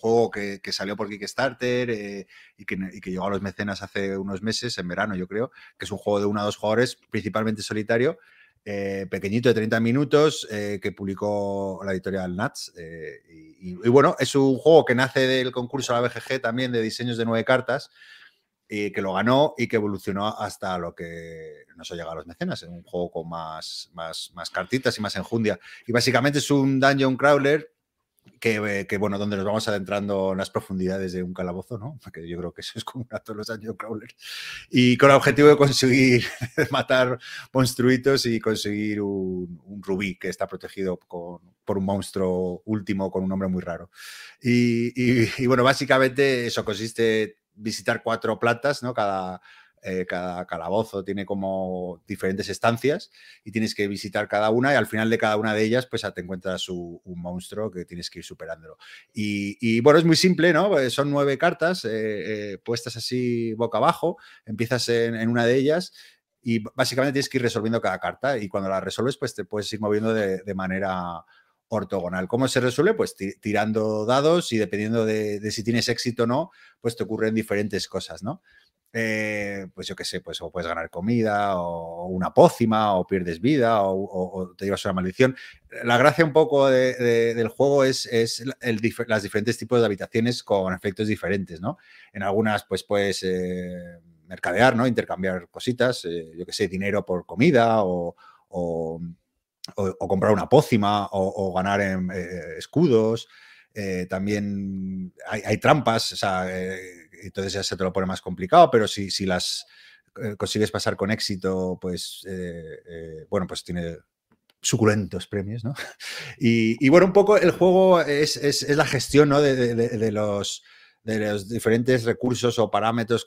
juego que, salió por Kickstarter eh, y, que, llegó a los mecenas hace unos meses, en verano yo creo, que es un juego de uno a dos jugadores, principalmente solitario, eh, pequeñito de 30 minutos, eh, que publicó la editorial Nats. Y, y, bueno, es un juego que nace del concurso de la BGG también de diseños de nueve cartas y que lo ganó y que evolucionó hasta lo que nos ha llegado a los mecenas, en un juego con más, más, más cartitas y más enjundia. Y básicamente es un dungeon crawler que, que, bueno, donde nos vamos adentrando en las profundidades de un calabozo, ¿no? Porque yo creo que eso es como a todos los dungeon crawlers. Y con el objetivo de conseguir matar monstruitos y conseguir un, rubí que está protegido por un monstruo último con un nombre muy raro. Y, y, y bueno, básicamente eso consiste visitar cuatro plantas, ¿no? Cada, eh, cada calabozo tiene como diferentes estancias y tienes que visitar cada una y al final de cada una de ellas pues te encuentras un, monstruo que tienes que ir superándolo. Y, bueno, es muy simple, ¿no? Pues son nueve cartas eh, eh, puestas así boca abajo, empiezas en, una de ellas y básicamente tienes que ir resolviendo cada carta y cuando la resuelves pues te puedes ir moviendo de manera ortogonal. ¿Cómo se resuelve? Pues tirando dados y dependiendo de, si tienes éxito o no, pues te ocurren diferentes cosas, ¿no? Eh, pues yo qué sé, pues o puedes ganar comida o una pócima o pierdes vida o, te llevas una maldición. La gracia un poco del juego es, es las diferentes tipos de habitaciones con efectos diferentes, ¿no? En algunas pues puedes eh, mercadear, ¿no? Intercambiar cositas, eh, yo qué sé, dinero por comida o, comprar una pócima o, ganar en, eh, escudos. Eh, también hay, trampas, o sea, eh, entonces ya se te lo pone más complicado, pero si, si las consigues pasar con éxito, pues bueno, pues tiene suculentos premios, ¿no? Y, bueno, un poco el juego es, es, la gestión ¿no? de, los de los diferentes recursos o parámetros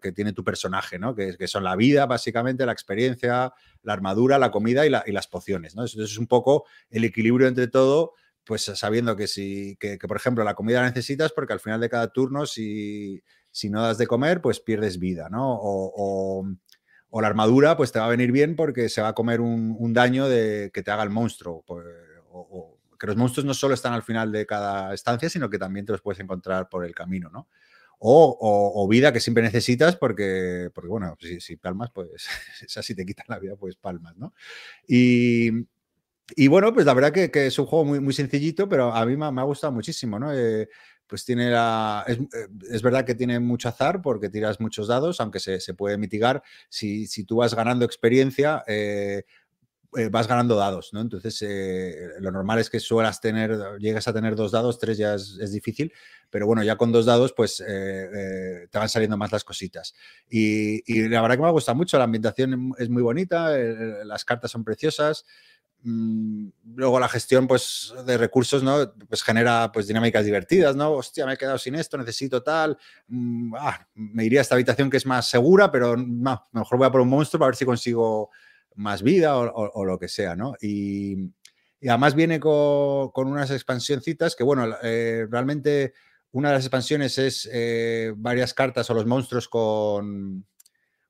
que tiene tu personaje, ¿no? Que, son la vida, básicamente, la experiencia, la armadura, la comida y, las pociones, ¿no? Eso es un poco el equilibrio entre todo, pues sabiendo que si, que, por ejemplo, la comida la necesitas porque al final de cada turno, si, si no das de comer, pues pierdes vida, ¿no? O, la armadura, pues te va a venir bien porque se va a comer un, daño de, que te haga el monstruo. Pues, o, que los monstruos no solo están al final de cada estancia, sino que también te los puedes encontrar por el camino, ¿no? O, vida que siempre necesitas porque, porque bueno, si, palmas, pues si te quitan la vida, pues palmas, ¿no? Y, bueno, pues la verdad que, es un juego muy, muy sencillito, pero a mí me, ha gustado muchísimo, ¿no? Eh, pues tiene la... Eh, es, verdad que tiene mucho azar porque tiras muchos dados, aunque se, puede mitigar. Si, si, tú vas ganando experiencia, eh, eh, vas ganando dados, ¿no? Entonces, lo normal es que suelas tener, llegas a tener dos dados, tres ya es, difícil, pero bueno, ya con dos dados, pues te van saliendo más las cositas. Y, y, la verdad que me ha gustado mucho, la ambientación es muy bonita, las cartas son preciosas. Mm, luego la gestión pues, de recursos ¿no? pues genera pues, dinámicas divertidas, ¿no? Hostia, me he quedado sin esto, necesito tal. Mm, ah, me iría a esta habitación que es más segura, pero no, mejor voy a por un monstruo para ver si consigo más vida o, lo que sea, ¿no? Y, además viene con, unas expansioncitas que, bueno, eh, realmente una de las expansiones es eh, varias cartas o los monstruos con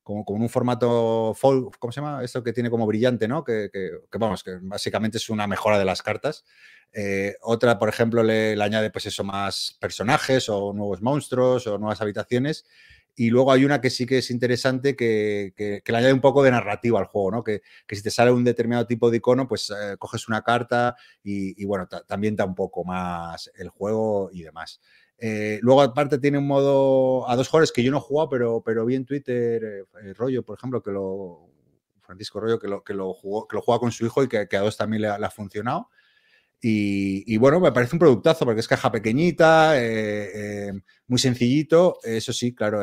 como, como un formato folk, ¿cómo se llama? Esto que tiene como brillante, ¿no? Que, vamos, que básicamente es una mejora de las cartas. Eh, otra, por ejemplo, le, añade pues eso, más personajes o nuevos monstruos o nuevas habitaciones. Y luego hay una que sí que es interesante que, le añade un poco de narrativa al juego, ¿no? Que, si te sale un determinado tipo de icono, pues eh, coges una carta y, bueno, también da un poco más el juego y demás. Eh, luego, aparte, tiene un modo a dos jugadores que yo no he jugado, pero, pero vi en Twitter, eh, Rollo, por ejemplo, que lo. Francisco Rollo, que lo, que lo, jugó, que lo juega con su hijo y que, a dos también le ha, funcionado. Y, bueno, me parece un productazo porque es caja pequeñita, muy sencillito. Eso sí, claro.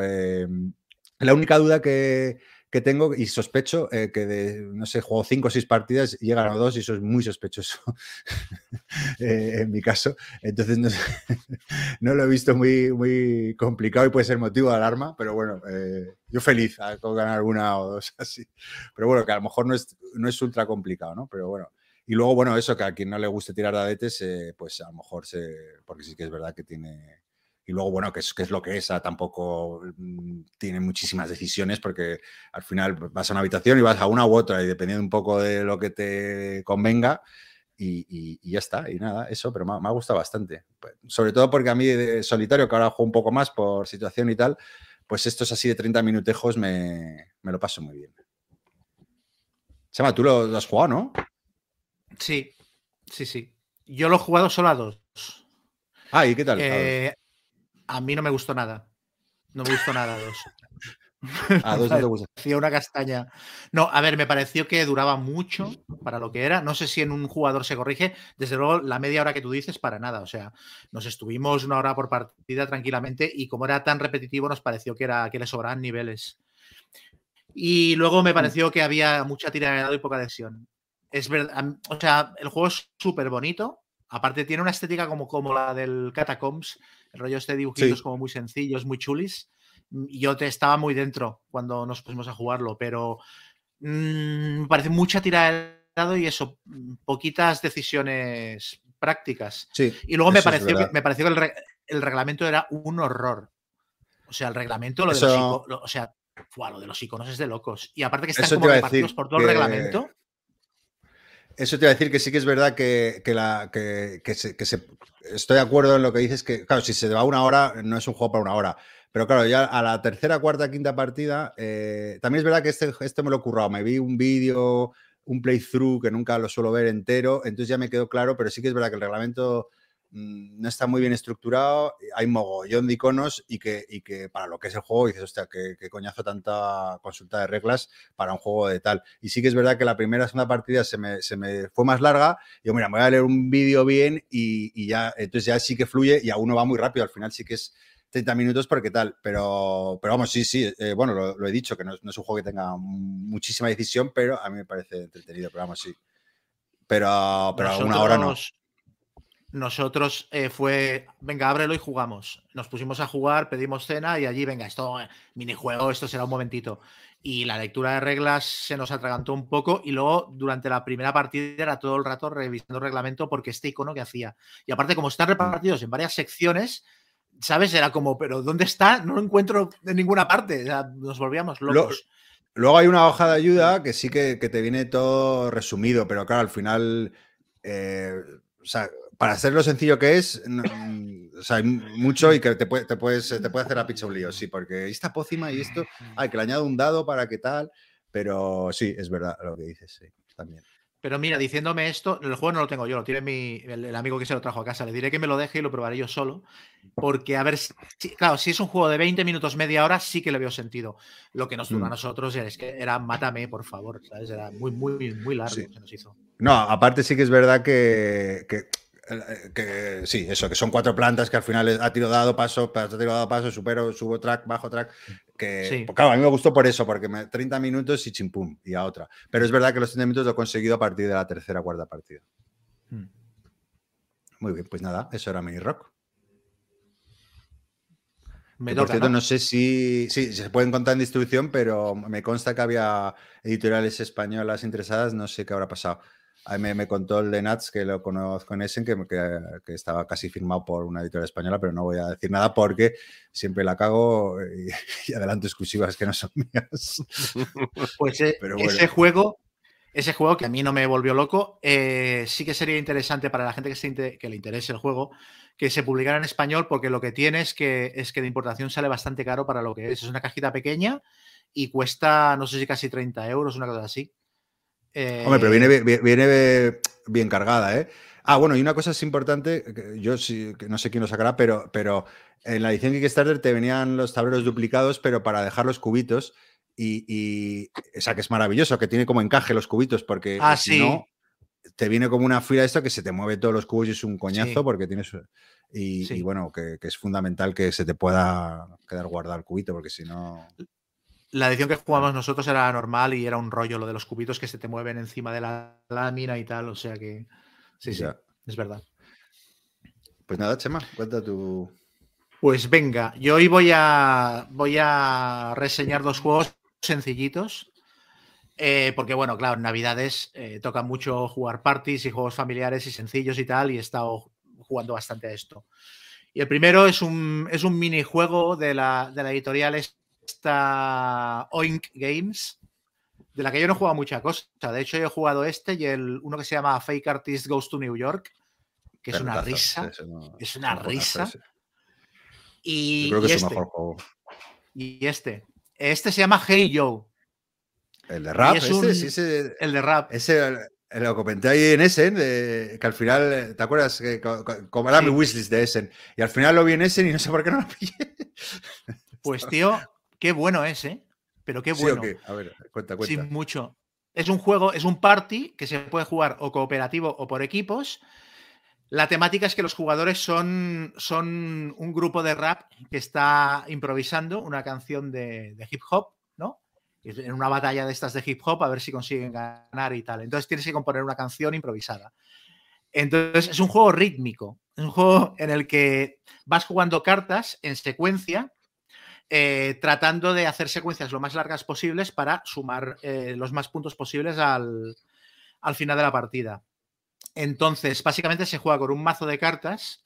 la única duda que, que tengo y sospecho eh, que de, no sé, juego cinco o seis partidas, llegan a dos y eso es muy sospechoso eh, en mi caso. Entonces no, lo he visto muy, muy complicado y puede ser motivo de alarma, pero bueno, eh, yo feliz con ganar una o dos así. Pero bueno, que a lo mejor no es, no es ultra complicado, ¿no? Pero bueno. Y luego, bueno, eso, que a quien no le guste tirar dadetes, pues a lo mejor se. Porque sí que es verdad que tiene y luego, bueno, que es, lo que es, tampoco mm, tiene muchísimas decisiones porque al final vas a una habitación y vas a una u otra y dependiendo un poco de lo que te convenga y, ya está, y nada, eso, pero me, ha gustado bastante. Pues, sobre todo porque a mí de solitario, que ahora juego un poco más por situación y tal, pues estos así de 30 minutejos me, me lo paso muy bien. Chama, tú lo, has jugado, ¿no? Sí, sí, sí. Yo lo he jugado solo a dos. Ah, ¿y qué tal? Eh, a mí no me gustó nada. No me gustó nada dos. A dos no te gusta. Hacía una castaña. No, a ver, me pareció que duraba mucho para lo que era. No sé si en un jugador se corrige. Desde luego, la media hora que tú dices, para nada. O sea, nos estuvimos una hora por partida tranquilamente y como era tan repetitivo, nos pareció que, era, que le sobraban niveles. Y luego me mm. pareció que había mucha tirada y poca adhesión. Es verdad, o sea, el juego es súper bonito. Aparte, tiene una estética como, como la del Catacombs el rollo este de dibujitos como muy sencillos, muy chulis. Mm, yo te estaba muy dentro cuando nos pusimos a jugarlo, pero mm, me parece mucha tirada de lado y eso, mm, poquitas decisiones prácticas. Sí, y luego me pareció, que, me pareció que el, reglamento era un horror. O sea, el reglamento, lo de los o sea, lo de los iconos es de locos. Y aparte que están como repartidos por todo el reglamento. Eso te iba a decir que sí que es verdad que, la, que, se, Estoy de acuerdo en lo que dices, que claro, si se va una hora, no es un juego para una hora. Pero claro, ya a la tercera, cuarta, quinta partida, eh, también es verdad que este, este me lo he currado. Me vi un vídeo, un playthrough que nunca lo suelo ver entero, entonces ya me quedó claro, pero sí que es verdad que el reglamento no está muy bien estructurado, hay mogollón de iconos y que, y que para lo que es el juego dices, hostia, qué, coñazo tanta consulta de reglas para un juego de tal. Y sí que es verdad que la primera segunda partida se me, se me fue más larga. Y yo, mira, me voy a leer un vídeo bien y, ya, entonces ya sí que fluye y a uno va muy rápido. Al final sí que es 30 minutos porque tal, pero, pero vamos, sí, sí, eh, bueno, lo, he dicho, que no, es un juego que tenga muchísima decisión, pero a mí me parece entretenido, pero vamos, sí. Pero, pero una hora no. Nosotros eh, fue, venga, ábrelo y jugamos. Nos pusimos a jugar, pedimos cena y allí, venga, esto, eh, minijuego, esto será un momentito. Y la lectura de reglas se nos atragantó un poco y luego durante la primera partida era todo el rato revisando el reglamento porque este icono que hacía. Y aparte, como están repartidos en varias secciones, ¿sabes? Era como, pero ¿dónde está? No lo encuentro en ninguna parte. nos volvíamos locos. Luego hay una hoja de ayuda que sí que, te viene todo resumido, pero claro, al final, eh, o sea, para ser lo sencillo que es, mm, o sea, hay mucho y que te, puede, te, puedes, te puede hacer a picha un lío, sí, porque esta pócima y esto, hay que le añado un dado para que tal, pero sí, es verdad lo que dices, sí, también. Pero mira, diciéndome esto, el juego no lo tengo yo, lo tiene mi, el, amigo que se lo trajo a casa. Le diré que me lo deje y lo probaré yo solo. Porque, a ver, claro, si es un juego de 20 minutos, media hora, sí que le veo sentido. Lo que nos dura a mm. nosotros es que era mátame, por favor, ¿sabes? Era muy, muy, muy largo se nos hizo. No, aparte sí que es verdad que, que, sí, eso, que son cuatro plantas que al final ha tiro dado paso, ha tiro dado paso, supero, subo track, bajo track. Que, pues claro, a mí me gustó por eso, porque 30 minutos y chimpum, y a otra. Pero es verdad que los 30 minutos lo he conseguido a partir de la tercera cuarta partida. Hmm. Muy bien, pues nada, eso era Mini Rock. Me por cierto, ¿no? sé si, sí, se pueden contar en distribución, pero me consta que había editoriales españolas interesadas, no sé qué habrá pasado. A mí me, contó el de Nats, que lo conozco en Essen, que, que, estaba casi firmado por una editorial española, pero no voy a decir nada porque siempre la cago y, adelanto exclusivas que no son mías. Pues eh, ese juego, ese juego que a mí no me volvió loco, eh, sí que sería interesante para la gente que, que le interese el juego, que se publicara en español porque lo que tiene es que, es que de importación sale bastante caro para lo que es. Es una cajita pequeña y cuesta, no sé si casi 30 euros, una cosa así. Hombre, pero viene, eh, viene, bien cargada, ¿eh? Ah, bueno, y una cosa es importante, yo sí, no sé quién lo sacará, pero, pero en la edición Kickstarter te venían los tableros duplicados, pero para dejar los cubitos. Y, y, o sea, que es maravilloso, que tiene como encaje los cubitos, porque ah, si no, te viene como una fila esto que se te mueve todos los cubos y es un coñazo porque tienes... Y, bueno, que, es fundamental que se te pueda quedar guardado el cubito porque si no... La edición que jugamos nosotros era normal y era un rollo lo de los cubitos que se te mueven encima de la lámina y tal, o sea que... Sí, sí, es verdad. Pues nada, Chema, cuenta tu... Pues venga, yo hoy voy a, voy a reseñar dos juegos sencillitos eh, porque, bueno, claro, en Navidades eh, toca mucho jugar parties y juegos familiares y sencillos y tal, y he estado jugando bastante a esto. Y el primero es un, es un minijuego de la, de la editorial esta Oink Games, de la que yo no he jugado mucha cosa. De hecho, yo he jugado este y el, uno que se llama Fake Artist Goes to New York, que es una risa. es una risa. Y, creo que es este, mejor juego. Y este. Este se llama Hey Joe. El de rap, ese, sí, ese, el de rap. Ese lo comenté ahí en Essen, que al final, ¿te acuerdas? Que, como era mi wishlist de Essen. Y al final lo vi en Essen y no sé por qué no lo pillé. Pues tío, qué bueno es, ¿eh? Pero qué bueno. A ver, cuenta, cuenta. Sin mucho. Es un juego, es un party que se puede jugar o cooperativo o por equipos. La temática es que los jugadores son, son un grupo de rap que está improvisando una canción de hip hop en una batalla de estas de hip hop a ver si consiguen ganar y tal. Entonces tienes que componer una canción improvisada. Entonces es un juego rítmico, es un juego en el que vas jugando cartas en secuencia, eh, tratando de hacer secuencias lo más largas posibles para sumar eh, los más puntos posibles al, al final de la partida. Entonces, básicamente se juega con un mazo de cartas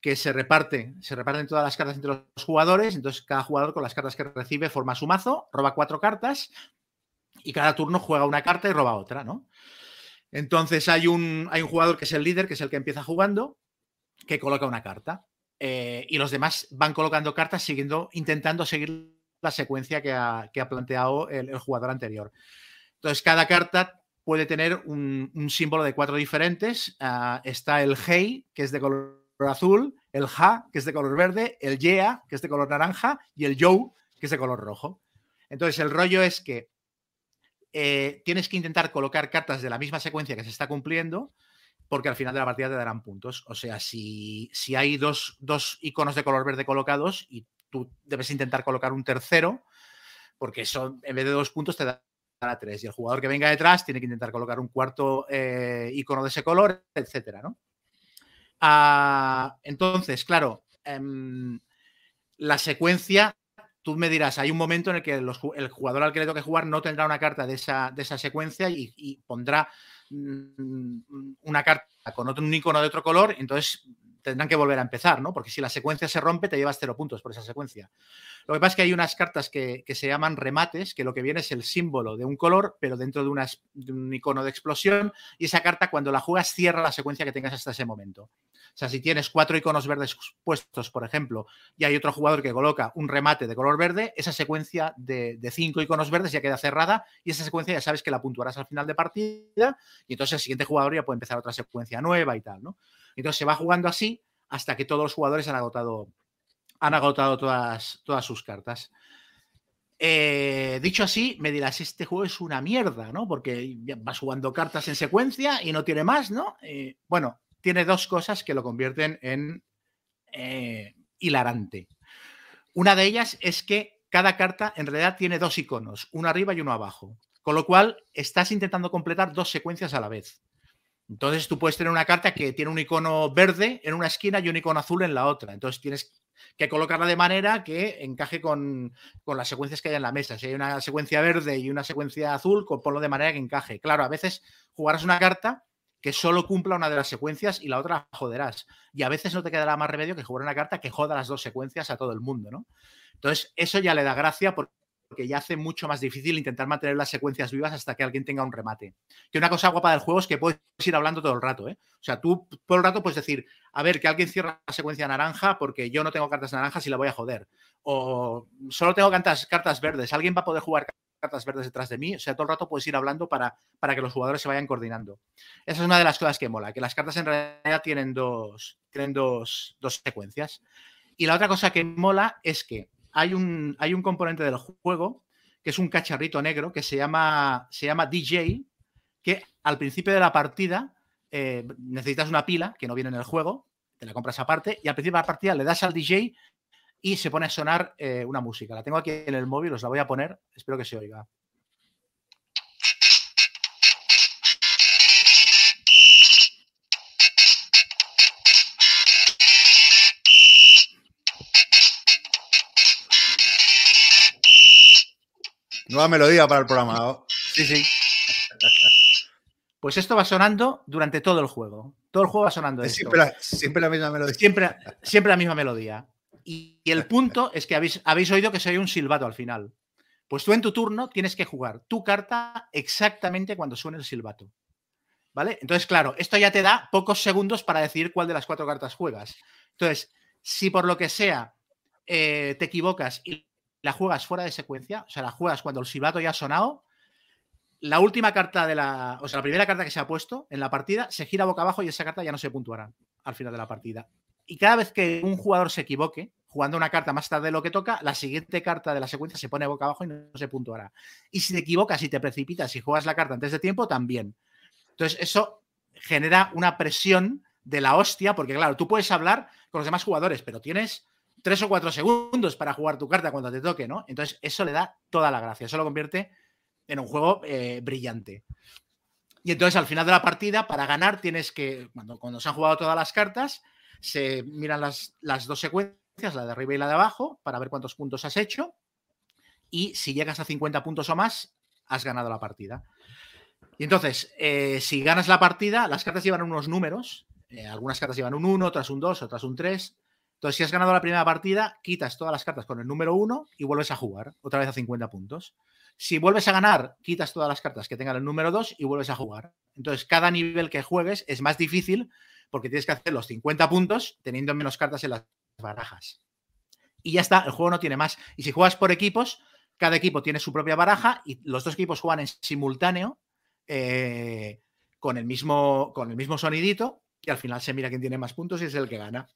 que se reparte, se reparten todas las cartas entre los jugadores, entonces cada jugador con las cartas que recibe forma su mazo, roba cuatro cartas y cada turno juega una carta y roba otra, ¿no? Entonces hay un, hay un jugador que es el líder, que es el que empieza jugando, que coloca una carta. Eh, y los demás van colocando cartas siguiendo, intentando seguir la secuencia que ha, planteado el, jugador anterior. Entonces, cada carta puede tener un, símbolo de cuatro diferentes. Ah, está el Hey, que es de color azul, el Ja, que es de color verde, el Yea, que es de color naranja, y el Joe, que es de color rojo. Entonces, el rollo es que eh, tienes que intentar colocar cartas de la misma secuencia que se está cumpliendo, porque al final de la partida te darán puntos. O sea, si, si hay dos, dos iconos de color verde colocados y tú debes intentar colocar un tercero, porque eso en vez de dos puntos te dará tres. Y el jugador que venga detrás tiene que intentar colocar un cuarto eh, icono de ese color, etcétera, ¿no? Ah, entonces, claro, em, la secuencia, tú me dirás, hay un momento en el que el jugador al que le toque jugar no tendrá una carta de esa, de esa secuencia y, pondrá una carta con otro, un icono de otro color, entonces tendrán que volver a empezar, ¿no? Porque si la secuencia se rompe, te llevas cero puntos por esa secuencia. Lo que pasa es que hay unas cartas que, se llaman remates, que lo que viene es el símbolo de un color, pero dentro de, de, un icono de explosión, y esa carta cuando la juegas cierra la secuencia que tengas hasta ese momento. O sea, si tienes cuatro iconos verdes puestos, por ejemplo, y hay otro jugador que coloca un remate de color verde, esa secuencia de, cinco iconos verdes ya queda cerrada y esa secuencia ya sabes que la puntuarás al final de partida y entonces el siguiente jugador ya puede empezar otra secuencia nueva y tal, ¿no? Entonces se va jugando así hasta que todos los jugadores han agotado han agotado todas, todas sus cartas. Eh, dicho así, me dirás, este juego es una mierda, ¿no? Porque vas jugando cartas en secuencia y no tiene más, ¿no? Eh, bueno, tiene dos cosas que lo convierten en eh, hilarante. Una de ellas es que cada carta en realidad tiene dos iconos, uno arriba y uno abajo. Con lo cual, estás intentando completar dos secuencias a la vez. Entonces, tú puedes tener una carta que tiene un icono verde en una esquina y un icono azul en la otra. Entonces, tienes que colocarla de manera que encaje con, las secuencias que hay en la mesa. Si hay una secuencia verde y una secuencia azul, ponlo de manera que encaje. Claro, a veces jugarás una carta que solo cumpla una de las secuencias y la otra joderás. Y a veces no te quedará más remedio que jugar una carta que joda las dos secuencias a todo el mundo, ¿no? Entonces, eso ya le da gracia porque porque ya hace mucho más difícil intentar mantener las secuencias vivas hasta que alguien tenga un remate. Que una cosa guapa del juego es que puedes ir hablando todo el rato, ¿eh? O sea, tú todo el rato puedes decir, a ver, que alguien cierra la secuencia naranja porque yo no tengo cartas naranjas y la voy a joder. O solo tengo cartas, cartas verdes, alguien va a poder jugar cartas verdes detrás de mí. O sea, todo el rato puedes ir hablando para, para que los jugadores se vayan coordinando. Esa es una de las cosas que mola, que las cartas en realidad tienen dos, tienen dos, dos secuencias. Y la otra cosa que mola es que hay un, hay un componente del juego que es un cacharrito negro que se llama, se llama DJ, que al principio de la partida eh, necesitas una pila que no viene en el juego, te la compras aparte, y al principio de la partida le das al DJ y se pone a sonar eh, una música. La tengo aquí en el móvil, os la voy a poner, espero que se oiga. Nueva melodía para el programa. Sí, sí. Pues esto va sonando durante todo el juego. Todo el juego va sonando. Siempre, la, siempre la misma melodía. Siempre, siempre la misma melodía. Y, el punto es que habéis, habéis oído que se oye un silbato al final. Pues tú en tu turno tienes que jugar tu carta exactamente cuando suene el silbato. ¿Vale? Entonces, claro, esto ya te da pocos segundos para decidir cuál de las cuatro cartas juegas. Entonces, si por lo que sea eh, te equivocas y la juegas fuera de secuencia, o sea, la juegas cuando el silbato ya ha sonado, la última carta de la, o sea, la primera carta que se ha puesto en la partida se gira boca abajo y esa carta ya no se puntuará al final de la partida. Y cada vez que un jugador se equivoque, jugando una carta más tarde de lo que toca, la siguiente carta de la secuencia se pone boca abajo y no se puntuará. Y si te equivocas y te precipitas y juegas la carta antes de tiempo, también. Entonces, eso genera una presión de la hostia, porque claro, tú puedes hablar con los demás jugadores, pero tienes tres o cuatro segundos para jugar tu carta cuando te toque, ¿no? Entonces, eso le da toda la gracia, eso lo convierte en un juego eh, brillante. Y entonces, al final de la partida, para ganar, tienes que, cuando, se han jugado todas las cartas, se miran las, las dos secuencias, la de arriba y la de abajo, para ver cuántos puntos has hecho. Y si llegas a 50 puntos o más, has ganado la partida. Y entonces, eh, si ganas la partida, las cartas llevan unos números. Eh, algunas cartas llevan un 1, otras un 2, otras un 3. Entonces, si has ganado la primera partida, quitas todas las cartas con el número 1 y vuelves a jugar, otra vez a 50 puntos. Si vuelves a ganar, quitas todas las cartas que tengan el número 2 y vuelves a jugar. Entonces, cada nivel que juegues es más difícil porque tienes que hacer los 50 puntos teniendo menos cartas en las barajas. Y ya está, el juego no tiene más. Y si juegas por equipos, cada equipo tiene su propia baraja y los dos equipos juegan en simultáneo eh, con, el mismo, con el mismo sonidito y al final se mira quién tiene más puntos y es el que gana.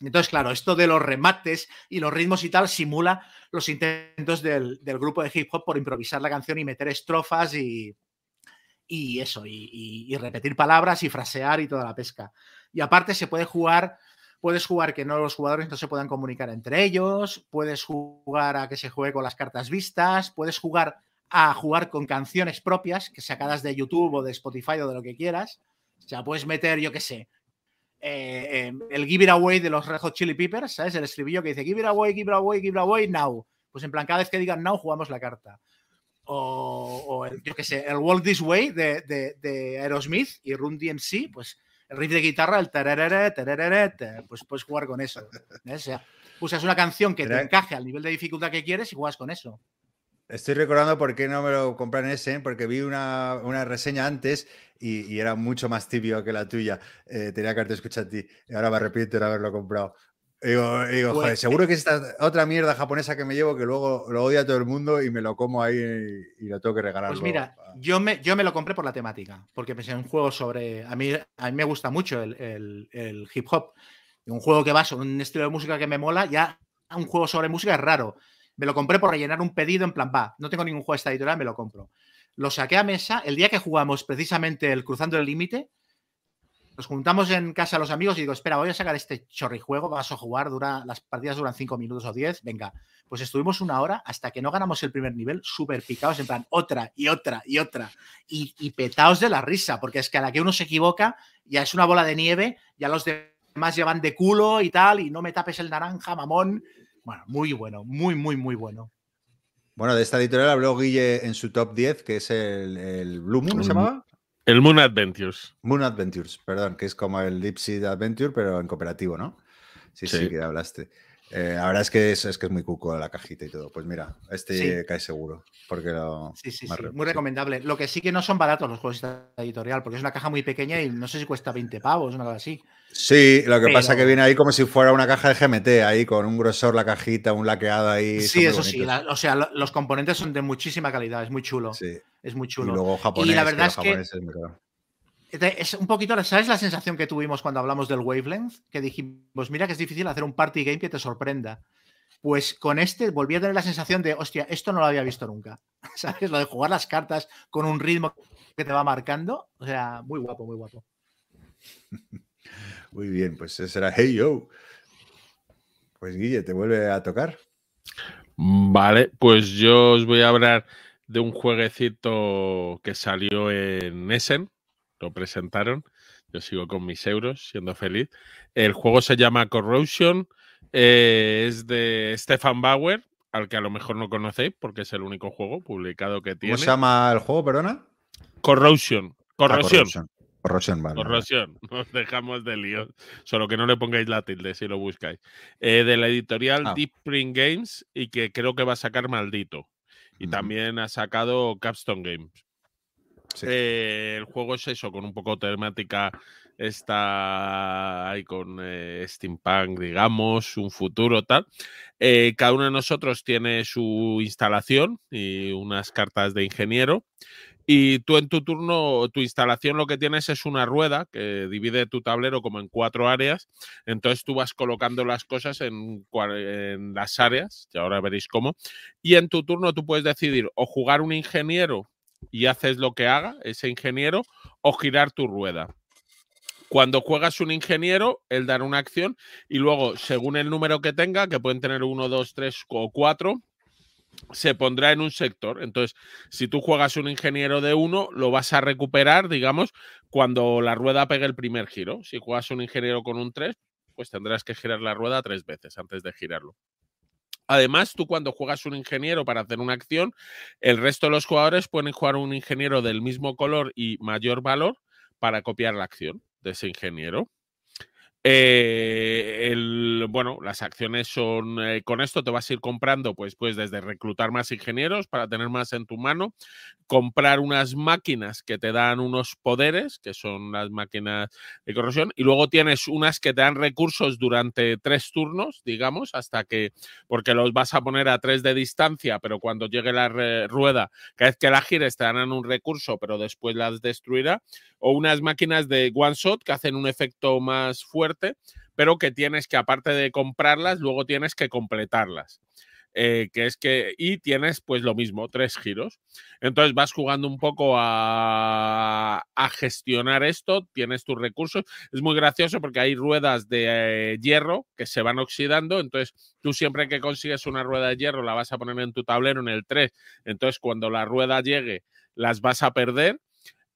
Entonces, claro, esto de los remates y los ritmos y tal simula los intentos del, grupo de hip hop por improvisar la canción y meter estrofas y, y eso, y, repetir palabras y frasear y toda la pesca. Y aparte se puede jugar, puedes jugar que no los jugadores no se puedan comunicar entre ellos, puedes jugar a que se juegue con las cartas vistas, puedes jugar a jugar con canciones propias que sacadas de YouTube o de Spotify o de lo que quieras. O sea, puedes meter, yo qué sé, eh, em, el Give It Away de los Red Hot Chili Peppers, ¿sabes? El estribillo que dice Give It Away, Give It Away, Give It Away, now. Pues en plan, cada vez que digan now, jugamos la carta. O, el, yo qué sé, el Walk This Way de, de, Aerosmith y Run DMC, pues el riff de guitarra, el tererere, pues puedes jugar con eso. O sea, usas una canción que te encaje al nivel de dificultad que quieres y juegas con eso. Estoy recordando por qué no me lo compré en ese, porque vi una, reseña antes y, era mucho más tibio que la tuya. Eh, tenía que haberte escuchado a ti. Y ahora me arrepiento de haberlo comprado. digo, digo joder, pues, seguro que esta otra mierda japonesa que me llevo que luego lo odia todo el mundo y me lo como ahí y, lo tengo que regalar. Pues mira, yo me, yo me lo compré por la temática, porque pensé en un juego sobre. A mí, a mí me gusta mucho el, el hip hop. Un juego que va sobre un estilo de música que me mola, ya un juego sobre música es raro. Me lo compré por rellenar un pedido en plan, va, no tengo ningún juego de esta editorial, me lo compro. Lo saqué a mesa el día que jugamos precisamente el Cruzando el Límite. Nos juntamos en casa los amigos y digo, espera, voy a sacar este chorrijuego, vas a jugar, las partidas duran 5 minutos o 10, venga. Pues estuvimos una hora hasta que no ganamos el primer nivel, súper picados, en plan, otra y otra y otra. Y, y petaos de la risa, porque es que a la que uno se equivoca, ya es una bola de nieve, ya los demás llevan de culo y tal, y no me tapes el naranja, mamón. Bueno, muy bueno, muy, muy, muy bueno. Bueno, de esta editorial habló Guille en su top 10, que es el, Blue Moon, ¿se llamaba? El Moon Adventures. Moon Adventures, perdón, que es como el Deep Sea Adventure, pero en cooperativo, ¿no? Sí, sí, que hablaste. Eh, ahora es que es, que es muy cuco la cajita y todo. Pues mira, este cae seguro. Porque sí, sí, sí, muy recomendable. Lo que sí que no son baratos los juegos de esta editorial, porque es una caja muy pequeña y no sé si cuesta 20 pavos, una cosa así. Sí, lo que pasa es que viene ahí como si fuera una caja de GMT, ahí con un grosor la cajita, un laqueado ahí. Sí, eso sí. o sea, los componentes son de muchísima calidad, es muy chulo. Sí. Es muy chulo. Y luego japonés. Y la verdad es que. Es un poquito, ¿sabes la sensación que tuvimos cuando hablamos del wavelength? Que dijimos, mira que es difícil hacer un party game que te sorprenda. Pues con este volví a tener la sensación de, hostia, esto no lo había visto nunca. ¿Sabes? Lo de jugar las cartas con un ritmo que te va marcando. O sea, muy guapo, muy guapo. Muy bien, pues ese era Hey Yo. Pues Guille, ¿te vuelve a tocar? Vale, pues yo os voy a hablar de un jueguecito que salió en Essen, lo presentaron, yo sigo con mis euros, siendo feliz. El juego se llama Corrosion, eh, es de Stefan Bauer, al que a lo mejor no conocéis porque es el único juego publicado que tiene. ¿Cómo se llama el juego, perdona? Corrosion. Ah, corrosion. Corrosion, vale. Corrosion, nos dejamos de lío. Solo que no le pongáis la tilde si lo buscáis. Eh, de la editorial ah. Deep Print Games y que creo que va a sacar Maldito. Y también ha sacado Capstone Games. Eh, el juego es eso, con un poco temática está ahí con eh, steampunk, digamos, un futuro tal. cada uno de nosotros tiene su instalación y unas cartas de ingeniero y tú en tu turno, tu instalación lo que tienes es una rueda que divide tu tablero como en cuatro áreas. Entonces tú vas colocando las cosas en, las áreas, y ahora veréis cómo. Y en tu turno tú puedes decidir o jugar un ingeniero y haces lo que haga ese ingeniero o girar tu rueda. Cuando juegas un ingeniero, él dará una acción y luego, según el número que tenga, que pueden tener uno, dos, tres o cuatro, se pondrá en un sector. Entonces, si tú juegas un ingeniero de uno, lo vas a recuperar, digamos, cuando la rueda pegue el primer giro. Si juegas un ingeniero con un 3, pues tendrás que girar la rueda tres veces antes de girarlo. Además, tú cuando juegas un ingeniero para hacer una acción, el resto de los jugadores pueden jugar un ingeniero del mismo color y mayor valor para copiar la acción de ese ingeniero. Eh, bueno, las acciones son, eh, con esto te vas a ir comprando, pues, pues desde reclutar más ingenieros para tener más en tu mano, comprar unas máquinas que te dan unos poderes, que son las máquinas de corrosión, y luego tienes unas que te dan recursos durante tres turnos, digamos, hasta que, porque los vas a poner a tres de distancia, pero cuando llegue la rueda, cada vez que la gires te dan un recurso, pero después las destruirá, o unas máquinas de one shot que hacen un efecto más fuerte, pero que tienes que, aparte de comprarlas, luego tienes que completarlas. Eh, que es que, y tienes pues lo mismo, tres giros. Entonces vas jugando un poco a, gestionar esto, tienes tus recursos. Es muy gracioso porque hay ruedas de eh, hierro que se van oxidando, entonces tú siempre que consigues una rueda de hierro la vas a poner en tu tablero en el 3, entonces cuando la rueda llegue las vas a perder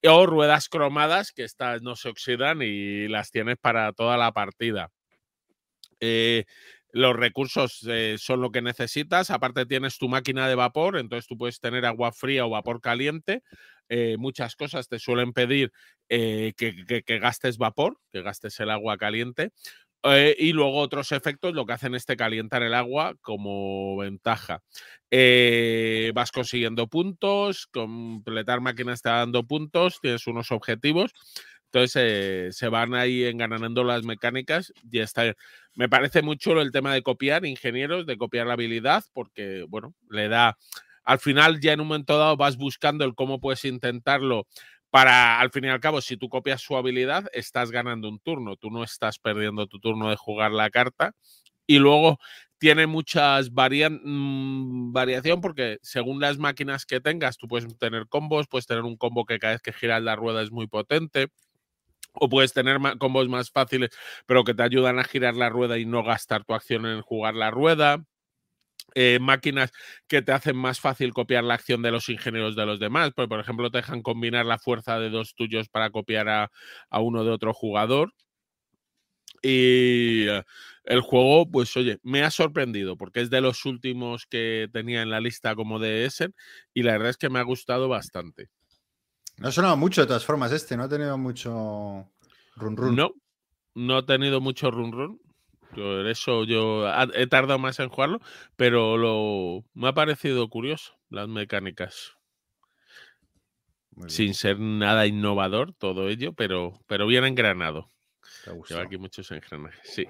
o ruedas cromadas que estas no se oxidan y las tienes para toda la partida. Eh, los recursos eh, son lo que necesitas. Aparte tienes tu máquina de vapor, entonces tú puedes tener agua fría o vapor caliente. Eh, muchas cosas te suelen pedir que, que, gastes vapor, que gastes el agua caliente. Eh, y luego otros efectos lo que hacen es te calientar el agua como ventaja. Eh, vas consiguiendo puntos, completar máquinas te dando puntos, tienes unos objetivos. Entonces eh, se van ahí enganando las mecánicas y está Me parece muy chulo el tema de copiar ingenieros, de copiar la habilidad, porque, bueno, le da. Al final, ya en un momento dado, vas buscando el cómo puedes intentarlo para, al fin y al cabo, si tú copias su habilidad, estás ganando un turno, tú no estás perdiendo tu turno de jugar la carta. Y luego tiene muchas mm, variación porque según las máquinas que tengas, tú puedes tener combos, puedes tener un combo que cada vez que giras la rueda es muy potente. O puedes tener combos más fáciles, pero que te ayudan a girar la rueda y no gastar tu acción en jugar la rueda. Eh, máquinas que te hacen más fácil copiar la acción de los ingenieros de los demás. Pues, por ejemplo, te dejan combinar la fuerza de dos tuyos para copiar a, uno de otro jugador. Y eh, el juego, pues oye, me ha sorprendido porque es de los últimos que tenía en la lista como de Essen y la verdad es que me ha gustado bastante. No ha sonado mucho de todas formas este, no ha tenido mucho run run. No, no ha tenido mucho run run. Por eso yo he tardado más en jugarlo, pero lo, me ha parecido curioso las mecánicas. Sin ser nada innovador todo ello, pero, pero bien engranado. Lleva aquí muchos engranajes, sí.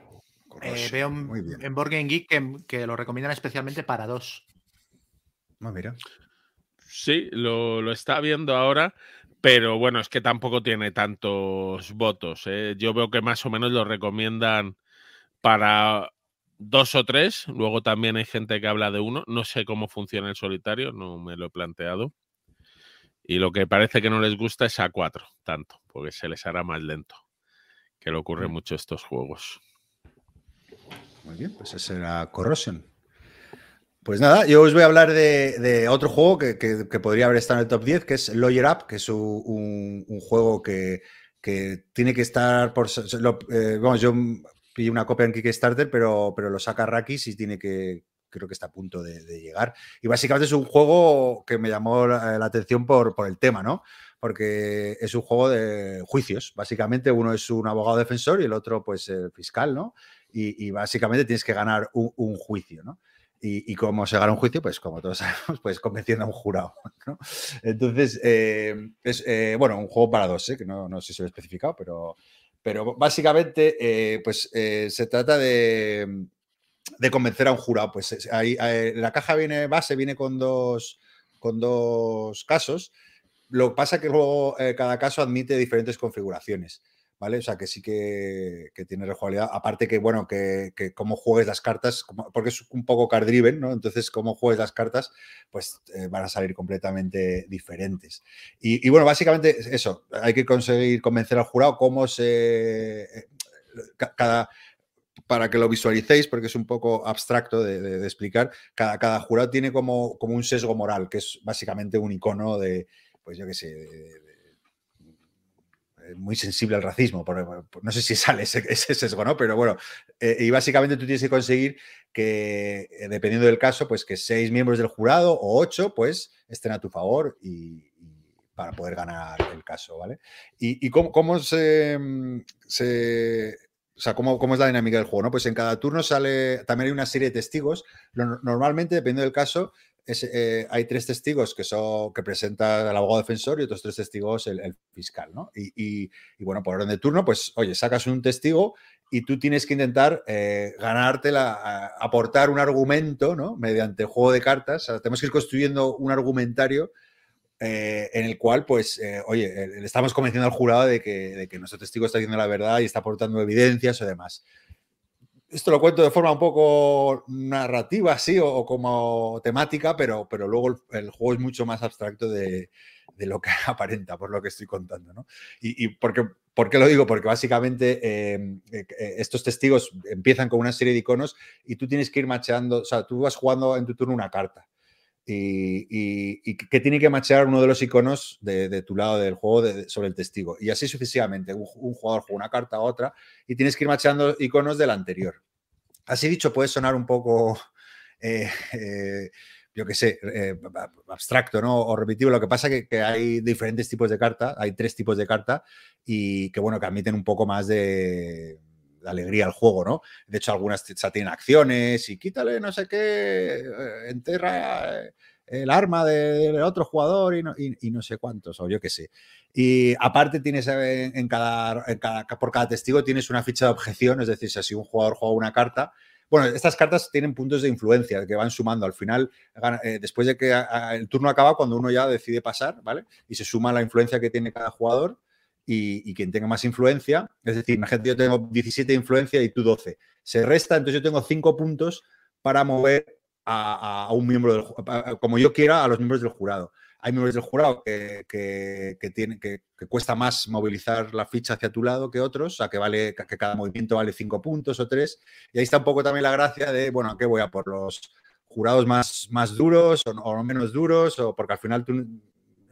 Eh, veo en Board Geek que, lo recomiendan especialmente para dos. Ah, mira. Sí, lo, lo, está viendo ahora, pero bueno, es que tampoco tiene tantos votos. ¿eh? Yo veo que más o menos lo recomiendan para dos o tres. Luego también hay gente que habla de uno. No sé cómo funciona el solitario, no me lo he planteado. Y lo que parece que no les gusta es a cuatro, tanto, porque se les hará más lento, que le ocurre mucho estos juegos. Muy bien, pues ese era Corrosion. Pues nada, yo os voy a hablar de, otro juego que, podría haber estado en el top 10, que es Lawyer Up, que es un, juego que, tiene que estar por... Eh, vamos, yo pillé una copia en Kickstarter, pero, pero lo saca Rakis y tiene que, creo que está a punto de, llegar. Y básicamente es un juego que me llamó la, atención por, por, el tema, ¿no? Porque es un juego de juicios. Básicamente uno es un abogado defensor y el otro, pues, el fiscal, ¿no? Y, básicamente tienes que ganar un, juicio, ¿no? Y, cómo se gana un juicio, pues como todos sabemos, pues convenciendo a un jurado. ¿no? Entonces, eh, es, eh, bueno, un juego para dos, ¿eh? que no, no sé si lo he especificado, pero pero básicamente, eh, pues eh, se trata de, convencer a un jurado. Pues la caja viene base, viene con dos, con dos casos. Lo que pasa es que luego eh, cada caso admite diferentes configuraciones. ¿Vale? O sea, que sí que, tiene rejugabilidad. Aparte que, bueno, que, que cómo juegues las cartas, porque es un poco card driven, ¿no? Entonces, cómo juegues las cartas, pues eh, van a salir completamente diferentes. Y, bueno, básicamente eso, hay que conseguir convencer al jurado cómo se... Eh, cada, para que lo visualicéis, porque es un poco abstracto de, explicar, cada, cada, jurado tiene como, como un sesgo moral, que es básicamente un icono de, pues yo qué sé, de, muy sensible al racismo, no sé si sale ese, sesgo, ¿no? Pero bueno, eh, y básicamente tú tienes que conseguir que, eh, dependiendo del caso, pues que seis miembros del jurado o ocho, pues estén a tu favor y, para poder ganar el caso, ¿vale? Y, cómo, se, o sea, ¿cómo, ¿cómo, es la dinámica del juego? ¿no? Pues en cada turno sale, también hay una serie de testigos. Normalmente, dependiendo del caso, eh, hay tres testigos que son que presenta el abogado defensor y otros tres testigos el, fiscal, ¿no? Y, bueno, por orden de turno, pues, oye, sacas un testigo y tú tienes que intentar eh, ganarte aportar un argumento, ¿no? Mediante juego de cartas. tenemos que ir construyendo un argumentario eh, en el cual, pues, oye, le estamos convenciendo al jurado de que, de que nuestro testigo está diciendo la verdad y está aportando evidencias o demás esto lo cuento de forma un poco narrativa, así, o, como temática, pero, pero luego el, juego es mucho más abstracto de, lo que aparenta, por lo que estoy contando. ¿no? Y, y por, qué, lo digo? Porque básicamente em, eh, eh, estos testigos empiezan con una serie de iconos y tú tienes que ir macheando, o sea, tú vas jugando en tu turno una carta. Y, que tiene que machear uno de los iconos de, tu lado del juego sobre el testigo. Y así sucesivamente. Un, jugador juega una carta a otra y tienes que ir macheando iconos del anterior. Así dicho, puede sonar un poco, eh, eh, yo qué sé, eh, abstracto ¿no? o repetitivo. Lo que pasa es que, hay diferentes tipos de carta, hay tres tipos de carta y que, bueno, que admiten un poco más de alegría al juego, ¿no? De hecho, algunas ya tienen acciones y quítale no sé qué, eh, enterra eh, el arma del otro jugador y no, sé cuántos, o yo qué sé. Y aparte tienes en cada, por cada testigo tienes una ficha de objeción, es decir, si un jugador juega una carta, bueno, estas cartas tienen puntos de influencia que van sumando. Al final, eh, después de que el turno acaba, cuando uno ya decide pasar, ¿vale? Y se suma la influencia que tiene cada jugador, y, quien tenga más influencia, es decir, imagínate, yo tengo 17 de influencia y tú 12. Se resta, entonces yo tengo 5 puntos para mover a, un miembro del como yo quiera a los miembros del jurado. Hay miembros del jurado que, que, que, cuesta más movilizar la ficha hacia tu lado que otros, o sea, que vale que cada movimiento vale cinco puntos o tres. Y ahí está un poco también la gracia de, bueno, ¿a qué voy a por los jurados más, más duros o, o menos duros? O porque al final tú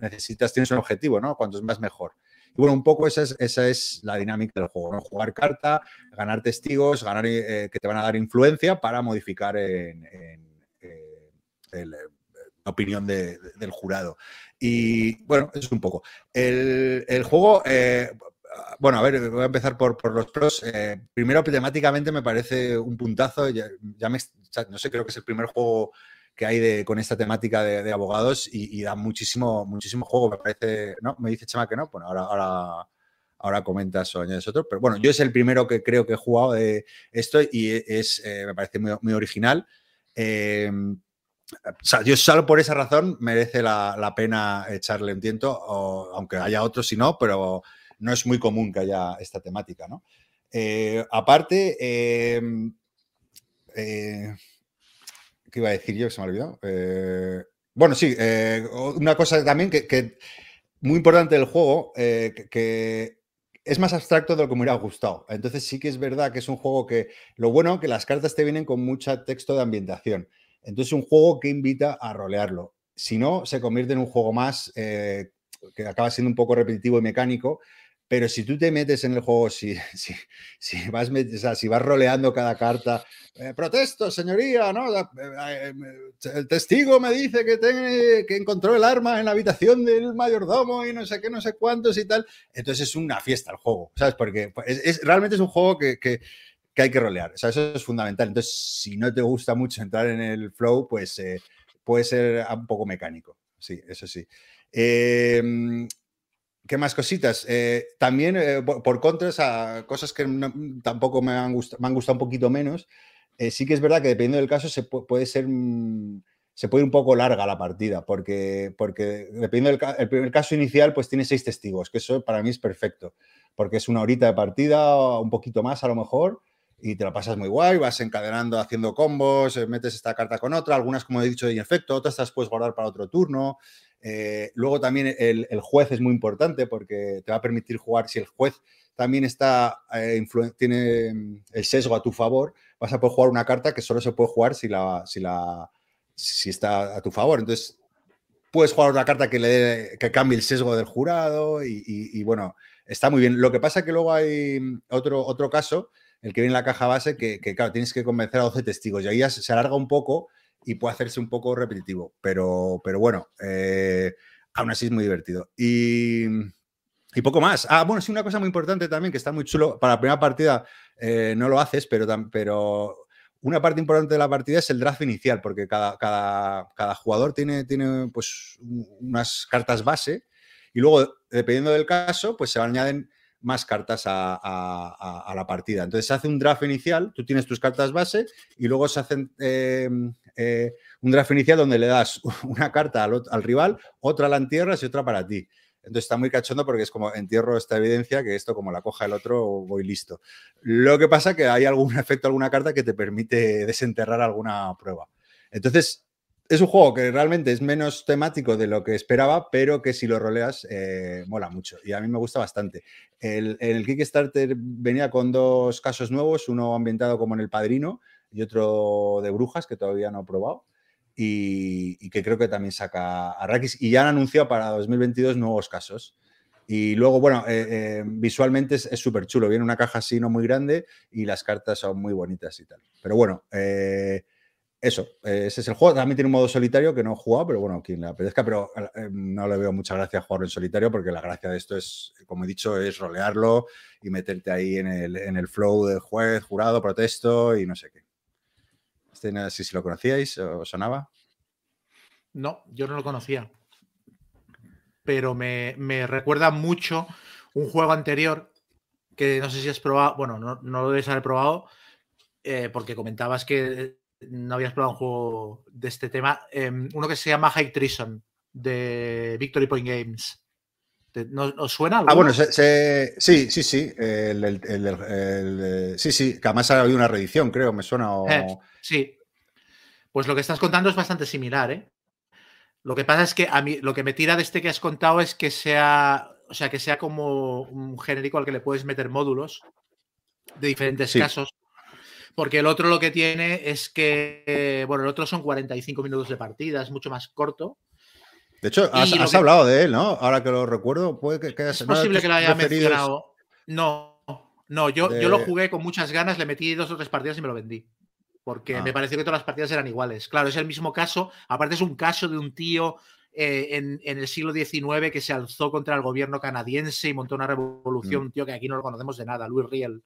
necesitas, tienes un objetivo, ¿no? Cuanto es más mejor. Y bueno, un poco esa es, esa es la dinámica del juego, ¿no? Jugar carta, ganar testigos, ganar eh, que te van a dar influencia para modificar en, eh, la opinión del jurado. Y bueno, es un poco. El, juego, eh, bueno, a ver, voy a empezar por, los pros. primero, temáticamente me parece un puntazo. Ya, me, no sé, creo que es el primer juego que hay de, con esta temática de, abogados y, da muchísimo, muchísimo juego, me parece, ¿no? Me dice Chema que no, bueno, ahora, ahora, ahora comentas o añades otro, pero bueno, yo es el primero que creo que he jugado de esto y es, eh, me parece muy, original. Eh, o sea, yo solo por esa razón merece la, pena echarle un tiento, aunque haya otros si no, pero no es muy común que haya esta temática, ¿no? Eh, aparte, ¿Qué iba a decir yo que se me ha olvidado? Eh, bueno, sí, eh, una cosa también que, muy importante del juego, eh, que, es más abstracto de lo que me hubiera gustado. Entonces sí que es verdad que es un juego que, lo bueno, que las cartas te vienen con mucho texto de ambientación. Entonces es un juego que invita a rolearlo. Si no, se convierte en un juego más que acaba siendo un poco repetitivo y mecánico, pero si tú te metes en el juego, si, si, si vas, si vas roleando cada carta, eh, protesto, señoría, ¿no? Eh, eh, el testigo me dice que, que encontró el arma en la habitación del mayordomo y no sé qué, no sé cuántos y tal. Entonces es una fiesta el juego, ¿sabes? Porque es, realmente es un juego que, que, que, hay que rolear. O sea, eso es fundamental. Entonces, si no te gusta mucho entrar en el flow, pues puede ser un poco mecánico. Sí, eso sí. Eh, ¿Qué más cositas? Eh, también, eh, por, contras, a cosas que tampoco me han, gustado, me han gustado un poquito menos, eh, sí que es verdad que dependiendo del caso se puede, ser mm, se puede ir un poco larga la partida, porque, porque dependiendo del el primer caso inicial, pues tiene seis testigos, que eso para mí es perfecto, porque es una horita de partida, un poquito más a lo mejor, y te la pasas muy guay, vas encadenando, haciendo combos, metes esta carta con otra, algunas, como he dicho, en efecto, otras las puedes guardar para otro turno. Eh, luego también el, juez es muy importante porque te va a permitir jugar, si el juez también está, eh, tiene mm, el sesgo a tu favor, vas a poder jugar una carta que solo se puede jugar si, la, si, la, si está a tu favor. Entonces, puedes jugar una carta que, le que cambie el sesgo del jurado y, bueno, está muy bien. Lo que pasa es que luego hay otro, otro caso, el que viene en la caja base, que, claro, tienes que convencer a 12 testigos y ahí ya se alarga un poco y puede hacerse un poco repetitivo, pero, pero bueno, eh, aún así es muy divertido. Y, poco más. Ah, bueno, sí, una cosa muy importante también, que está muy chulo, para la primera partida eh, no lo haces, pero, pero una parte importante de la partida es el draft inicial, porque cada, cada, jugador tiene, tiene pues, unas cartas base y luego, dependiendo del caso, pues se añaden más cartas a, la partida. Entonces se hace un draft inicial, tú tienes tus cartas base y luego se hace eh, eh, un draft inicial donde le das una carta al, rival, otra la entierras y otra para ti. Entonces está muy cachondo porque es como entierro esta evidencia que esto como la coja el otro voy listo. Lo que pasa que hay algún efecto, alguna carta que te permite desenterrar alguna prueba. Entonces es un juego que realmente es menos temático de lo que esperaba, pero que si lo roleas eh, mola mucho y a mí me gusta bastante. El, Kickstarter venía con dos casos nuevos, uno ambientado como en El Padrino y otro de Brujas que todavía no he probado y, que creo que también saca a Rakis y ya han anunciado para 2022 nuevos casos. Y luego, bueno, eh, eh, visualmente es súper chulo. Viene una caja así, no muy grande, y las cartas son muy bonitas y tal. Pero bueno, eso, ese es el juego. También tiene un modo solitario que no he jugado, pero bueno, quien le apetezca, pero eh, no le veo mucha gracia jugarlo en solitario porque la gracia de esto es, como he dicho, es rolearlo y meterte ahí en el, en el flow del juez, jurado, protesto y no sé qué. Este, no sé si lo conocíais o sonaba. No, yo no lo conocía. Pero me, recuerda mucho un juego anterior que no sé si has probado, bueno, no, lo debes haber probado, eh, porque comentabas que no habías probado un juego de este tema. Em, uno que se llama High Treason, de Victory Point Games. ¿No, ¿Os suena? Ah, bueno, sí, sí, sí. sí, sí, que además ha habido una reedición, creo, me suena. Eh, sí. Pues lo que estás contando es bastante similar, ¿eh? Lo que pasa es que a mí lo que me tira de este que has contado es que sea, o sea, que sea como un genérico al que le puedes meter módulos de diferentes casos. Porque el otro lo que tiene es que, bueno, el otro son 45 minutos de partida, es mucho más corto. De hecho, has, hablado de él, ¿no? Ahora que lo recuerdo, puede que, Es posible que lo haya mencionado. No, no, yo, yo lo jugué con muchas ganas, le metí dos o tres partidas y me lo vendí. Porque me ah. pareció que todas las partidas eran iguales. Claro, es el mismo caso. Aparte, es un caso de un tío eh, en, el siglo XIX que se alzó contra el gobierno canadiense y montó una revolución. Mm. Tío que aquí no lo conocemos de nada, Louis Riel.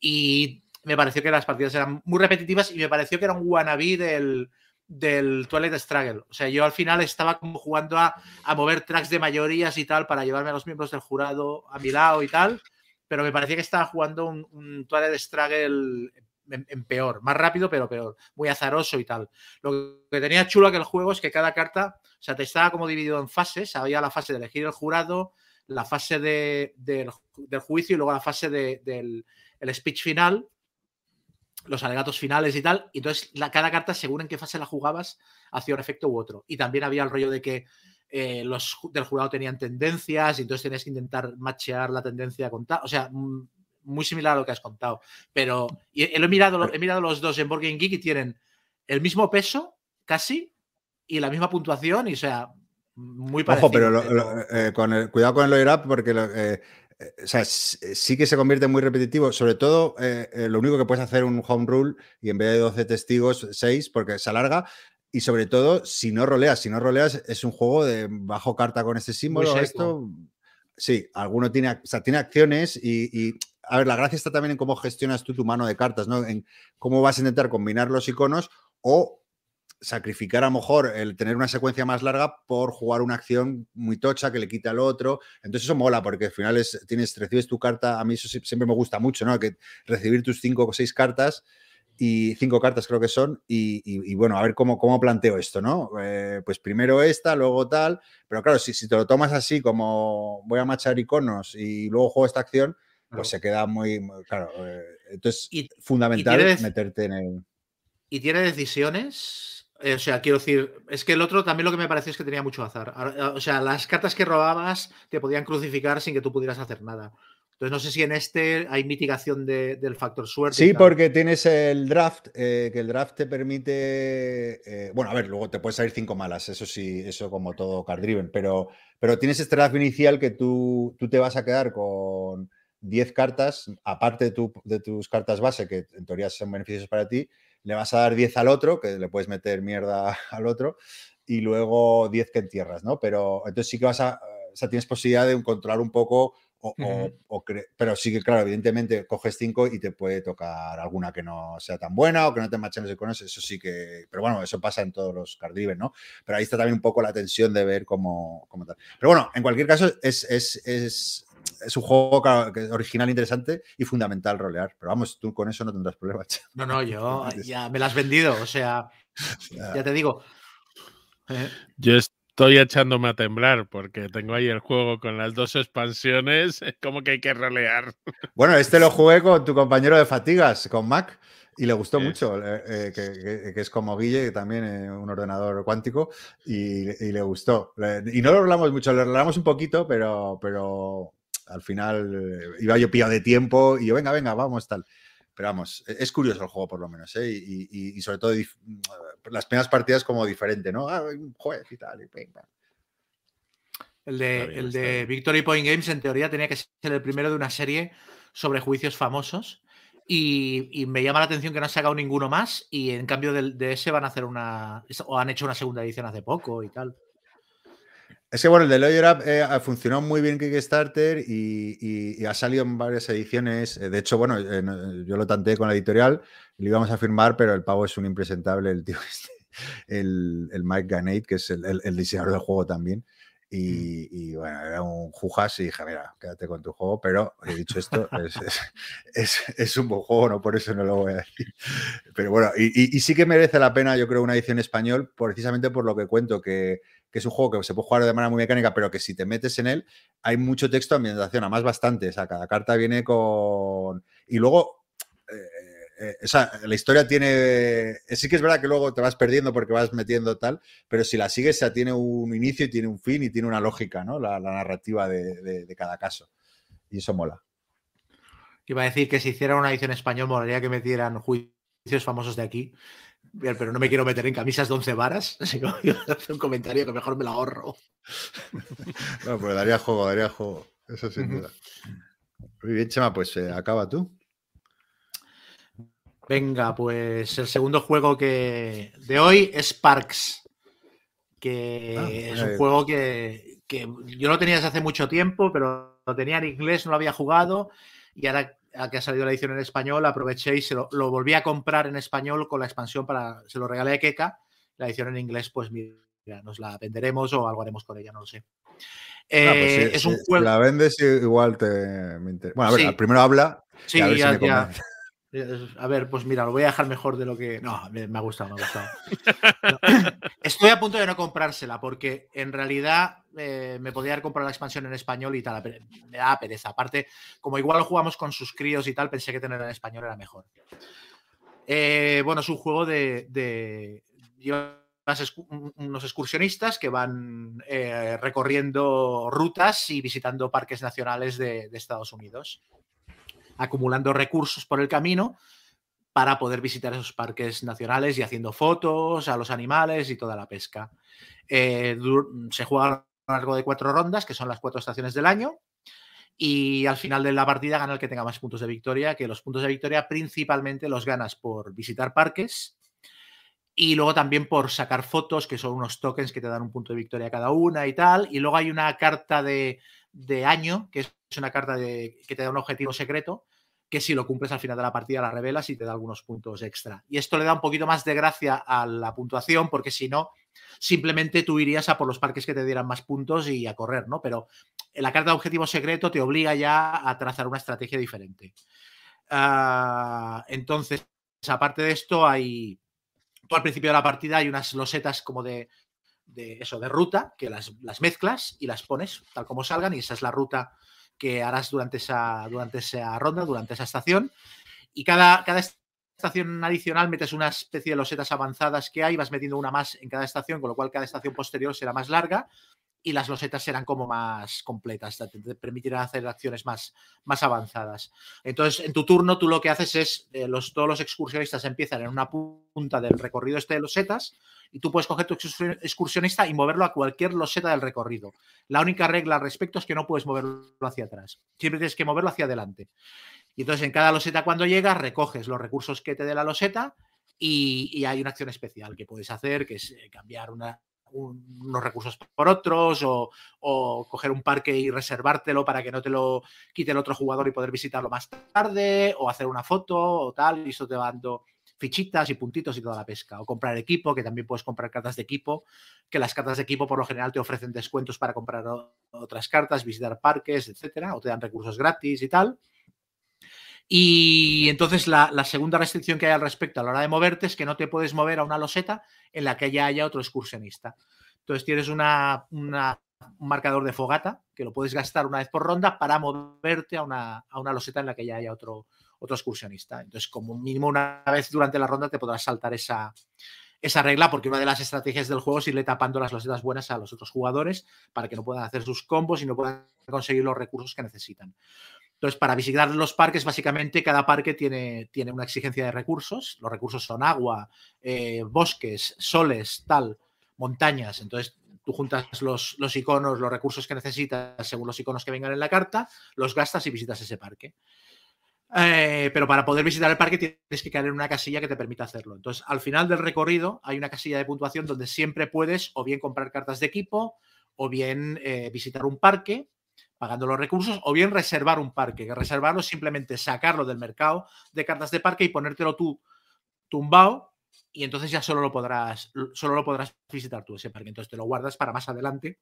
Y me pareció que las partidas eran muy repetitivas y me pareció que era un wannabe del, del Twilight Struggle. O sea, yo al final estaba como jugando a, mover tracks de mayorías y tal para llevarme a los miembros del jurado a mi lado y tal, pero me parecía que estaba jugando un, un Twilight Struggle en, peor, más rápido, pero peor, muy azaroso y tal. Lo que tenía chulo aquel juego es que cada carta, o sea, te estaba como dividido en fases, había la fase de elegir el jurado, la fase de, del, juicio y luego la fase del el speech final, los alegatos finales y tal. Y entonces la, cada carta, según en qué fase la jugabas, hacía un efecto u otro. Y también había el rollo de que eh, los del jurado tenían tendencias y entonces tenías que intentar machear la tendencia con tal. O sea, muy similar a lo que has contado. Pero y, he, mirado, he mirado los dos en Board Game Geek y tienen el mismo peso, casi, y la misma puntuación, y o sea, muy parecido. Ojo, pero, eh, con el, cuidado con el lawyer up, porque eh, o sea, sí que se convierte en muy repetitivo. Sobre todo, eh, eh, lo único que puedes hacer un home rule y en vez de 12 testigos, 6, porque se alarga. Y sobre todo, si no roleas, si no roleas, es un juego de bajo carta con este símbolo. Esto, sí, alguno tiene, o sea, tiene acciones y, a ver, la gracia está también en cómo gestionas tú tu mano de cartas, ¿no? En cómo vas a intentar combinar los iconos o sacrificar a lo mejor el tener una secuencia más larga por jugar una acción muy tocha que le quita al otro. Entonces eso mola porque al final es, tienes, recibes tu carta, a mí eso siempre me gusta mucho, ¿no? Que recibir tus cinco o seis cartas y cinco cartas creo que son y, bueno, a ver cómo, cómo planteo esto, ¿no? Eh, pues primero esta, luego tal, pero claro, si, si te lo tomas así como voy a machar iconos y luego juego esta acción, pues se queda muy, claro. Eh, entonces, y, fundamental meterte en el... ¿Y tiene decisiones? Eh, o sea, quiero decir, es que el otro también lo que me pareció es que tenía mucho azar. O sea, las cartas que robabas te podían crucificar sin que tú pudieras hacer nada. Entonces, no sé si en este hay mitigación del factor suerte. Sí, porque tienes el draft, eh, que el draft te permite. Eh, bueno, a ver, luego te puedes salir cinco malas, eso sí, eso como todo card driven, pero, pero tienes este draft inicial que tú, tú te vas a quedar con 10 cartas, aparte de, de tus cartas base, que en teoría son beneficios para ti, le vas a dar 10 al otro, que le puedes meter mierda al otro, y luego 10 que entierras, ¿no? Pero entonces sí que vas a, o sea, tienes posibilidad de controlar un poco, o, pero sí que, claro, evidentemente coges 5 y te puede tocar alguna que no sea tan buena o que no te machen los iconos, eso sí que, pero bueno, eso pasa en todos los card ¿no? Pero ahí está también un poco la tensión de ver cómo, cómo tal. Pero bueno, en cualquier caso, es, es, es es un juego original, interesante y fundamental rolear. Pero vamos, tú con eso no tendrás problemas. No, no, yo ya me lo has vendido. O sea, ya te digo. Eh. Yo estoy echándome a temblar porque tengo ahí el juego con las dos expansiones. como que hay que rolear. Bueno, este lo jugué con tu compañero de fatigas, con Mac. Y le gustó mucho, eh, eh, que, es como Guille, que también es un ordenador cuántico, y, le gustó. Y no lo hablamos mucho, lo hablamos un poquito, pero, pero al final eh, iba yo pillado de tiempo y yo, venga, venga, vamos, tal. Pero vamos, e-, es curioso el juego por lo menos, ¿eh? y, sobre todo mm, las primeras partidas como diferente, ¿no? Ah, un juez y tal. El de, el de Victory Point Games en teoría tenía que ser el primero de una serie sobre juicios famosos y, me llama la atención que no han sacado ninguno más y en cambio de, de, ese van a hacer una o han hecho una segunda edición hace poco y tal. Es que bueno, el de Lawyer Up eh, funcionó muy bien Kickstarter y, ha salido en varias ediciones. Eh, de hecho, bueno, eh, yo lo tanteé con la editorial, lo íbamos a firmar, pero el pavo es un impresentable, el tío este, el, Mike Ganate, que es el, diseñador del juego también. Mm. Y, bueno, era un jujas y dije, mira, quédate con tu juego, pero he dicho esto, es, es, un buen juego, no por eso no lo voy a decir. Pero bueno, y, y, sí que merece la pena, yo creo, una edición español, precisamente por lo que cuento, que que es un juego que se puede jugar de manera muy mecánica, pero que si te metes en él, hay mucho texto de ambientación, además bastante. O sea, cada carta viene con. Y luego, eh, eh, la historia tiene. Sí que es verdad que luego te vas perdiendo porque vas metiendo tal, pero si la sigues, ya tiene un inicio y tiene un fin y tiene una lógica, ¿no? La, narrativa de, cada caso. Y eso mola. Iba a decir que si hiciera una edición español, molaría que metieran juicios famosos de aquí. Pero no me quiero meter en camisas de 11 varas. Voy a hacer un comentario que mejor me la ahorro. No, pues daría juego, daría juego. Eso sin duda. Muy bien, Chema, pues eh, acaba tú. Venga, pues el segundo juego que de hoy es Parks, que ah, es un juego que, yo lo tenía desde hace mucho tiempo, pero lo tenía en inglés, no lo había jugado y ahora que ha salido la edición en español aproveché y se lo, volví a comprar en español con la expansión para, se lo regalé a Keka, la edición en inglés pues mira, nos la venderemos o algo haremos con ella, no lo sé. Ah, pues eh, es un juego. la vendes igual te. Bueno, a ver, primero habla. Sí, ya, ya. A ver, pues mira, lo voy a dejar mejor de lo que. No, me, ha gustado, me ha gustado. Estoy a punto de no comprársela porque en realidad eh, me podría haber comprado la expansión en español y tal. Me da pereza. Aparte, como igual jugamos con sus críos y tal, pensé que tenerla en español era mejor. Eh, bueno, es un juego de. de unos excursionistas que van eh, recorriendo rutas y visitando parques nacionales de Estados Unidos acumulando recursos por el camino para poder visitar esos parques nacionales y haciendo fotos a los animales y toda la pesca. Eh, se juega a lo largo de cuatro rondas, que son las cuatro estaciones del año, y al final de la partida gana el que tenga más puntos de victoria, que los puntos de victoria principalmente los ganas por visitar parques y luego también por sacar fotos, que son unos tokens que te dan un punto de victoria cada una y tal, y luego hay una carta de, de año, que es una carta de, que te da un objetivo secreto, que si lo cumples al final de la partida la revelas y te da algunos puntos extra. Y esto le da un poquito más de gracia a la puntuación, porque si no, simplemente tú irías a por los parques que te dieran más puntos y a correr, ¿no? Pero la carta de objetivo secreto te obliga ya a trazar una estrategia diferente. Ah, entonces, aparte de esto, hay. Al principio de la partida hay unas losetas como de, de eso, de ruta, que las, las mezclas y las pones tal como salgan, y esa es la ruta que harás durante esa, durante esa ronda, durante esa estación. Y cada, cada estación adicional metes una especie de losetas avanzadas que hay, vas metiendo una más en cada estación, con lo cual cada estación posterior será más larga y las losetas serán como más completas, te, permitirán hacer acciones más, más avanzadas. Entonces, en tu turno, tú lo que haces es, eh, los, todos los excursionistas empiezan en una punta del recorrido este de losetas y tú puedes coger tu excursionista y moverlo a cualquier loseta del recorrido. La única regla al respecto es que no puedes moverlo hacia atrás, siempre tienes que moverlo hacia adelante. Y entonces en cada loseta cuando llegas recoges los recursos que te dé la loseta y, hay una acción especial que puedes hacer, que es eh, cambiar una, unos recursos por otros o, coger un parque y reservártelo para que no te lo quite el otro jugador y poder visitarlo más tarde o hacer una foto o tal y eso te va dando fichitas y puntitos y toda la pesca. O comprar equipo que también puedes comprar cartas de equipo que las cartas de equipo por lo general te ofrecen descuentos para comprar otras cartas visitar parques etcétera o te dan recursos gratis y tal y entonces la, segunda restricción que hay al respecto a la hora de moverte es que no te puedes mover a una loseta en la que ya haya otro excursionista. Entonces tienes una, un marcador de fogata que lo puedes gastar una vez por ronda para moverte a una, a una loseta en la que ya haya otro, otro excursionista. Entonces, como mínimo una vez durante la ronda te podrás saltar esa, esa regla, porque una de las estrategias del juego es irle tapando las losetas buenas a los otros jugadores para que no puedan hacer sus combos y no puedan conseguir los recursos que necesitan. Entonces, para visitar los parques, básicamente cada parque tiene, tiene una exigencia de recursos. Los recursos son agua, eh, bosques, soles, tal, montañas. Entonces, tú juntas los, los, iconos, los recursos que necesitas según los iconos que vengan en la carta, los gastas y visitas ese parque. Eh, pero para poder visitar el parque tienes que caer en una casilla que te permita hacerlo. Entonces, al final del recorrido hay una casilla de puntuación donde siempre puedes o bien comprar cartas de equipo o bien eh, visitar un parque pagando los recursos, o bien reservar un parque, que reservarlo es simplemente sacarlo del mercado de cartas de parque y ponértelo tú tumbado y entonces ya solo lo podrás, solo lo podrás visitar tú ese parque. Entonces te lo guardas para más adelante,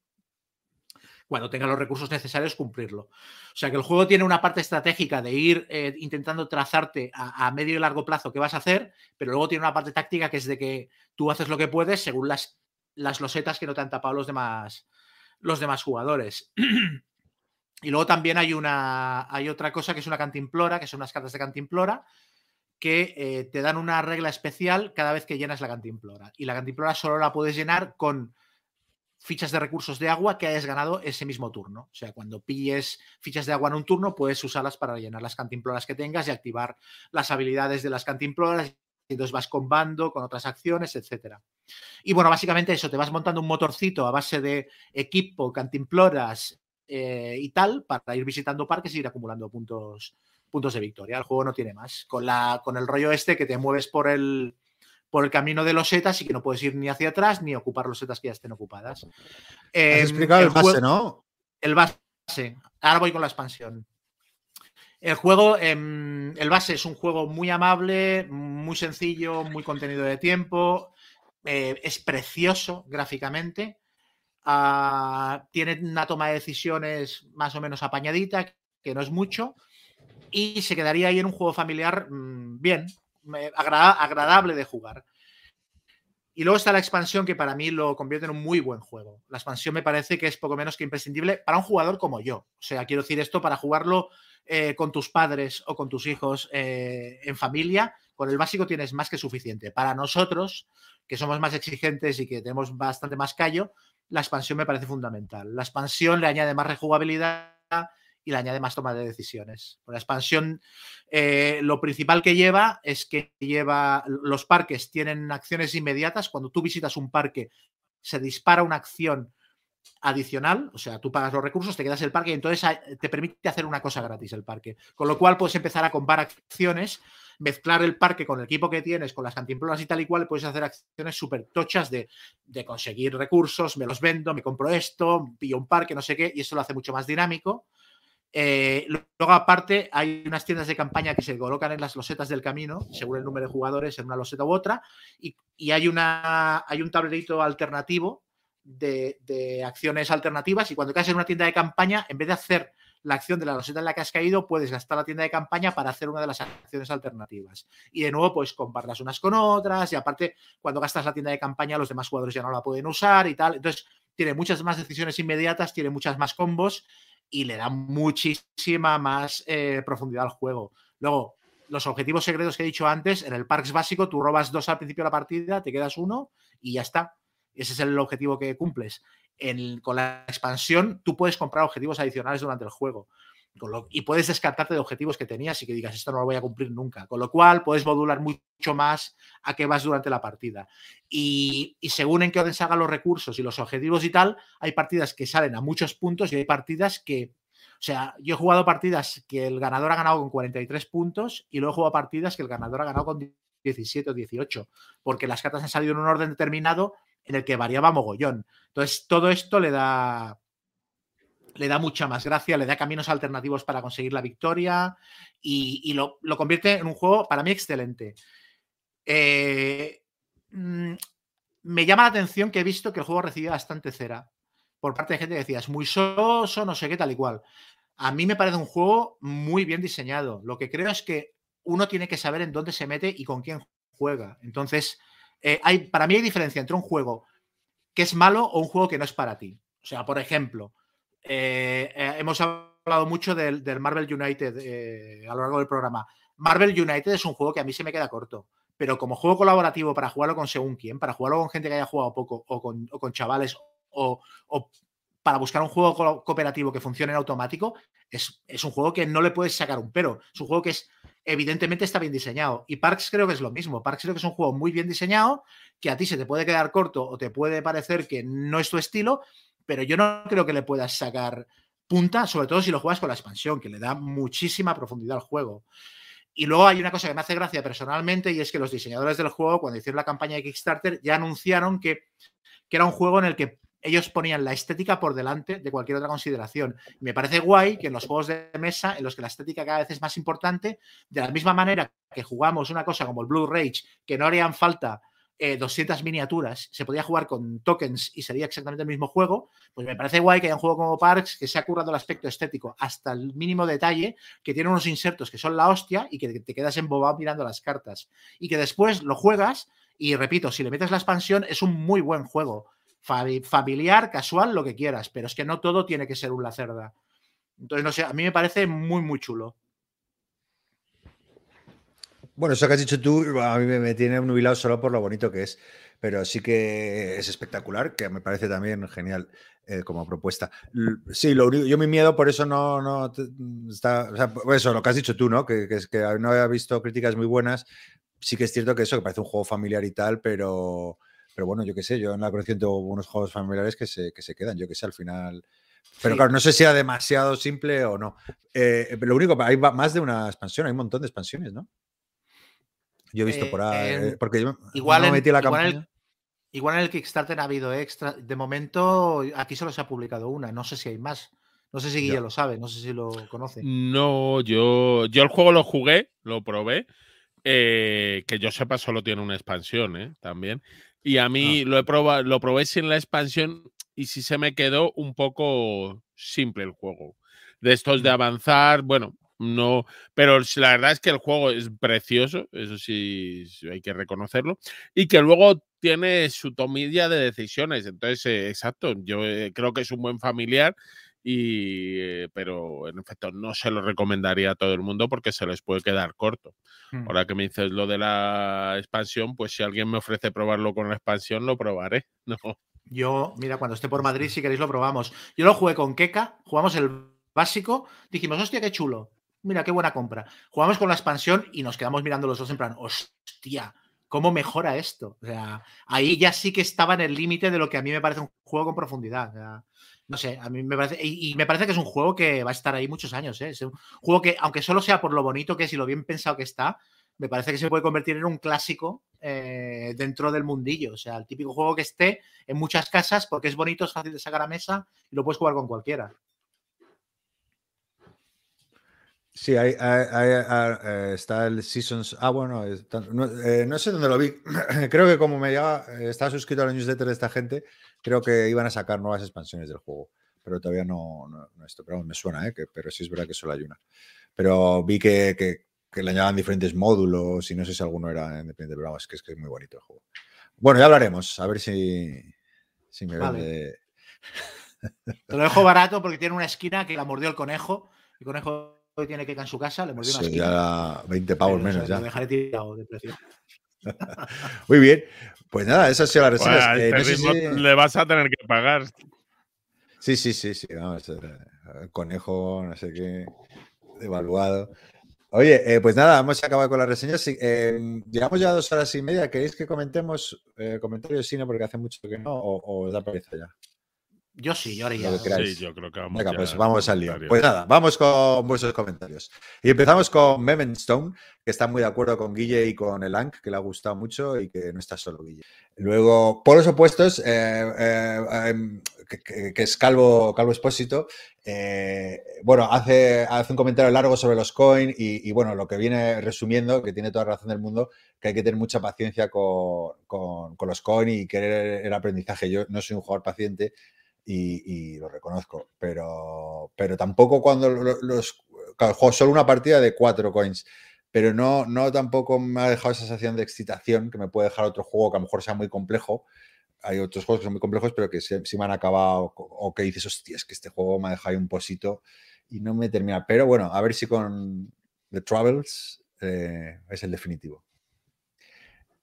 cuando tenga los recursos necesarios, cumplirlo. O sea que el juego tiene una parte estratégica de ir eh, intentando trazarte a, medio y largo plazo qué vas a hacer, pero luego tiene una parte táctica que es de que tú haces lo que puedes según las, las losetas que no te han tapado los demás, los demás jugadores. Y luego también hay una hay otra cosa que es una cantimplora, que son unas cartas de cantimplora, que eh, te dan una regla especial cada vez que llenas la cantimplora. Y la cantimplora solo la puedes llenar con fichas de recursos de agua que hayas ganado ese mismo turno. O sea, cuando pilles fichas de agua en un turno, puedes usarlas para llenar las cantimploras que tengas y activar las habilidades de las cantimploras. Y entonces vas combando con otras acciones, etcétera. Y bueno, básicamente eso, te vas montando un motorcito a base de equipo, cantimploras eh, y tal, para ir visitando parques y ir acumulando puntos, puntos de victoria. El juego no tiene más. Con, la, con el rollo este que te mueves por el, por el camino de los setas y que no puedes ir ni hacia atrás ni ocupar los setas que ya estén ocupadas. Has em, explicado el, base, ¿no? El base. Ahora voy con la expansión. El juego, em, el base es un juego muy amable, muy sencillo, muy contenido de tiempo. Eh, es precioso gráficamente. Tiene una toma de decisiones más o menos apañadita, que no es mucho y se quedaría ahí en un juego familiar mm, bien, agradable de jugar. Y luego está la expansión que para mí lo convierte en un muy buen juego. La expansión me parece que es poco menos que imprescindible para un jugador como yo. O sea, quiero decir esto para jugarlo eh, con tus padres o con tus hijos eh, en familia. Con el básico tienes más que suficiente. Para nosotros, que somos más exigentes y que tenemos bastante más callo, la expansión me parece fundamental. La expansión le añade más rejugabilidad y le añade más toma de decisiones. la expansión, eh, lo principal que lleva es que lleva los parques tienen acciones inmediatas. Cuando tú visitas un parque, se dispara una acción adicional, o sea, tú pagas los recursos, te quedas el parque y entonces te permite hacer una cosa gratis el parque. Con lo cual puedes empezar a comprar acciones, mezclar el parque con el equipo que tienes, con las cantimploras y tal y cual, puedes hacer acciones súper tochas de, de, conseguir recursos, me los vendo, me compro esto, pillo un parque, no sé qué, y eso lo hace mucho más dinámico. Eh, luego, aparte, hay unas tiendas de campaña que se colocan en las losetas del camino, según el número de jugadores, en una loseta u otra, y, hay, una, hay un tablerito alternativo de, acciones alternativas. Y cuando caes en una tienda de campaña, en vez de hacer la acción de la loseta en la que has caído, puedes gastar la tienda de campaña para hacer una de las acciones alternativas. Y de nuevo, pues compararlas unas con otras. Y aparte, cuando gastas la tienda de campaña, los demás jugadores ya no la pueden usar y tal. Entonces, tiene muchas más decisiones inmediatas, tiene muchas más combos y le da muchísima más eh, profundidad al juego. Luego, los objetivos secretos que he dicho antes, en el Parks básico tú robas dos al principio de la partida, te quedas uno y ya está. Ese es el objetivo que cumples. con la expansión tú puedes comprar objetivos adicionales durante el juego y puedes descartarte de objetivos que tenías y que digas, esto no lo voy a cumplir nunca. Con lo cual, puedes modular mucho más a qué vas durante la partida. Y, según en qué orden salgan los recursos y los objetivos y tal, hay partidas que salen a muchos puntos y hay partidas que. O sea, yo he jugado partidas que el ganador ha ganado con 43 puntos y luego he jugado partidas que el ganador ha ganado con 17 o 18, porque las cartas han salido en un orden determinado en el que variaba mogollón. Entonces, todo esto le da, le da mucha más gracia, le da caminos alternativos para conseguir la victoria y, lo, convierte en un juego para mí excelente. Eh, mm, me llama la atención que he visto que el juego recibió bastante cera por parte de gente que decía, es muy soso, no sé qué, tal y cual. A mí me parece un juego muy bien diseñado. Lo que creo es que uno tiene que saber en dónde se mete y con quién juega. Entonces, eh, hay, para mí hay diferencia entre un juego que es malo o un juego que no es para ti. O sea, por ejemplo, eh, eh, hemos hablado mucho del, Marvel United a lo largo del programa. Marvel United es un juego que a mí se me queda corto, pero como juego colaborativo para jugarlo con según quién, para jugarlo con gente que haya jugado poco o con, chavales o, para buscar un juego cooperativo que funcione en automático, es, es, un juego que no le puedes sacar un pero. Es un juego que es evidentemente está bien diseñado. Y Parks creo que es lo mismo. Parks creo que es un juego muy bien diseñado, que a ti se te puede quedar corto o te puede parecer que no es tu estilo, pero yo no creo que le puedas sacar punta, sobre todo si lo juegas con la expansión, que le da muchísima profundidad al juego. Y luego hay una cosa que me hace gracia personalmente y es que los diseñadores del juego, cuando hicieron la campaña de Kickstarter, ya anunciaron que, que era un juego en el que ellos ponían la estética por delante de cualquier otra consideración. Me parece guay que en los juegos de mesa, en los que la estética cada vez es más importante, de la misma manera que jugamos una cosa como el Blue Rage, que no harían falta 200 eh, miniaturas, se podía jugar con tokens y sería exactamente el mismo juego, pues me parece guay que haya un juego como Parks que se ha currado el aspecto estético hasta el mínimo detalle, que tiene unos insertos que son la hostia y que te quedas embobado mirando las cartas. Y que después lo juegas y repito, si le metes la expansión es un muy buen juego. Familiar, casual, lo que quieras, pero es que no todo tiene que ser un lacerda. Entonces, no sé, a mí me parece muy, muy chulo. Bueno, eso que has dicho tú, a mí me, tiene nubilado solo por lo bonito que es, pero sí que es espectacular, que me parece también genial eh, como propuesta. Sí, lo único, yo mi miedo por eso no, no está, o sea, eso, lo que has dicho tú, ¿no? Que, que, que no había visto críticas muy buenas. Sí que es cierto que eso, que parece un juego familiar y tal, pero, pero bueno, yo qué sé, yo en la colección tengo unos juegos familiares que se, que se quedan, yo qué sé, al final pero claro, no sé si era demasiado simple o no. Eh, lo único, hay más de una expansión, hay un montón de expansiones, ¿no? Yo he visto por ahí. Eh, porque yo igual, no metí la igual, en el, igual en el Kickstarter ha habido extra. De momento, aquí solo se ha publicado una. No sé si hay más. No sé si Guille lo sabe, no sé si lo conoce. No, yo, yo el juego lo jugué, lo probé. Eh, que yo sepa, solo tiene una expansión, ¿eh? También. Y a mí ah. lo he probado, lo probé sin la expansión y sí se me quedó un poco simple el juego. De estos de avanzar, bueno, no, pero la verdad es que el juego es precioso, eso sí hay que reconocerlo, y que luego tiene su tomilla de decisiones. Entonces, eh, exacto, yo eh, creo que es un buen familiar, y, eh, pero en efecto no se lo recomendaría a todo el mundo porque se les puede quedar corto. Hmm. Ahora que me dices lo de la expansión, pues si alguien me ofrece probarlo con la expansión, lo probaré. No. Yo, mira, cuando esté por Madrid, si queréis lo probamos. Yo lo jugué con Keka, jugamos el básico, dijimos, hostia, qué chulo. Mira, qué buena compra. Jugamos con la expansión y nos quedamos mirando los dos en plan, hostia, ¿cómo mejora esto? O sea, ahí ya sí que estaba en el límite de lo que a mí me parece un juego con profundidad. No sé, a mí me parece, y, me parece que es un juego que va a estar ahí muchos años. ¿eh? Es un juego que, aunque solo sea por lo bonito que es y lo bien pensado que está, me parece que se puede convertir en un clásico eh, dentro del mundillo. O sea, el típico juego que esté en muchas casas porque es bonito, es fácil de sacar a mesa y lo puedes jugar con cualquiera. Sí, ahí, eh, está el Seasons. Ah, bueno, eh, no, sé dónde lo vi. creo que como me llega, estaba suscrito a la newsletter de esta gente, creo que iban a sacar nuevas expansiones del juego. Pero todavía no, no, esto, pero me suena, ¿eh? pero sí es verdad que solo hay una. Pero vi que, que que le añadan diferentes módulos y no sé si alguno era independiente, pero vamos, es que es, que es muy bonito el juego. Bueno, ya hablaremos, a ver si, si me vale. Te lo dejo barato porque tiene una esquina que la mordió el conejo. El conejo tiene que ir en su casa, le mordió una esquina. Ya 20 pavos menos ya. Lo dejaré tirado de precio. Muy bien. Pues nada, esa ha sido la reseña. Eh, le vas a tener que pagar. Sí, sí, sí, sí. Vamos, el conejo, no sé qué, evaluado. Oye, eh, pues nada, hemos acabado con las reseñas. Eh, llegamos ya a dos horas y media. ¿Queréis que comentemos eh, comentarios cine porque hace mucho que no? ¿O, os da pereza ya? Yo sí, yo haría. Sí, yo creo que vamos. Venga, pues vamos al lío. Pues nada, vamos con vuestros comentarios. Y empezamos con Stone, que está muy de acuerdo con Guille y con el Ank, que le ha gustado mucho y que no está solo Guille. Luego, por los opuestos, em, que, es Calvo, Calvo Espósito, eh, bueno, hace, hace un comentario largo sobre los coins y, bueno, lo que viene resumiendo, que tiene toda razón del mundo, que hay que tener mucha paciencia con, los coins y querer el aprendizaje. Yo no soy un jugador paciente y, lo reconozco, pero, pero tampoco cuando los, juego solo una partida de cuatro coins pero no, no tampoco me ha dejado esa sensación de excitación que me puede dejar otro juego que a lo mejor sea muy complejo hay otros juegos que son muy complejos, pero que sí, me han acabado, o que dices, hostia, es que este juego me ha dejado ahí un posito y no me termina. Pero bueno, a ver si con The Travels eh, es el definitivo.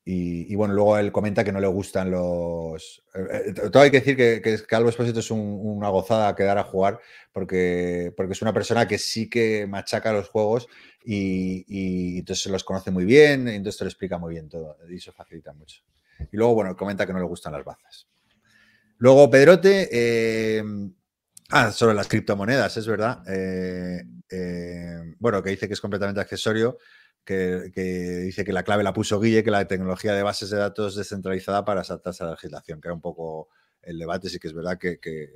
Y, bueno, luego él comenta que no le gustan los. Eh, eh, todo hay que decir que, que, que Albo Esposito es una gozada quedar a jugar porque, porque es una persona que sí que machaca los juegos y, y entonces los conoce muy bien, y entonces te lo explica muy bien todo. Y eso facilita mucho. Y luego, bueno, comenta que no le gustan las bazas. Luego, Pedrote, eh, ah, sobre las criptomonedas, es verdad. Eh, eh, bueno, que dice que es completamente accesorio, que, dice que la clave la puso Guille, que la tecnología de bases de datos descentralizada para saltarse a la legislación, que era un poco el debate, sí que es verdad que, que,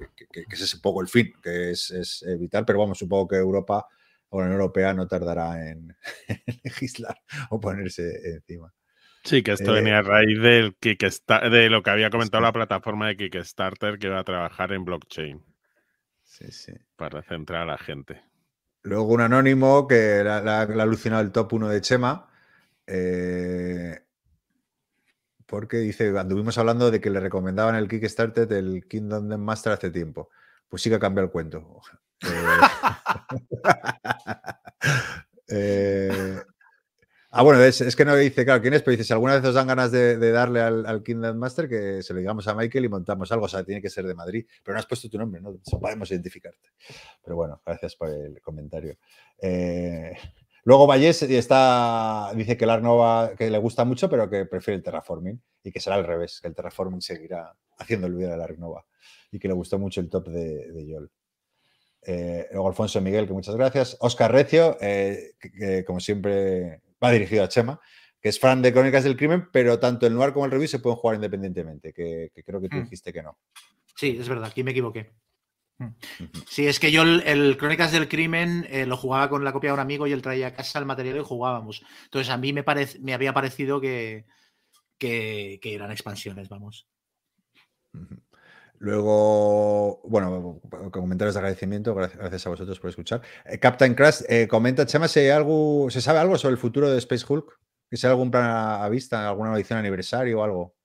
ese es un poco el fin, que es, es, vital, pero vamos, supongo que Europa o la Unión Europea no tardará en legislar o ponerse encima. Sí, que esto venía a eh, raíz del de lo que había comentado la plataforma de Kickstarter que va a trabajar en blockchain. Sí, sí. Para centrar a la gente. Luego un anónimo que le ha alucinado el top 1 de Chema. Eh, porque dice, anduvimos hablando de que le recomendaban el Kickstarter del Kingdom Master hace tiempo. Pues sí que ha cambiado el cuento. eh, eh Ah, bueno, es, que no dice, claro, quién es, pero dice, si alguna vez os dan ganas de, darle al, al Master, que se lo digamos a Michael y montamos algo. O sea, tiene que ser de Madrid. Pero no has puesto tu nombre, ¿no? podemos identificarte. Pero bueno, gracias por el comentario. Eh, luego Vallés está, dice que el Arnova que le gusta mucho, pero que prefiere el Terraforming y que será al revés, que el Terraforming seguirá haciendo de la Arnova y que le gustó mucho el top de, de Yol. Eh, luego Alfonso Miguel, que muchas gracias. Oscar Recio, eh, que, como siempre va dirigido a Chema, que es fan de Crónicas del Crimen, pero tanto el Noir como el Review se pueden jugar independientemente, que, creo que tú mm. dijiste que no. Sí, es verdad, aquí me equivoqué. Mm. Sí, es que yo el, Crónicas del Crimen eh, lo jugaba con la copia de un amigo y él traía a casa el material y jugábamos. Entonces a mí me, me había parecido que, que, eran expansiones, vamos. Luego, bueno, comentarios de agradecimiento, gracias a vosotros por escuchar. Eh, Captain Crash eh, comenta, Chema, si algo, ¿se sabe algo sobre el futuro de Space Hulk? ¿Que sea algún plan a, vista, alguna edición aniversario o algo?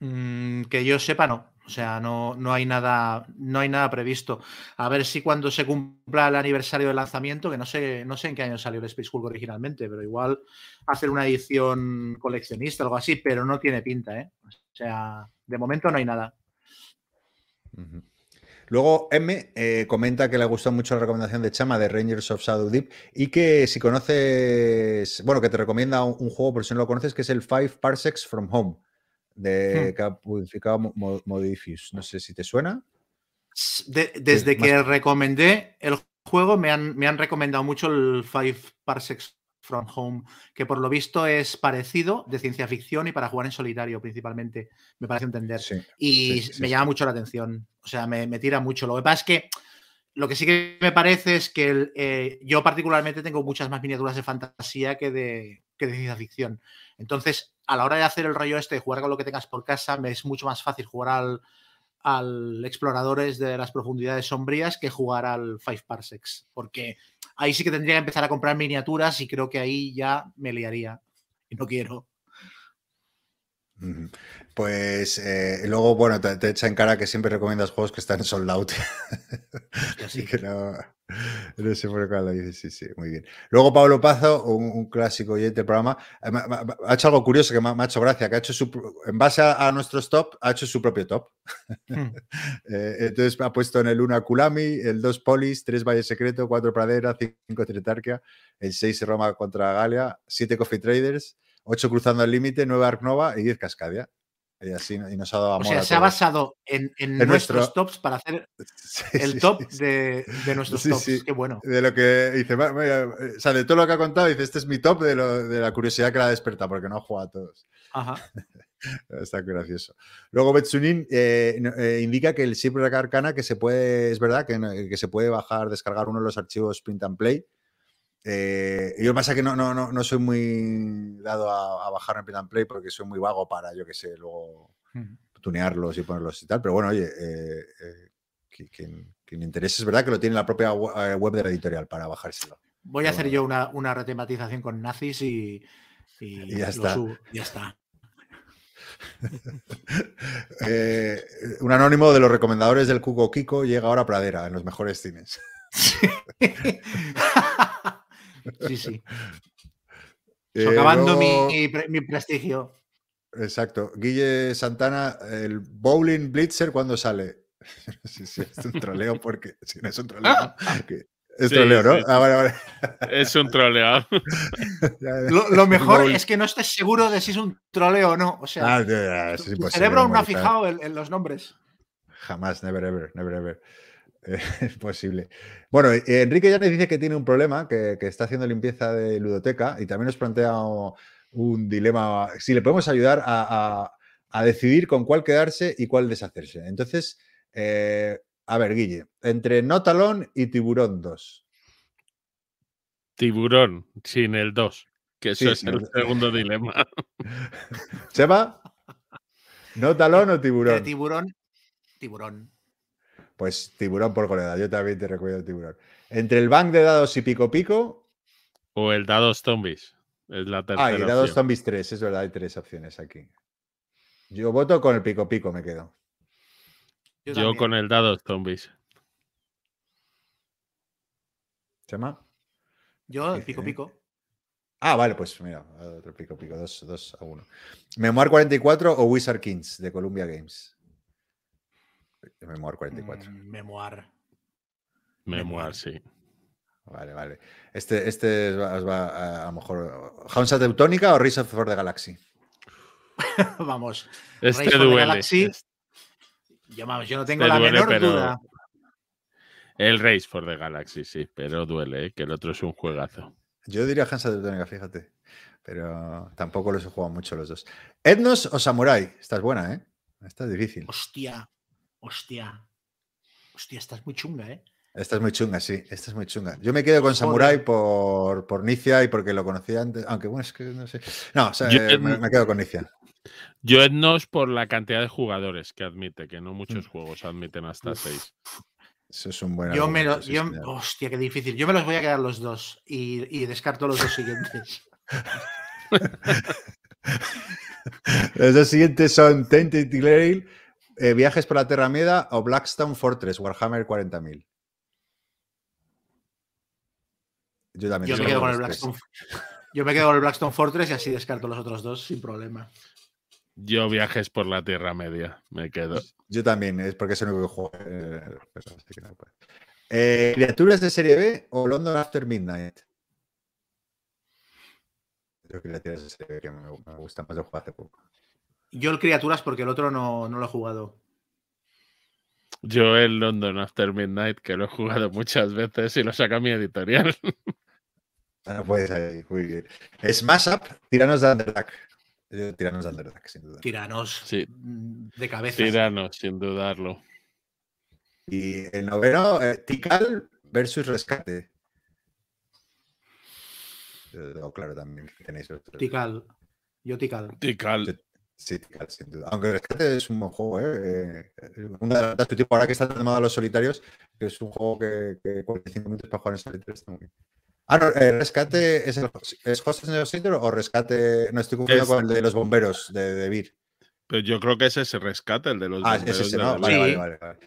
Mm, que yo sepa, no. O sea, no, no, hay nada, no hay nada previsto. A ver si cuando se cumpla el aniversario del lanzamiento, que no sé, no sé en qué año salió el Space Hulk originalmente, pero igual hacer una edición coleccionista algo así, pero no tiene pinta, ¿eh? O sea, de momento no hay nada. Luego M eh, comenta que le gustó mucho la recomendación de Chama de Rangers of Shadow Deep y que si conoces, bueno, que te recomienda un, juego, por si no lo conoces, que es el Five Parsecs from Home de hmm. Modifius. No sé si te suena. desde que recomendé el juego me han, me han recomendado mucho el Five Parsecs From Home, que por lo visto es parecido de ciencia ficción y para jugar en solitario principalmente, me parece entender. y me llama mucho la atención, o sea, me, tira mucho. Lo que pasa es que lo que sí que me parece es que eh, yo particularmente tengo muchas más miniaturas de fantasía que de, que de ciencia ficción. Entonces, a la hora de hacer el rollo este, de jugar con lo que tengas por casa, me es mucho más fácil jugar al, al Exploradores de las Profundidades Sombrías que jugar al Five Parsecs, porque ahí sí que tendría que empezar a comprar miniaturas y creo que ahí ya me liaría. Y no quiero. Pues eh, luego, bueno, te, echa en cara que siempre recomiendas juegos que están sold out. Así que no, no sé por qué lo dices, sí, sí, muy bien. Luego Pablo Pazo, un, clásico oyente del programa, eh, ha hecho algo curioso que me, ha hecho gracia, que ha hecho su, en base a, nuestros top, ha hecho su propio top. Eh, entonces ha puesto en el 1 a Kulami, el 2 Polis, 3 Valle Secreto, 4 Pradera, 5 Tritarquia, el 6 Roma contra Galia, 7 Coffee Traders, 8 Cruzando el Límite, 9 Ark Nova y 10 Cascadia. Y así y nos ha dado amor O sea, se ha basado en, nuestros tops para hacer el top De, nuestros tops. Qué bueno. De lo que dice, o sea, de todo lo que ha contado, dice, este es mi top de, la curiosidad que la desperta, porque no ha jugado a todos. Ajá. Está gracioso. Luego Betsunin eh, eh, indica que el Shipwreck Arcana que se puede, es verdad, que, que, se puede bajar, descargar uno de los archivos print and play eh, yo pasa que no, no, no, no soy muy dado a, bajar en Print Play porque soy muy vago para, yo que sé, luego tunearlos y ponerlos y tal. Pero bueno, oye, eh, eh, quien, quien, interese es verdad que lo tiene la propia web de la editorial para bajárselo. Voy a hacer yo una, una, retematización con nazis y, ya, está. ya está. un anónimo de los recomendadores del Cuco Kiko llega ahora a Pradera, en los mejores cines. Sí, sí. Socavando mi, prestigio. Exacto. Guille Santana, el Bowling Blitzer, ¿cuándo sale? sí, sí, es un troleo porque si no es un troleo. Es troleo, ¿no? Ah, es un troleo. lo, mejor es que no estés seguro de si es un troleo o no. O sea, ah, el cerebro no ha fijado en, los nombres. Jamás, never ever, never ever. Es posible. Bueno, eh, Enrique ya nos dice que tiene un problema, que, está haciendo limpieza de ludoteca y también nos plantea un dilema, si le podemos ayudar a, decidir con cuál quedarse y cuál deshacerse. Entonces, eh, a ver, Guille, entre Notalón y Tiburón 2. Tiburón, sin el 2, que eso es el, segundo dilema. ¿Seba? ¿Notalón o Tiburón? tiburón, Tiburón. Pues tiburón por goleada. Yo también te recuerdo tiburón. Entre el bank de dados y pico pico. O el dados zombies. Es la tercera. Ah, y dados zombies 3. Es verdad, hay tres opciones aquí. Yo voto con el pico pico, me quedo. Yo, con el dados zombies. ¿Chema? Yo el pico pico. Ah, vale, pues mira, otro pico, pico, 2 a 1. Memoir 44 o Wizard Kings de Columbia Games. Memoir 44. Mm, memoir. Memoir, sí. Vale, vale. Este, este va, a, lo mejor. ¿Hansa Teutónica o Race of the Galaxy? vamos. Este duele. Galaxy, yo, vamos, yo no tengo este la menor duda. El Race for the Galaxy, sí, pero duele, ¿eh? que el otro es un juegazo. Yo diría Hansa Teutónica, fíjate. Pero tampoco los he jugado mucho los dos. ¿Etnos o Samurai? Esta es buena, ¿eh? Esta es difícil. Hostia, hostia. Hostia, esta es muy chunga, ¿eh? Esta es muy chunga, sí, esta es muy chunga. Yo me quedo con Samurai por, por Nicia y porque lo conocía antes, aunque bueno, es que no sé. No, o sea, me, quedo con Nicia. Yo Etnos por la cantidad de jugadores que admite, que no muchos mm. juegos admiten hasta seis. Eso es un buen. Yo me lo, yo, hostia, qué difícil. Yo me los voy a quedar los dos y, y descarto los dos siguientes. los dos siguientes son Tainted Grail, eh, Viajes por la Terra Meda o Blackstone Fortress, Warhammer 40.000. Yo también. Yo me, quedo con el Blackstone, yo me quedo con el Blackstone Fortress y así descarto los otros dos sin problema. Yo viajes por la Tierra Media, me quedo. Yo también, es porque es el único juego. Eh, eh, ¿Criaturas de serie B o London After Midnight? Yo criaturas de serie B que me, gusta más de jugar hace poco. Yo el criaturas porque el otro no, no lo he jugado. Yo el London After Midnight, que lo he jugado muchas veces y lo saca mi editorial. Ah, pues ahí, muy bien. Smash Up, Tiranos de Underdark. Tiranos de Underdark, sin duda. Tiranos sí. de cabeza. Tiranos, sin dudarlo. Y el noveno, eh, Tikal versus Rescate. Yo claro también tenéis Tikal. Yo Tikal. Tikal. Sí, sin duda. Aunque Rescate es un buen juego, ¿eh? eh una de las tipo ahora que está de moda los solitarios, que es un juego que, que 45 minutos para jugar en solitario está muy bien. Ah, no, eh, Rescate es, el, ¿es Hostage o Rescate. No estoy confundiendo con el de los bomberos de, de Vir. Pero yo creo que es ese Rescate, el de los ah, bomberos. Ah, ese, no. Vale, vale, vale, vale,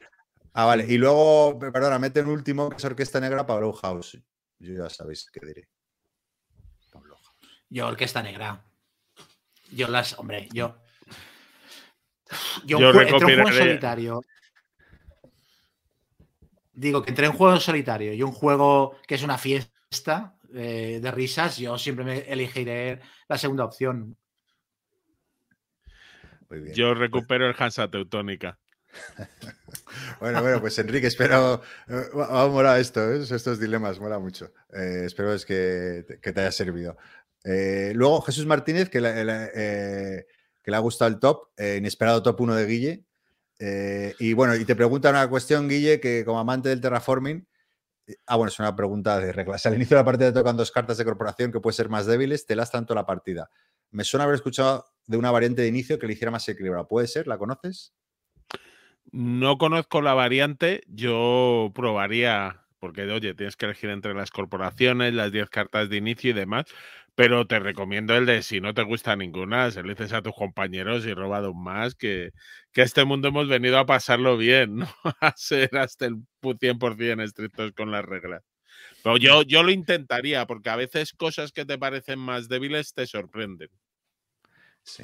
Ah, vale. Y luego, perdona, mete un último que es Orquesta Negra para House. Yo ya sabéis qué diré. Yo, Orquesta Negra. Yo las, hombre, yo. Yo, yo entré un juego en solitario. Digo que entré en un juego en solitario y un juego que es una fiesta eh, de risas, yo siempre me elegiré la segunda opción. Yo recupero el Hansa Teutónica. bueno, bueno, pues Enrique, espero. Eh, vamos a molar esto, ¿eh? estos dilemas, mola mucho. espero es que, te haya servido. luego, Jesús Martínez, que que le ha gustado el top, eh, inesperado top 1 de Guille. Eh, y bueno, y te pregunta una cuestión, Guille, que como amante del terraforming, eh, ah, bueno, es una pregunta de reglas. Al inicio de la partida tocan dos cartas de corporación que pueden ser más débiles, te las tanto la partida. Me suena haber escuchado de una variante de inicio que le hiciera más equilibrado. ¿Puede ser? ¿La conoces? No conozco la variante, yo probaría, porque oye, tienes que elegir entre las corporaciones, las 10 cartas de inicio y demás, pero te recomiendo el de si no te gusta ninguna, se le dices a tus compañeros y roba dos más, que, que este mundo hemos venido a pasarlo bien, no a ser hasta el 100% estrictos con las reglas. Pero yo, yo lo intentaría, porque a veces cosas que te parecen más débiles te sorprenden. Sí.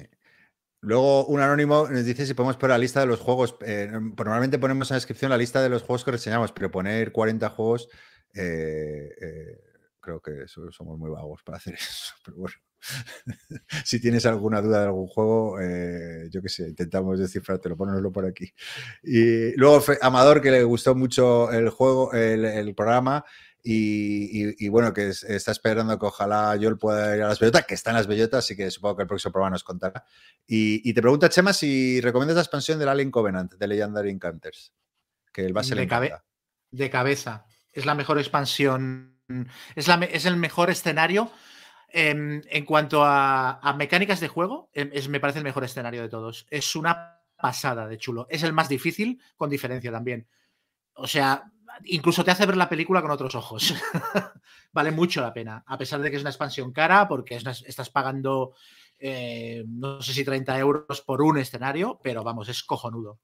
Luego un anónimo nos dice si podemos poner la lista de los juegos. Eh, normalmente ponemos en la descripción la lista de los juegos que reseñamos, pero poner 40 juegos eh, eh, creo que somos muy vagos para hacer eso, pero bueno. si tienes alguna duda de algún juego, eh, yo qué sé, intentamos descifrártelo, ponerlo por aquí. Y luego Amador, que le gustó mucho el juego, el, programa, y, bueno, que está esperando que ojalá yo pueda ir a las bellotas, que está en las bellotas, así que supongo que el próximo programa nos contará. Y, te pregunta, Chema, si recomiendas la expansión del Alien Covenant, de Legendary Encounters, que el base de, de cabeza. Es la mejor expansión es, el mejor escenario. En, cuanto a, mecánicas de juego, em, me parece el mejor escenario de todos. Es una pasada de chulo. Es el más difícil, con diferencia también. O sea, incluso te hace ver la película con otros ojos. vale mucho la pena, a pesar de que es una expansión cara, porque estás pagando, eh, no sé si 30 euros por un escenario, pero vamos, es cojonudo.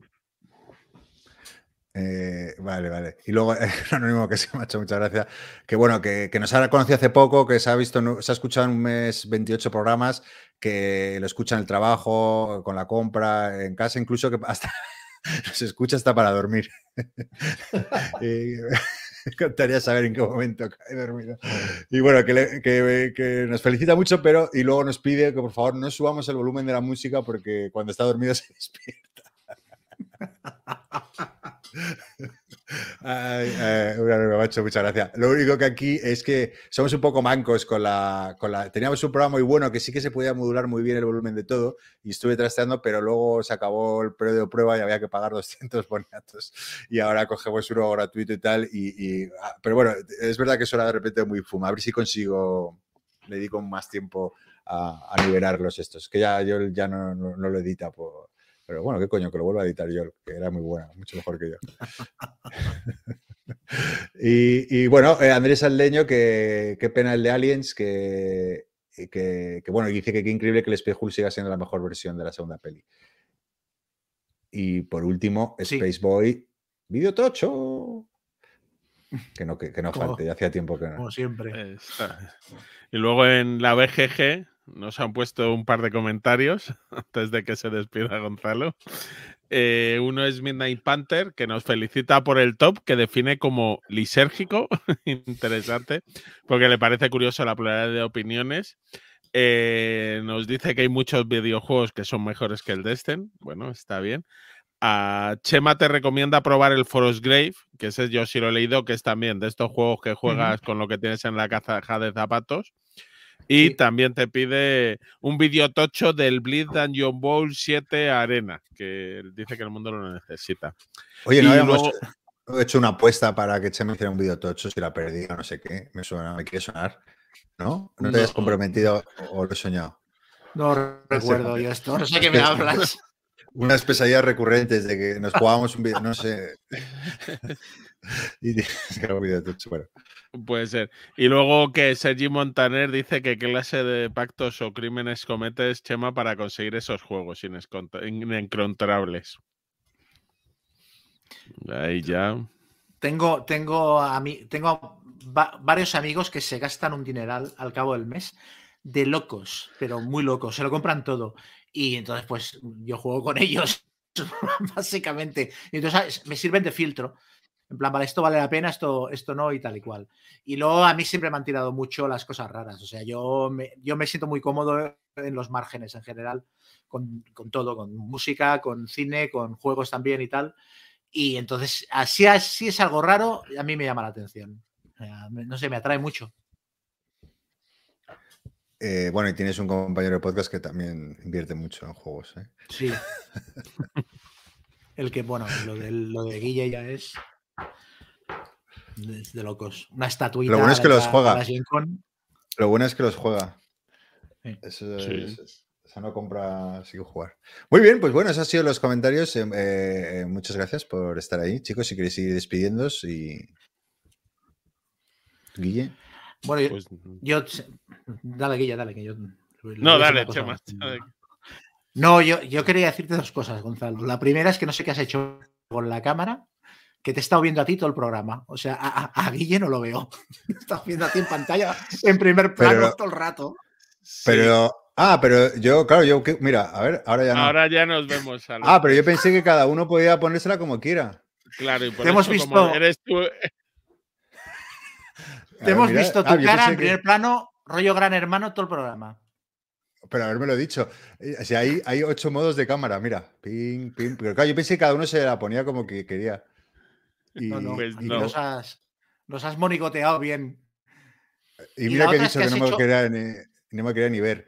Eh, vale, vale. Y luego, anónimo que se ha hecho mucha gracia, que bueno, que, nos ha conocido hace poco, que se ha visto, se ha escuchado en un mes 28 programas, que lo escucha en el trabajo, con la compra, en casa, incluso que hasta se escucha hasta para dormir. y, me encantaría saber en qué momento cae dormido. Y bueno, que, que, nos felicita mucho, pero y luego nos pide que por favor no subamos el volumen de la música porque cuando está dormido se despierta. Hecho muchas gracias. Lo único que aquí es que somos un poco mancos con la, con la, Teníamos un programa muy bueno que sí que se podía modular muy bien el volumen de todo y estuve trasteando, pero luego se acabó el periodo de prueba y había que pagar 200 boniatos y ahora cogemos uno gratuito y tal. Y, ah, pero bueno, es verdad que eso de repente muy fuma. A ver si consigo, le dedico más tiempo a, a liberarlos estos, que ya yo ya no, no lo edita por pero bueno, qué coño, que lo vuelva a editar yo, que era muy buena, mucho mejor que yo. y, bueno, eh, Andrés Aldeño, que qué pena el de Aliens, que, que, bueno, dice que qué increíble que el Space siga siendo la mejor versión de la segunda peli. Y por último, Space Boy, video tocho. Que no, que, no falte, ya hacía tiempo que no. Como siempre. Y luego en la BGG nos han puesto un par de comentarios antes de que se despida Gonzalo. Eh, uno es Midnight Panther, que nos felicita por el top, que define como lisérgico, interesante, porque le parece curioso la pluralidad de opiniones. Eh, nos dice que hay muchos videojuegos que son mejores que el Destin. Bueno, está bien. A Chema te recomienda probar el Forest Grave, que ese yo sí lo he leído, que es también de estos juegos que juegas con lo que tienes en la caja de zapatos. Y también te pide un vídeo tocho del Bleed Dungeon Bowl 7 Arena, que dice que el mundo lo necesita. Oye, no habíamos hecho una apuesta para que Chema hiciera un vídeo tocho si la perdí o no sé qué. Me suena, me quiere sonar. ¿No? ¿No te hayas comprometido o lo he soñado? No recuerdo yo esto, no sé qué me hablas. Unas pesadillas recurrentes de que nos jugábamos un vídeo, no sé. y bueno. Puede ser. Y luego que Sergi Montaner dice que qué clase de pactos o crímenes cometes, Chema, para conseguir esos juegos inencontrables. Ahí ya. Tengo, tengo, a mí, tengo varios amigos que se gastan un dineral al cabo del mes de locos, pero muy locos. Se lo compran todo. Y entonces, pues yo juego con ellos, básicamente. Y entonces me sirven de filtro. En plan, vale, esto vale la pena, esto, esto no y tal y cual. Y luego a mí siempre me han tirado mucho las cosas raras. O sea, yo me, yo me siento muy cómodo en los márgenes en general, con, todo, con música, con cine, con juegos también y tal. Y entonces, así, así es algo raro, a mí me llama la atención. no sé, me atrae mucho. Eh, bueno, y tienes un compañero de podcast que también invierte mucho en juegos. ¿eh? Sí. El que, bueno, lo de, lo de Guille ya es de, locos. Una estatuita. Lo bueno es que los juega. Lo bueno es que los juega. Eso, no compra, sigue jugar. Muy bien, pues bueno, esos han sido los comentarios. Eh, eh, muchas gracias por estar ahí, chicos. Si queréis ir despidiéndos y. Guille. Bueno, yo, pues Dale, Guille, dale, que yo. No, dale, Chema. No, yo, yo quería decirte dos cosas, Gonzalo. La primera es que no sé qué has hecho con la cámara, que te he estado viendo a ti todo el programa. O sea, a, Guille no lo veo. Estás viendo a ti en pantalla en primer plano todo el rato. Pero, ah, pero yo, claro, yo, mira, a ver, ahora ya no. Ahora ya nos vemos. ah, pero yo pensé que cada uno podía ponérsela como quiera. Claro, y por te hemos visto. Eres tú... Te hemos visto tu ah, cara en primer plano, rollo gran hermano, todo el programa. Pero haberme lo dicho. Eh, si hay, hay ocho modos de cámara, mira. Ping, ping. Pero claro, yo pensé que cada uno se la ponía como que quería. Y, no, pues Nos, has, nos, has, monigoteado bien. Y mira que he dicho que, no, me quería ni, no me quería ni ver.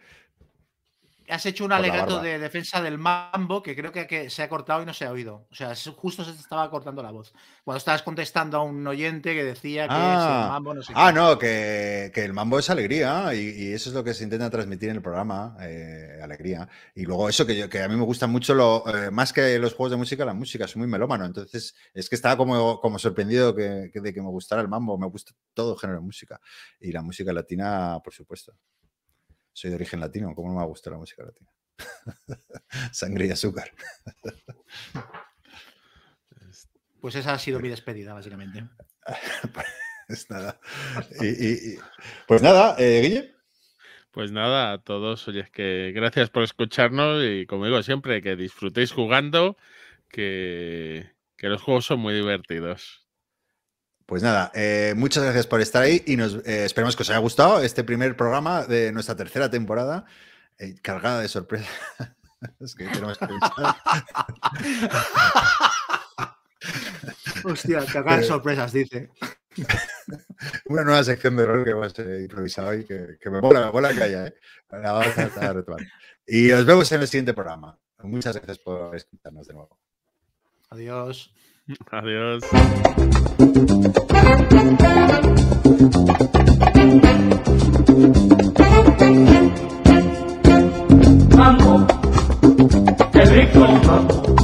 Has hecho un alegato de defensa del mambo que creo que, se ha cortado y no se ha oído. O sea, justo se estaba cortando la voz. Cuando estabas contestando a un oyente que decía que el ah. mambo no sé Ah, no, que, el mambo es alegría y, eso es lo que se intenta transmitir en el programa, eh, alegría. Y luego eso que, que a mí me gusta mucho, lo, eh, más que los juegos de música, la música, soy muy melómano. Entonces, es que estaba como, como sorprendido de que me gustara el mambo. Me gusta todo género de música. Y la música latina, por supuesto soy de origen latino, ¿cómo no me gusta la música latina? Sangre y azúcar. Pues esa ha sido mi despedida, básicamente. pues nada. pues nada, eh, Guille. Pues nada, a todos, oye, es que gracias por escucharnos y como digo siempre, que disfrutéis jugando, que, los juegos son muy divertidos. Pues nada, eh, muchas gracias por estar ahí y nos eh, esperemos que os haya gustado este primer programa de nuestra tercera temporada, cargada de sorpresas. es que tenemos que Hostia, cargada de sorpresas, dice. Una nueva sección de rol que hemos a improvisado y que, me mola, me mola que haya. ¿eh? y nos vemos en el siguiente programa. Muchas gracias por escucharnos de nuevo. Adiós. Adiós. Mambo, qué rico mambo.